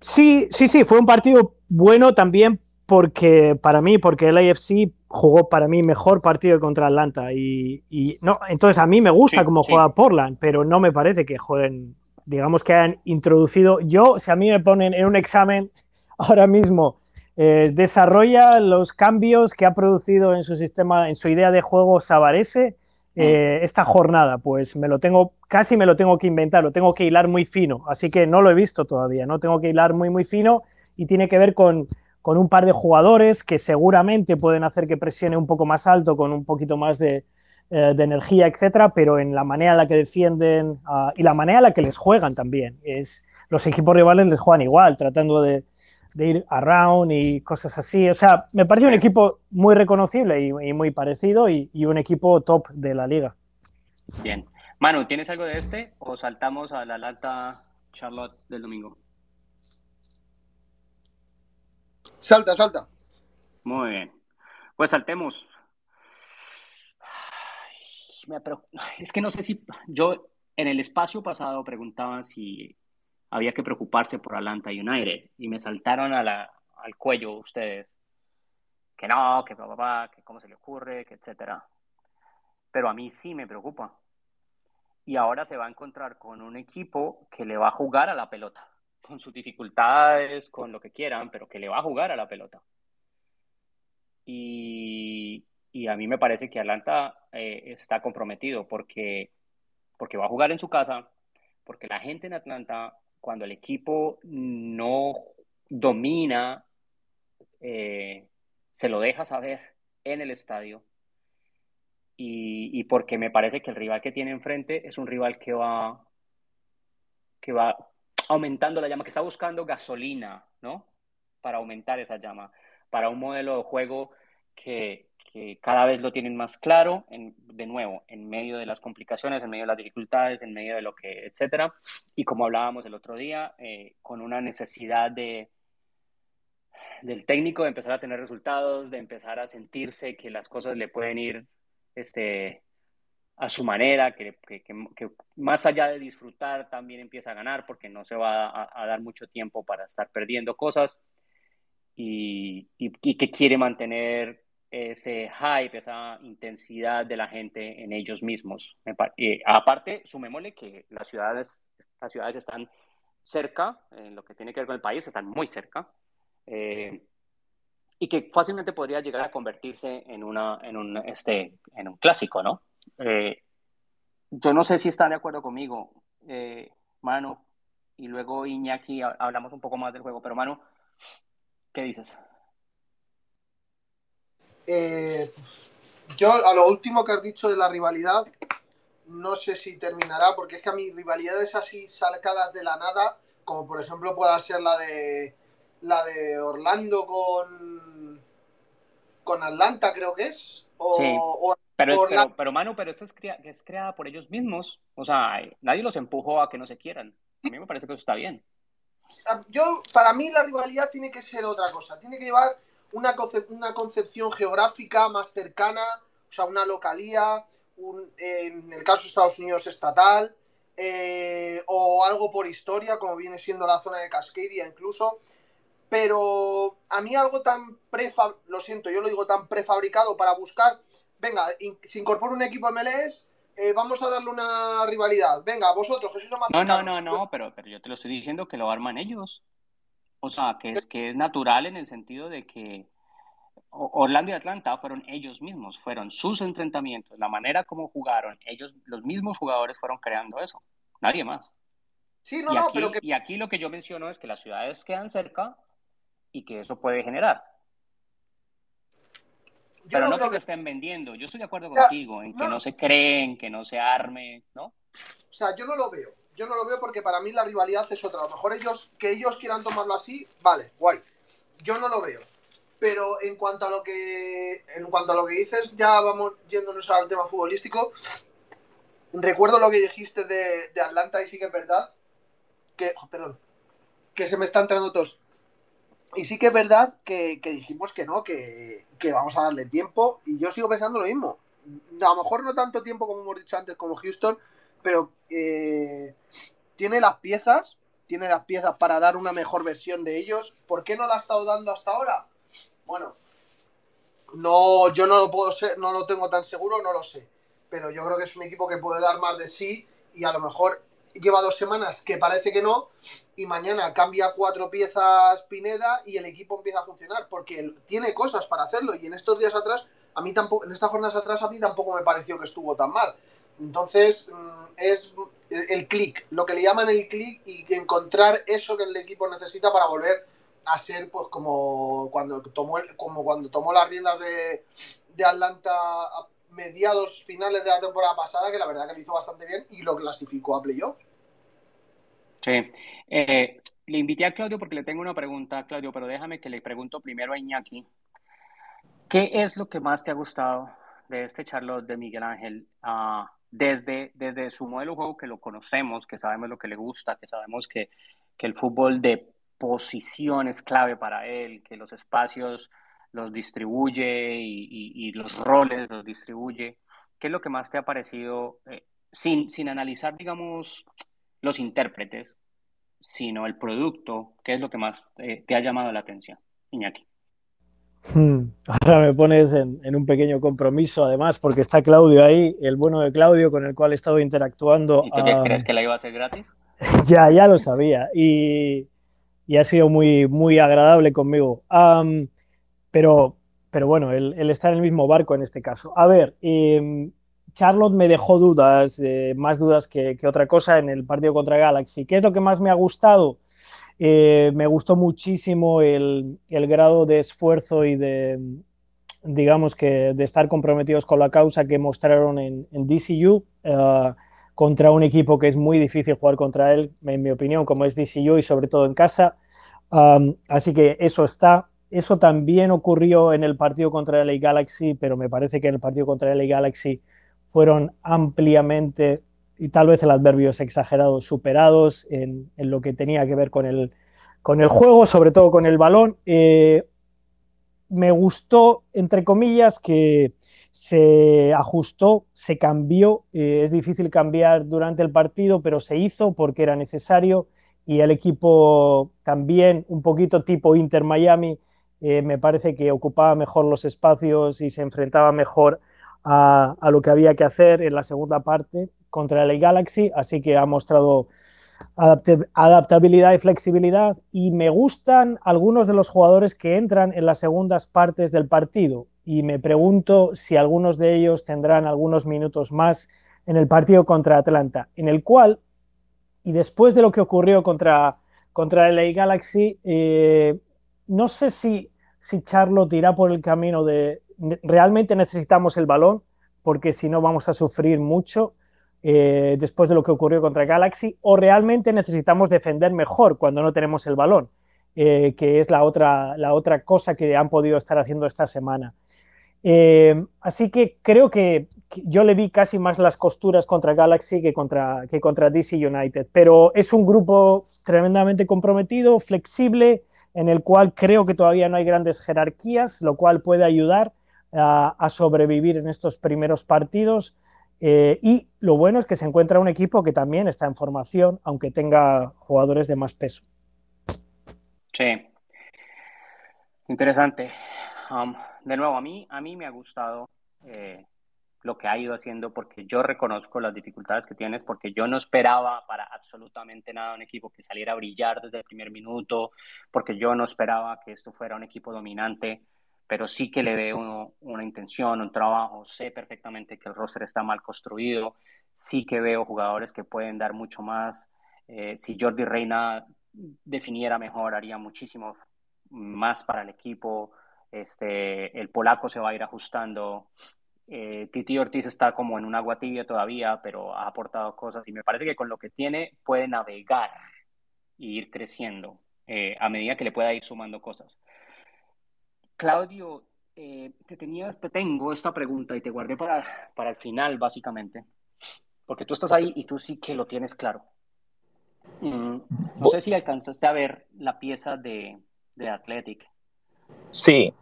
Sí, sí, sí, fue un partido bueno también porque para mí, porque el AFC jugó para mí mejor partido contra Atlanta y, no, entonces a mí me gusta cómo juega Portland, pero no me parece que jueguen, digamos que han introducido, yo, si a mí me ponen en un examen ahora mismo, eh, desarrolla los cambios que ha producido en su sistema, en su idea de juego Sabarese eh, mm. esta jornada, pues me lo tengo, casi me lo tengo que inventar, lo tengo que hilar muy fino, así que no lo he visto todavía, no tengo que hilar muy, muy fino y tiene que ver con con un par de jugadores que seguramente pueden hacer que presione un poco más alto, con un poquito más de, eh, energía, etcétera, pero en la manera en la que defienden ah, y la manera en la que les juegan también. Es, los equipos rivales les juegan igual, tratando de, ir around y cosas así. O sea, me parece un equipo muy reconocible y, muy parecido y, y, un equipo top de la liga. Bien. Manu, ¿tienes algo de este o saltamos a la lata Charlotte del domingo? Salta, salta. Muy bien. Pues saltemos. Es que no sé si yo en el espacio pasado preguntaba si había que preocuparse por Atlanta United y me saltaron a la, al cuello ustedes. Que no, que papá, que cómo se le ocurre, que etcétera. Pero a mí sí me preocupa. Y ahora se va a encontrar con un equipo que le va a jugar a la pelota con sus dificultades, con lo que quieran, pero que le va a jugar a la pelota. Y, a mí me parece que Atlanta eh, está comprometido porque, porque va a jugar en su casa, porque la gente en Atlanta, cuando el equipo no domina, eh, se lo deja saber en el estadio. Y, y, porque me parece que el rival que tiene enfrente es un rival que va, que va aumentando la llama, que está buscando gasolina, ¿no? Para aumentar esa llama, para un modelo de juego que, cada vez lo tienen más claro, en, de nuevo, en medio de las complicaciones, en medio de las dificultades, en medio de lo que, etcétera. Y como hablábamos el otro día, eh, con una necesidad de, del técnico de empezar a tener resultados, de empezar a sentirse que las cosas le pueden ir este, a su manera, que, más allá de disfrutar también empieza a ganar porque no se va a, dar mucho tiempo para estar perdiendo cosas y, que quiere mantener ese hype, esa intensidad de la gente en ellos mismos. Eh, aparte, sumémosle que las ciudades, las ciudades están cerca, en lo que tiene que ver con el país, están muy cerca. Eh, y que fácilmente podría llegar a convertirse en, una, en, un, este, en un clásico, ¿no? Eh, yo no sé si están de acuerdo conmigo, eh, Manu, y luego Iñaki hablamos un poco más del juego, pero Manu, ¿qué dices? Eh, yo a lo último que has dicho de la rivalidad, no sé si terminará, porque es que a mi rivalidades así salcadas de la nada, como por ejemplo pueda ser la de la de Orlando con con Atlanta, creo que es. O, Sí. o- Pero, es, pero, pero Manu, pero esto es, crea- es creada por ellos mismos. O sea, nadie los empujó a que no se quieran. A mí me parece que eso está bien. yo, para mí la rivalidad tiene que ser otra cosa, tiene que llevar una, una concepción geográfica más cercana, o sea, una localía, un- en el caso de Estados Unidos estatal, eh, o algo por historia, como viene siendo la zona de Cascadia incluso, pero a mí algo tan prefab, lo siento, yo lo digo tan prefabricado para buscar, venga, in- se incorpora un equipo MLS, eh, vamos a darle una rivalidad, venga, vosotros, los más No, no, no, no, pero, pero yo te lo estoy diciendo que lo arman ellos. O sea, que es, que es natural en el sentido de que Orlando y Atlanta fueron ellos mismos, fueron sus enfrentamientos, la manera como jugaron, ellos, los mismos jugadores fueron creando eso, nadie más. Sí, no, y, no, aquí, pero que y aquí lo que yo menciono es que las ciudades quedan cerca y que eso puede generar. Pero no no creo que estén vendiendo. Yo estoy de acuerdo contigo en que no. no se creen, que no se arme, ¿no? O sea, yo no lo veo. Yo no lo veo porque para mí la rivalidad es otra. A lo mejor ellos, que ellos quieran tomarlo así, vale, guay. Yo no lo veo. Pero en cuanto a lo que. En cuanto a lo que dices, ya vamos yéndonos al tema futbolístico. Recuerdo lo que dijiste de, de Atlanta y sí que es verdad. Que. oh, perdón. Que se me está entrando tos. Y sí que es verdad que, que dijimos que no, que, que vamos a darle tiempo. Y yo sigo pensando lo mismo. A lo mejor no tanto tiempo como hemos dicho antes, como Houston, pero eh, tiene las piezas, tiene las piezas para dar una mejor versión de ellos. ¿Por qué no la ha estado dando hasta ahora? Bueno, no, yo no lo puedo ser, no lo tengo tan seguro, no lo sé. Pero yo creo que es un equipo que puede dar más de sí y a lo mejor lleva dos semanas que parece que no y mañana cambia cuatro piezas Pineda y el equipo empieza a funcionar porque tiene cosas para hacerlo y en estos días atrás a mí tampoco en estas jornadas atrás a mí tampoco me pareció que estuvo tan mal entonces mm, es el, clic lo que le llaman el clic y encontrar eso que el equipo necesita para volver a ser pues como cuando tomó el- como cuando tomó las riendas de, de Atlanta a mediados finales de la temporada pasada que la verdad que lo hizo bastante bien y lo clasificó a playoff Sí. Eh, le invité a Claudio porque le tengo una pregunta, Claudio, pero déjame que le pregunto primero a Iñaki. ¿Qué es lo que más te ha gustado de este Charlotte de Miguel Ángel? Ah, desde, desde su modelo de juego que lo conocemos, que sabemos lo que le gusta, que sabemos que, que el fútbol de posición es clave para él, que los espacios los distribuye y, los roles los distribuye. ¿Qué es lo que más te ha parecido, eh, sin, sin analizar, digamos, los intérpretes, sino el producto? ¿Qué es lo que más eh, te ha llamado la atención, Iñaki? Hmm, Ahora me pones en, en un pequeño compromiso, además, porque está Claudio ahí, el bueno de Claudio, con el cual he estado interactuando. ¿Y tú qué ah, crees que la iba a hacer gratis? Ya, ya lo sabía. Y, y ha sido muy, muy agradable conmigo. Pero, pero bueno, él, él está en el mismo barco en este caso. A ver, em, Charlotte me dejó dudas, eh, más dudas que, otra cosa en el partido contra Galaxy. ¿Qué es lo que más me ha gustado? Eh, me gustó muchísimo el, grado de esfuerzo y de, digamos que, de estar comprometidos con la causa que mostraron en, DCU. eh, contra un equipo que es muy difícil jugar contra él, en mi opinión, como es DCU y sobre todo en casa. Así que eso está. Eso también ocurrió en el partido contra LA Galaxy, pero me parece que en el partido contra LA Galaxy fueron ampliamente, y tal vez el adverbio es exagerado, superados en, lo que tenía que ver con el, con el juego, sobre todo con el balón. Eh, me gustó, entre comillas, que se ajustó, se cambió. Eh, es difícil cambiar durante el partido, pero se hizo porque era necesario. Y el equipo también, un poquito tipo Inter Miami, eh, me parece que ocupaba mejor los espacios y se enfrentaba mejor a, lo que había que hacer en la segunda parte contra el Galaxy. Así que ha mostrado adaptabilidad y flexibilidad y me gustan algunos de los jugadores que entran en las segundas partes del partido y me pregunto si algunos de ellos tendrán algunos minutos más en el partido contra Atlanta, en el cual, y después de lo que ocurrió contra, contra el LA Galaxy, eh, no sé si, si Charlotte irá por el camino de, realmente necesitamos el balón, porque si no vamos a sufrir mucho eh, después de lo que ocurrió contra Galaxy, o realmente necesitamos defender mejor cuando no tenemos el balón, eh, que es la otra, la otra cosa que han podido estar haciendo esta semana. Eh, así que creo que, yo le vi casi más las costuras contra Galaxy que contra, que contra DC United, pero es un grupo tremendamente comprometido, flexible, en el cual creo que todavía no hay grandes jerarquías, lo cual puede ayudar a, sobrevivir en estos primeros partidos. Eh, y lo bueno es que se encuentra un equipo que también está en formación, aunque tenga jugadores de más peso. Sí. Interesante. Um, de nuevo, a mí, a mí me ha gustado eh, lo que ha ido haciendo porque yo reconozco las dificultades que tienes, porque yo no esperaba para absolutamente nada un equipo que saliera a brillar desde el primer minuto, porque yo no esperaba que esto fuera un equipo dominante, pero sí que le veo una intención, un trabajo, sé perfectamente que el roster está mal construido, sí que veo jugadores que pueden dar mucho más. Eh, si Jordi Reina definiera mejor, haría muchísimo más para el equipo. Este, el polaco se va a ir ajustando. Eh, Titi Ortiz está como en un agua tibia todavía, pero ha aportado cosas y me parece que con lo que tiene puede navegar e ir creciendo eh, a medida que le pueda ir sumando cosas. Claudio, eh, te, tenías, te tengo esta pregunta y te guardé para, para el final, básicamente, porque tú estás ahí y tú sí que lo tienes claro. Mm, no sé si alcanzaste a ver la pieza de, de Athletic. Sí.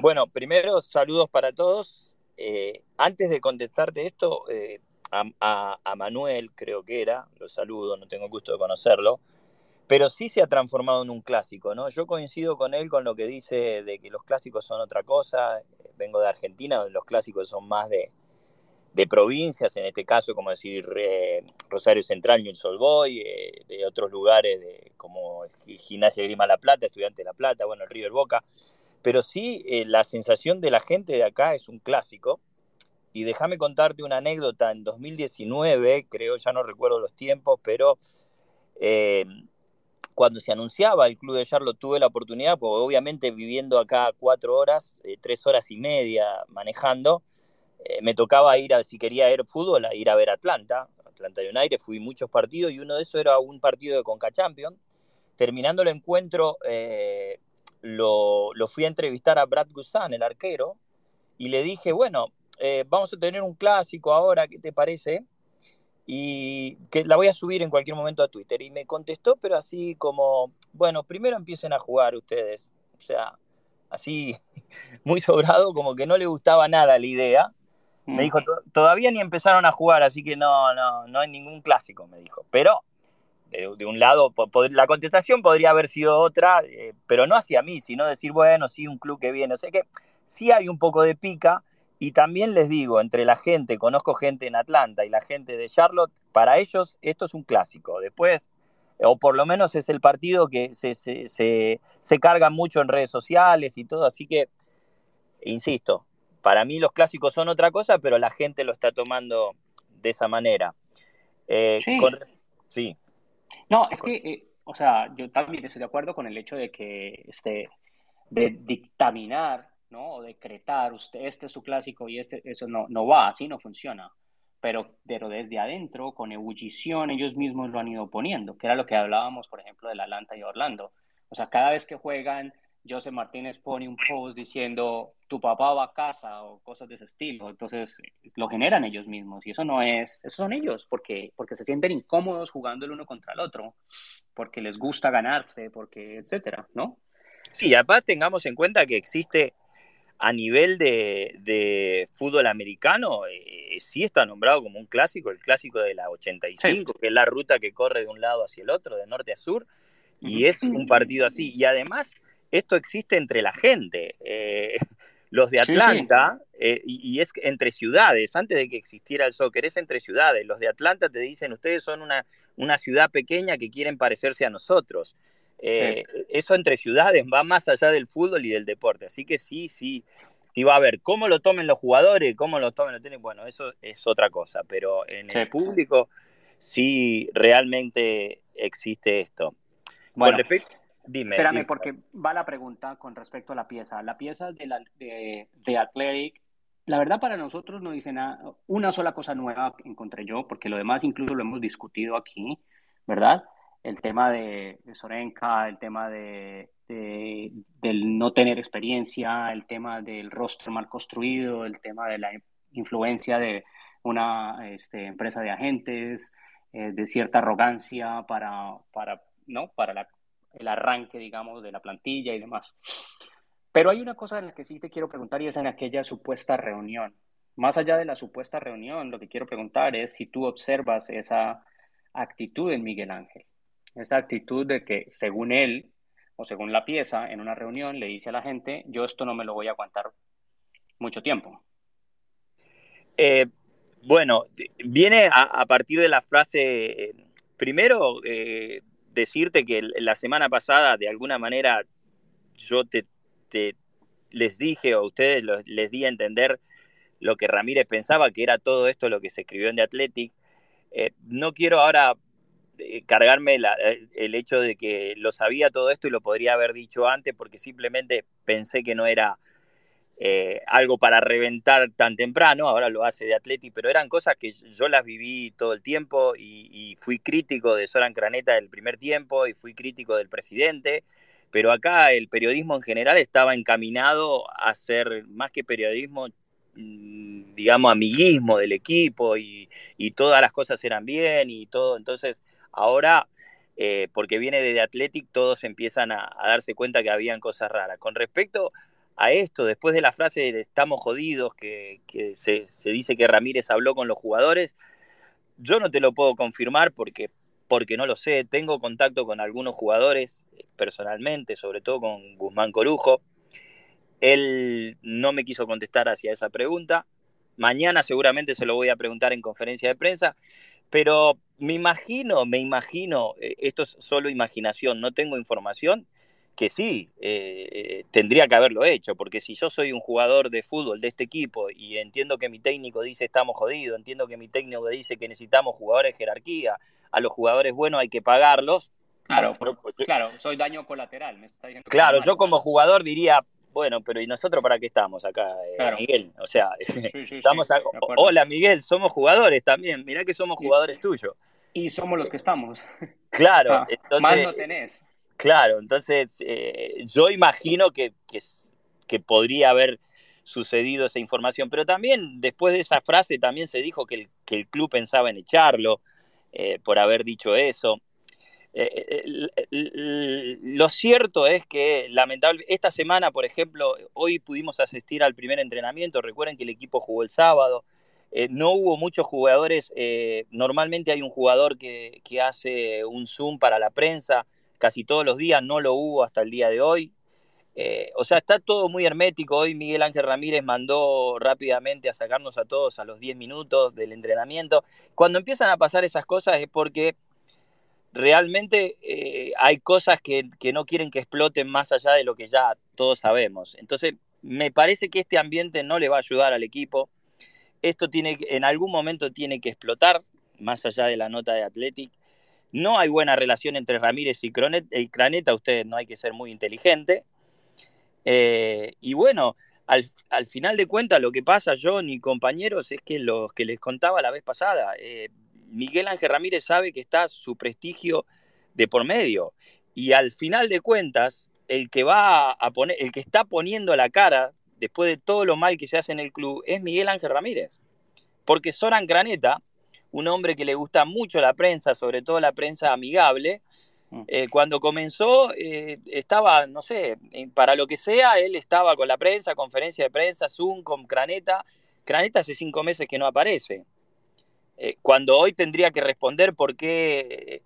Bueno, primero saludos para todos. Eh, antes de contestarte esto, eh, a, Manuel creo que era, lo saludo, no tengo gusto de conocerlo, pero sí se ha transformado en un clásico, ¿no? Yo coincido con él con lo que dice de que los clásicos son otra cosa, vengo de Argentina, donde los clásicos son más de, provincias, en este caso, como decir eh, Rosario Central, New Sol Boy, de otros lugares de, como Gimnasia Grima La Plata, Estudiante de La Plata, bueno, el River Boca pero sí eh, la sensación de la gente de acá es un clásico. Y déjame contarte una anécdota. En 2019, creo, ya no recuerdo los tiempos, pero eh, cuando se anunciaba el club de Charlotte tuve la oportunidad, porque obviamente viviendo acá cuatro horas, eh, tres horas y media manejando, me tocaba ir a, si quería ir fútbol, a ir a ver Atlanta, Atlanta United, fui muchos partidos y uno de esos era un partido de Conca Champions. Terminando el encuentro, lo, fui a entrevistar a Brad Guzan, el arquero, y le dije, bueno, eh, vamos a tener un clásico ahora, ¿qué te parece? Y que la voy a subir en cualquier momento a Twitter. Y me contestó, pero así como, bueno, primero empiecen a jugar ustedes. O sea, así muy sobrado, como que no le gustaba nada la idea. Me dijo, todavía ni empezaron a jugar, así que no, no, no hay ningún clásico, me dijo. Pero de, un lado, la contestación podría haber sido otra, eh, pero no hacia mí, sino decir, bueno, sí, un club que viene. O sea que sí hay un poco de pica. Y también les digo, entre la gente, conozco gente en Atlanta y la gente de Charlotte, para ellos esto es un clásico. Después, o por lo menos es el partido que se, se, se, carga mucho en redes sociales y todo. Así que, insisto, para mí los clásicos son otra cosa, pero la gente lo está tomando de esa manera. Eh, sí. sí. No, es que, eh, o sea, yo también estoy de acuerdo con el hecho de que, este, de dictaminar, ¿no? O decretar, usted, este es su clásico y este, eso no, no va, así no funciona. Pero, pero desde adentro, con ebullición, ellos mismos lo han ido poniendo, que era lo que hablábamos, por ejemplo, del Atlanta y Orlando. O sea, cada vez que juegan, José Martínez pone un post diciendo tu papá va a casa o cosas de ese estilo. Entonces lo generan ellos mismos y eso no es, eso son ellos porque, porque se sienten incómodos jugando el uno contra el otro, porque les gusta ganarse, porque etcétera, ¿no? Sí, aparte tengamos en cuenta que existe a nivel de, fútbol americano, eh, sí está nombrado como un clásico, el clásico de la 85, que es la ruta que corre de un lado hacia el otro, de norte a sur, y es un partido así. Y además esto existe entre la gente. Eh, los de Atlanta, eh, y, es entre ciudades, antes de que existiera el soccer, es entre ciudades. Los de Atlanta te dicen, ustedes son una, una ciudad pequeña que quieren parecerse a nosotros. Eh, eso entre ciudades va más allá del fútbol y del deporte. Así que sí, sí, sí va a haber. ¿Cómo lo tomen los jugadores? ¿Cómo lo tomen los técnicos? Bueno, eso es otra cosa, pero en el público sí realmente existe esto. Bueno, Dime. Espérame, porque va la pregunta con respecto a la pieza. La pieza de, la, de, de Athletic, la verdad para nosotros no dice nada, una sola cosa nueva encontré yo, porque lo demás incluso lo hemos discutido aquí, ¿verdad? El tema de, Sorenka, el tema de, de, del no tener experiencia, el tema del rostro mal construido, el tema de la influencia de una este, empresa de agentes, eh, de cierta arrogancia para, para, ¿no? para la, el arranque, digamos, de la plantilla y demás. Pero hay una cosa en la que sí te quiero preguntar y es en aquella supuesta reunión. Más allá de la supuesta reunión, lo que quiero preguntar es si tú observas esa actitud en Miguel Ángel, esa actitud de que según él o según la pieza en una reunión le dice a la gente, yo esto no me lo voy a aguantar mucho tiempo. Eh, bueno, viene a, partir de la frase, primero, eh, decirte que la semana pasada, de alguna manera, yo te, les dije o ustedes les di a entender lo que Ramírez pensaba, que era todo esto lo que se escribió en The Athletic. Eh, no quiero ahora eh, cargarme el hecho de que lo sabía todo esto y lo podría haber dicho antes, porque simplemente pensé que no era eh, algo para reventar tan temprano, ahora lo hace de Atleti, pero eran cosas que yo las viví todo el tiempo y, fui crítico de Soran Craneta del primer tiempo y fui crítico del presidente, pero acá el periodismo en general estaba encaminado a ser más que periodismo, mm, digamos, amiguismo del equipo y, todas las cosas eran bien y todo, entonces ahora... Eh, porque viene de Athletic, todos empiezan a, darse cuenta que habían cosas raras. Con respecto a esto, después de la frase de estamos jodidos, que, se, dice que Ramírez habló con los jugadores, yo no te lo puedo confirmar porque, porque no lo sé. Tengo contacto con algunos jugadores eh, personalmente, sobre todo con Guzmán Corujo. Él no me quiso contestar hacia esa pregunta. Mañana seguramente se lo voy a preguntar en conferencia de prensa, pero me imagino, me imagino, eh, esto es solo imaginación, no tengo información, que sí, eh, tendría que haberlo hecho, porque si yo soy un jugador de fútbol de este equipo y entiendo que mi técnico dice estamos jodidos, entiendo que mi técnico dice que necesitamos jugadores de jerarquía, a los jugadores buenos hay que pagarlos. Claro, claro, soy daño colateral. claro, yo como jugador diría, bueno, pero ¿y nosotros para qué estamos acá, eh, Miguel? O sea, estamos hola Miguel, somos jugadores también, mirá que somos jugadores tuyos. Y somos los que estamos. Claro, ah, entonces, más no tenés. Claro, entonces eh, yo imagino que, que, podría haber sucedido esa información, pero también después de esa frase también se dijo que el, club pensaba en echarlo eh, por haber dicho eso. Eh, lo cierto es que lamentablemente esta semana, por ejemplo, hoy pudimos asistir al primer entrenamiento, recuerden que el equipo jugó el sábado, no hubo muchos jugadores, normalmente hay un jugador que, que hace un Zoom para la prensa, casi todos los días, no lo hubo hasta el día de hoy. Eh, o sea, está todo muy hermético. Hoy Miguel Ángel Ramírez mandó rápidamente a sacarnos a todos a los 10 minutos del entrenamiento. Cuando empiezan a pasar esas cosas es porque realmente eh, hay cosas que, que, no quieren que exploten más allá de lo que ya todos sabemos. Entonces, me parece que este ambiente no le va a ayudar al equipo. Esto tiene, en algún momento tiene que explotar, más allá de la nota de Athletic. No hay buena relación entre Ramírez y Craneta, usted no hay que ser muy inteligente. Eh, y bueno, al, final de cuentas lo que pasa, John y compañeros, es que lo que les contaba la vez pasada, eh, Miguel Ángel Ramírez sabe que está su prestigio de por medio. Y al final de cuentas, el que va a poner, el que está poniendo la cara después de todo lo mal que se hace en el club es Miguel Ángel Ramírez. Porque Soran Craneta un hombre que le gusta mucho la prensa, sobre todo la prensa amigable. Mm. Eh, cuando comenzó, eh, estaba, no sé, para lo que sea, él estaba con la prensa, conferencia de prensa, Zoom, con Craneta. Craneta hace cinco meses que no aparece. Eh, cuando hoy tendría que responder por qué,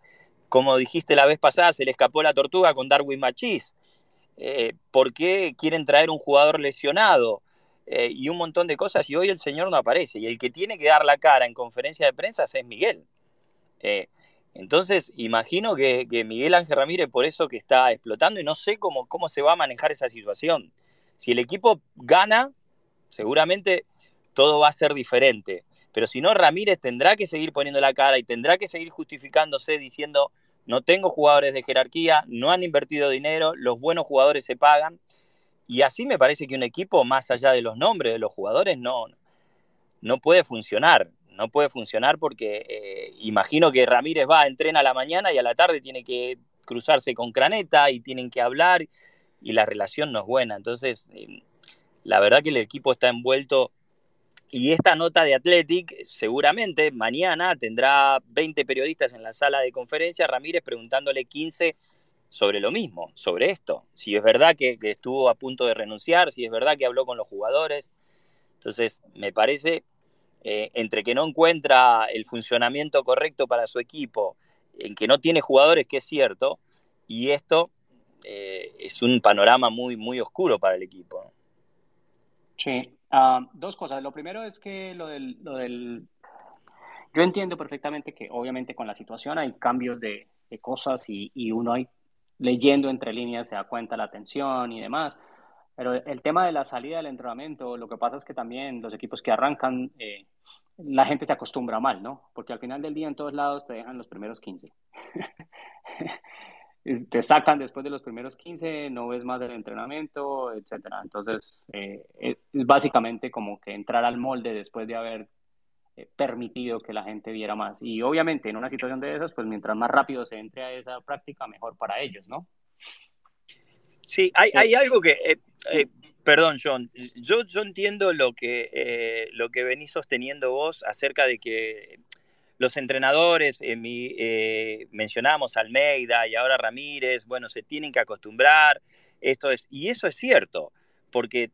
como dijiste la vez pasada, se le escapó la tortuga con Darwin Machís. ¿Por qué quieren traer un jugador lesionado? Eh, y un montón de cosas, y hoy el señor no aparece, y el que tiene que dar la cara en conferencia de prensa es Miguel. Eh, entonces, imagino que, Miguel Ángel Ramírez por eso que está explotando y no sé cómo, cómo se va a manejar esa situación. Si el equipo gana, seguramente todo va a ser diferente. Pero si no, Ramírez tendrá que seguir poniendo la cara y tendrá que seguir justificándose diciendo no tengo jugadores de jerarquía, no han invertido dinero, los buenos jugadores se pagan. Y así me parece que un equipo, más allá de los nombres de los jugadores, no, no puede funcionar. No puede funcionar porque eh, imagino que Ramírez va, entrena a la mañana y a la tarde tiene que cruzarse con Craneta y tienen que hablar y la relación no es buena. Entonces, eh, la verdad que el equipo está envuelto y esta nota de Athletic seguramente mañana tendrá 20 periodistas en la sala de conferencia, Ramírez preguntándole 15 sobre lo mismo, sobre esto. Si es verdad que, estuvo a punto de renunciar, si es verdad que habló con los jugadores. Entonces, me parece, eh, entre que no encuentra el funcionamiento correcto para su equipo, en que no tiene jugadores, que es cierto, y esto eh, es un panorama muy, muy oscuro para el equipo. Sí, Ah, dos cosas. Lo primero es que lo del, lo del... Yo entiendo perfectamente que obviamente con la situación hay cambios de, de cosas y, y, uno ahí leyendo entre líneas se da cuenta la tensión y demás. Pero el tema de la salida del entrenamiento, lo que pasa es que también los equipos que arrancan, eh, la gente se acostumbra mal, ¿no? Porque al final del día en todos lados te dejan los primeros 15. te sacan después de los primeros 15, no ves más del entrenamiento, etcétera. Entonces, eh, es básicamente como que entrar al molde después de haber eh, permitido que la gente viera más. Y obviamente en una situación de esas, pues mientras más rápido se entre a esa práctica, mejor para ellos, ¿no? Sí, hay, hay algo que, eh, perdón John, yo, yo entiendo lo que, lo que venís sosteniendo vos acerca de que los entrenadores, eh, eh, mencionamos Almeida y ahora Ramírez, bueno, se tienen que acostumbrar, esto es, y eso es cierto, porque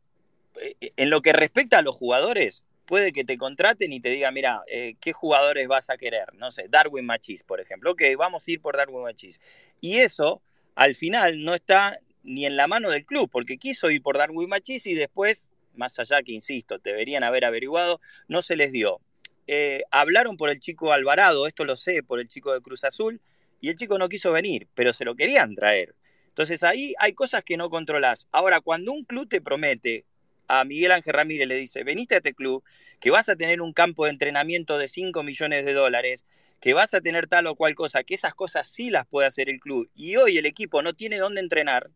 eh, en lo que respecta a los jugadores, puede que te contraten y te digan, mira, ¿qué jugadores vas a querer? No sé, Darwin Machis, por ejemplo. Ok, vamos a ir por Darwin Machis. Y eso, al final, no está ni en la mano del club, porque quiso ir por Darwin Machis y después, más allá que, insisto, deberían haber averiguado, no se les dio. Eh, hablaron por el chico Alvarado, esto lo sé, por el chico de Cruz Azul, y el chico no quiso venir, pero se lo querían traer. Entonces ahí hay cosas que no controlas. Ahora, cuando un club te promete, a Miguel Ángel Ramírez le dice, veniste a este club, que vas a tener un campo de entrenamiento de 5 millones de dólares, que vas a tener tal o cual cosa, que esas cosas sí las puede hacer el club, y hoy el equipo no tiene dónde entrenar,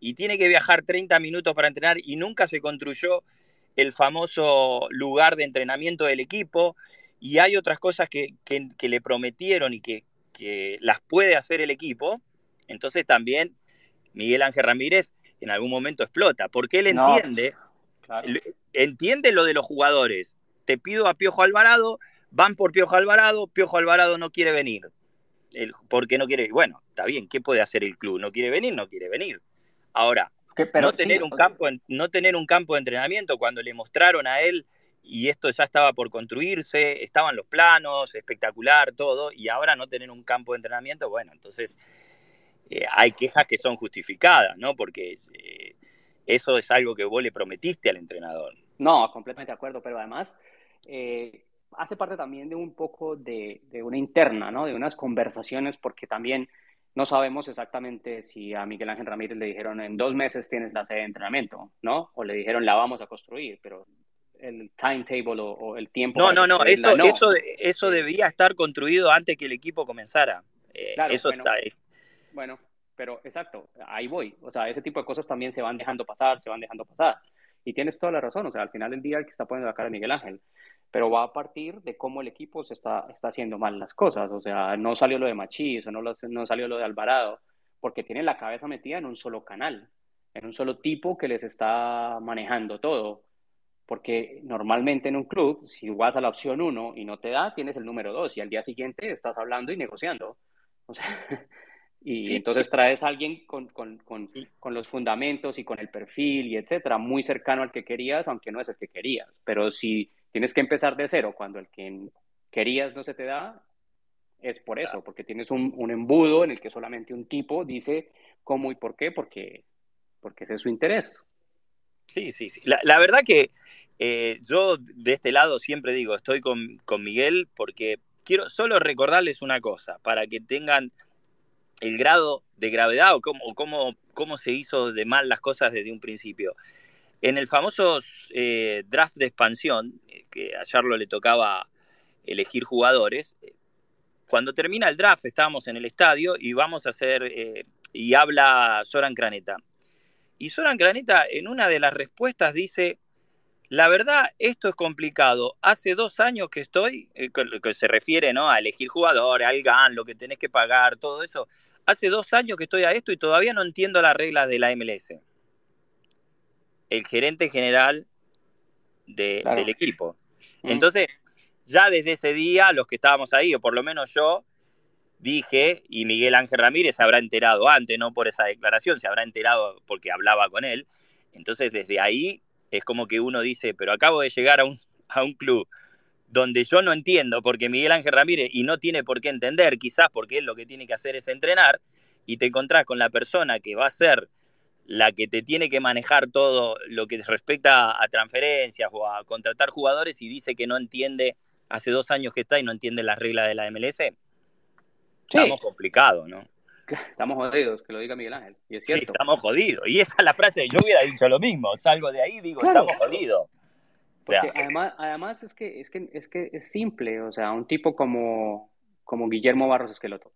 y tiene que viajar 30 minutos para entrenar, y nunca se construyó el famoso lugar de entrenamiento del equipo y hay otras cosas que, le prometieron y que, las puede hacer el equipo, entonces también Miguel Ángel Ramírez en algún momento explota, porque él entiende, entiende lo de los jugadores. Te pido a Piojo Alvarado, van por Piojo Alvarado, Piojo Alvarado no quiere venir. El, porque no quiere, bueno, está bien, ¿qué puede hacer el club? ¿No quiere venir? No quiere venir. Ahora, no, tener un campo, no tener un campo de entrenamiento cuando le mostraron a él y esto ya estaba por construirse, estaban los planos, espectacular, todo, y ahora no tener un campo de entrenamiento, bueno, entonces eh, hay quejas que son justificadas, ¿no? Porque eh, eso es algo que vos le prometiste al entrenador. No, completamente de acuerdo, pero además eh, hace parte también de un poco de, de, una interna, ¿no? De unas conversaciones, porque también no sabemos exactamente si a Miguel Ángel Ramírez le dijeron en dos meses tienes la sede de entrenamiento, ¿no? O le dijeron la vamos a construir, pero el timetable o, el tiempo. No, no, no, eso, eso, eso debía estar construido antes que el equipo comenzara. Eh, eso bueno, está ahí. Bueno, pero exacto, ahí voy. O sea, ese tipo de cosas también se van dejando pasar, se van dejando pasar. Y tienes toda la razón, o sea, al final del día el que está poniendo la cara es Miguel Ángel pero va a partir de cómo el equipo se está, está haciendo mal las cosas. O sea, no salió lo de Machís o no, no salió lo de Alvarado, porque tienen la cabeza metida en un solo canal, en un solo tipo que les está manejando todo. Porque normalmente en un club, si vas a la opción 1 y no te da, tienes el número 2 y al día siguiente estás hablando y negociando. O sea, y entonces traes a alguien con, con, con, con, los fundamentos y con el perfil y etcétera, muy cercano al que querías, aunque no es el que querías. Pero si tienes que empezar de cero cuando el que querías no se te da, es por eso, porque tienes un, un, embudo en el que solamente un tipo dice cómo y por qué, porque, porque ese es su interés. Sí, sí, sí. La, la verdad que eh, yo de este lado siempre digo, estoy con, con, Miguel porque quiero solo recordarles una cosa, para que tengan el grado de gravedad o cómo, cómo, cómo se hizo de mal las cosas desde un principio. En el famoso eh, draft de expansión, eh, que a Charlo le tocaba elegir jugadores, cuando termina el draft, estábamos en el estadio y vamos a hacer, eh, y habla Soran Craneta. Y Soran Craneta en una de las respuestas dice, la verdad, esto es complicado. Hace dos años que estoy, eh, que se refiere ¿no? a elegir jugador, al GAN, lo que tenés que pagar, todo eso. Hace dos años que estoy a esto y todavía no entiendo las reglas de la MLS. El gerente general del equipo. Mm. Entonces, ya desde ese día, los que estábamos ahí, o por lo menos yo, dije, y Miguel Ángel Ramírez se habrá enterado antes, no por esa declaración, se habrá enterado porque hablaba con él. Entonces, desde ahí es como que uno dice, pero acabo de llegar a un, a un club donde yo no entiendo, porque Miguel Ángel Ramírez, y no tiene por qué entender, quizás porque él lo que tiene que hacer es entrenar, y te encontrás con la persona que va a ser la que te tiene que manejar todo lo que respecta a transferencias o a contratar jugadores y dice que no entiende, hace dos años que está y no entiende las reglas de la MLS, estamos complicados, ¿no? Estamos jodidos, que lo diga Miguel Ángel. Y es cierto. estamos jodidos. Y esa es la frase, yo hubiera dicho lo mismo. Salgo de ahí digo, estamos jodidos. Además, además es que, es que es que es simple, o sea, un tipo como, como Guillermo Barros Esqueloto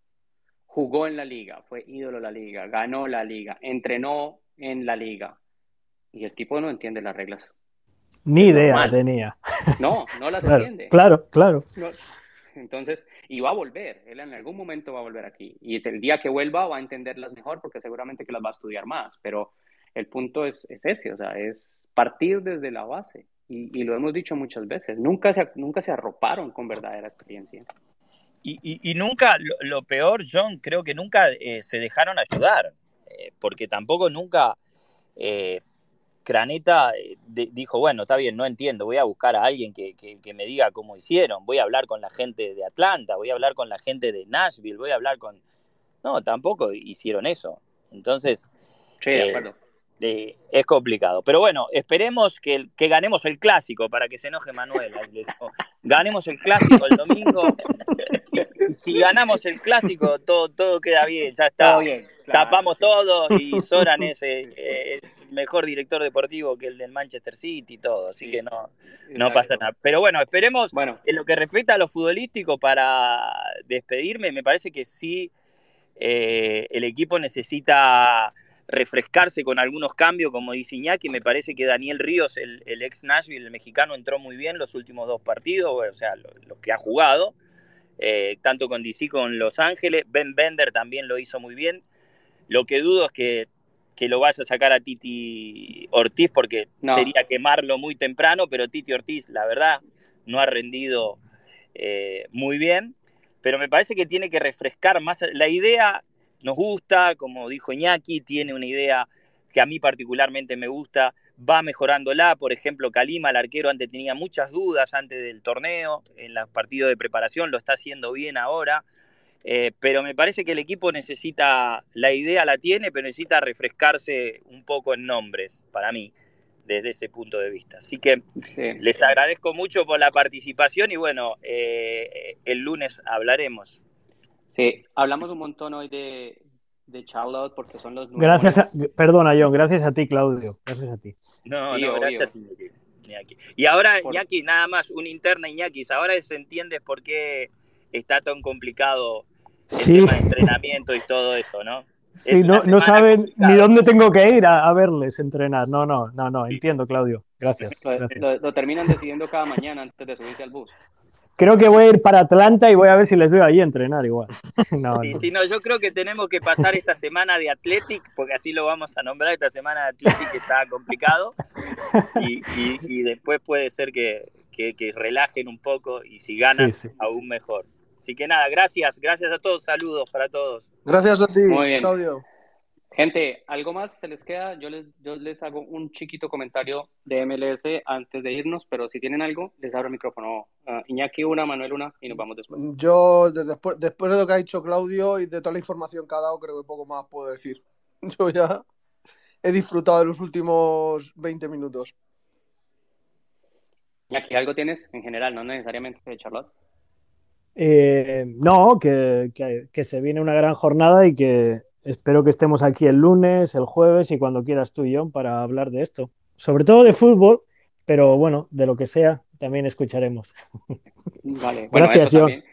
jugó en la liga, fue ídolo de la liga, ganó la liga, entrenó en la liga. Y el tipo no entiende las reglas. Ni idea tenía. No, no las entiende. Claro, claro. entonces, y va a volver, él en algún momento va a volver aquí. Y el día que vuelva va a entenderlas mejor porque seguramente que las va a estudiar más. Pero el punto es, es ese, o sea, es partir desde la base. Y, lo hemos dicho muchas veces, nunca se, nunca se arroparon con verdadera experiencia. Y, nunca, lo, peor, John, creo que nunca eh, se dejaron ayudar, eh, porque tampoco nunca eh, Craneta dijo, bueno, está bien, no entiendo, voy a buscar a alguien que, me diga cómo hicieron, voy a hablar con la gente de Atlanta, voy a hablar con la gente de Nashville, voy a hablar con... No, tampoco hicieron eso. Entonces... Sí, acuerdo. es complicado. Pero bueno, esperemos que, que, ganemos el clásico para que se enoje Manuel. Ganemos el clásico el domingo si ganamos el clásico, todo, todo queda bien, ya está. Tapamos todo y Soran es el, mejor director deportivo que el del Manchester City y todo, así que no, no pasa nada. Pero bueno, esperemos, bueno. en lo que respecta a lo futbolístico, para despedirme, me parece que sí eh, el equipo necesita refrescarse con algunos cambios, como dice Iñaki, me parece que Daniel Ríos, el, ex Nashville, el mexicano, entró muy bien los últimos dos partidos, o sea, los que ha jugado. Eh, tanto con DC como con Los Ángeles. Ben Bender también lo hizo muy bien. Lo que dudo es que, que lo vaya a sacar a Titi Ortiz porque sería quemarlo muy temprano, pero Titi Ortiz, la verdad, no ha rendido eh, muy bien. Pero me parece que tiene que refrescar más. La idea nos gusta, como dijo Iñaki, tiene una idea que a mí particularmente me gusta, va mejorándola. Por ejemplo, Kalima, el arquero, antes tenía muchas dudas antes del torneo, en los partidos de preparación, lo está haciendo bien ahora. Eh, pero me parece que el equipo necesita, la idea la tiene, pero necesita refrescarse un poco en nombres, para mí, desde ese punto de vista. Así que les agradezco mucho por la participación y bueno, eh, el lunes hablaremos. Sí, hablamos un montón hoy de, de Charlotte porque son los Gracias a, perdona John, gracias a ti Claudio, gracias a ti. No, no, gracias Iñaki. Y ahora Iñaki, nada más, una interna Iñaki, ahora se entiende por qué está tan complicado el tema de entrenamiento y todo eso, ¿no? Sí, no, no saben ni dónde tengo que ir a, verles entrenar. No, no, no, no, entiendo, Claudio. Gracias. lo, terminan decidiendo cada mañana antes de subirse al bus creo que voy a ir para Atlanta y voy a ver si les veo ahí entrenar igual. No, Si no, yo creo que tenemos que pasar esta semana de Athletic, porque así lo vamos a nombrar, esta semana de Athletic que está complicado, y, después puede ser que, relajen un poco y si ganan, aún mejor. Así que nada, gracias, gracias a todos, saludos para todos. Gracias a ti, Claudio. Gente, ¿algo más se les queda? Yo les, yo les hago un chiquito comentario de MLS antes de irnos, pero si tienen algo, les abro el micrófono. Uh, Iñaki una, Manuel una y nos vamos después. Yo, después, después de lo que ha dicho Claudio y de toda la información que ha dado, creo que poco más puedo decir. Yo ya he disfrutado de los últimos 20 minutos. Iñaki, ¿algo tienes en general, no necesariamente de Charlotte? Eh, no, que, que se viene una gran jornada y que Espero que estemos aquí el lunes, el jueves y cuando quieras tú y yo para hablar de esto. Sobre todo de fútbol, pero bueno, de lo que sea también escucharemos. Vale, bueno, Gracias, John.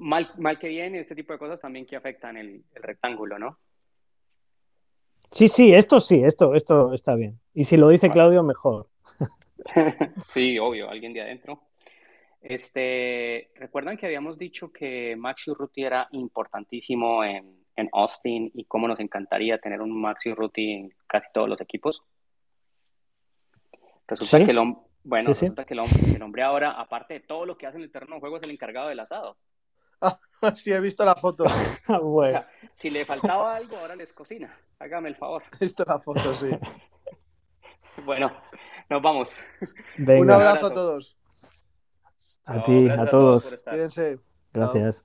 Mal, mal que bien, este tipo de cosas también que afectan el, el rectángulo, ¿no? Sí, sí, esto sí, esto, esto está bien. Y si lo dice Claudio, mejor. sí, obvio, alguien de adentro. Este, ¿recuerdan que habíamos dicho que Maxi Ruti era importantísimo en, en, Austin y cómo nos encantaría tener un Maxi Ruti en casi todos los equipos? Resulta que el hombre, bueno, resulta Que, el hombre, el hombre, ahora, aparte de todo lo que hace en el terreno de juego, es el encargado del asado. Ah, sí, he visto la foto. bueno. si le faltaba algo, ahora les cocina. Hágame el favor. He visto la foto, sí. bueno, nos vamos. Un, abrazo a todos. A ti, a, todos. Cuídense. Gracias.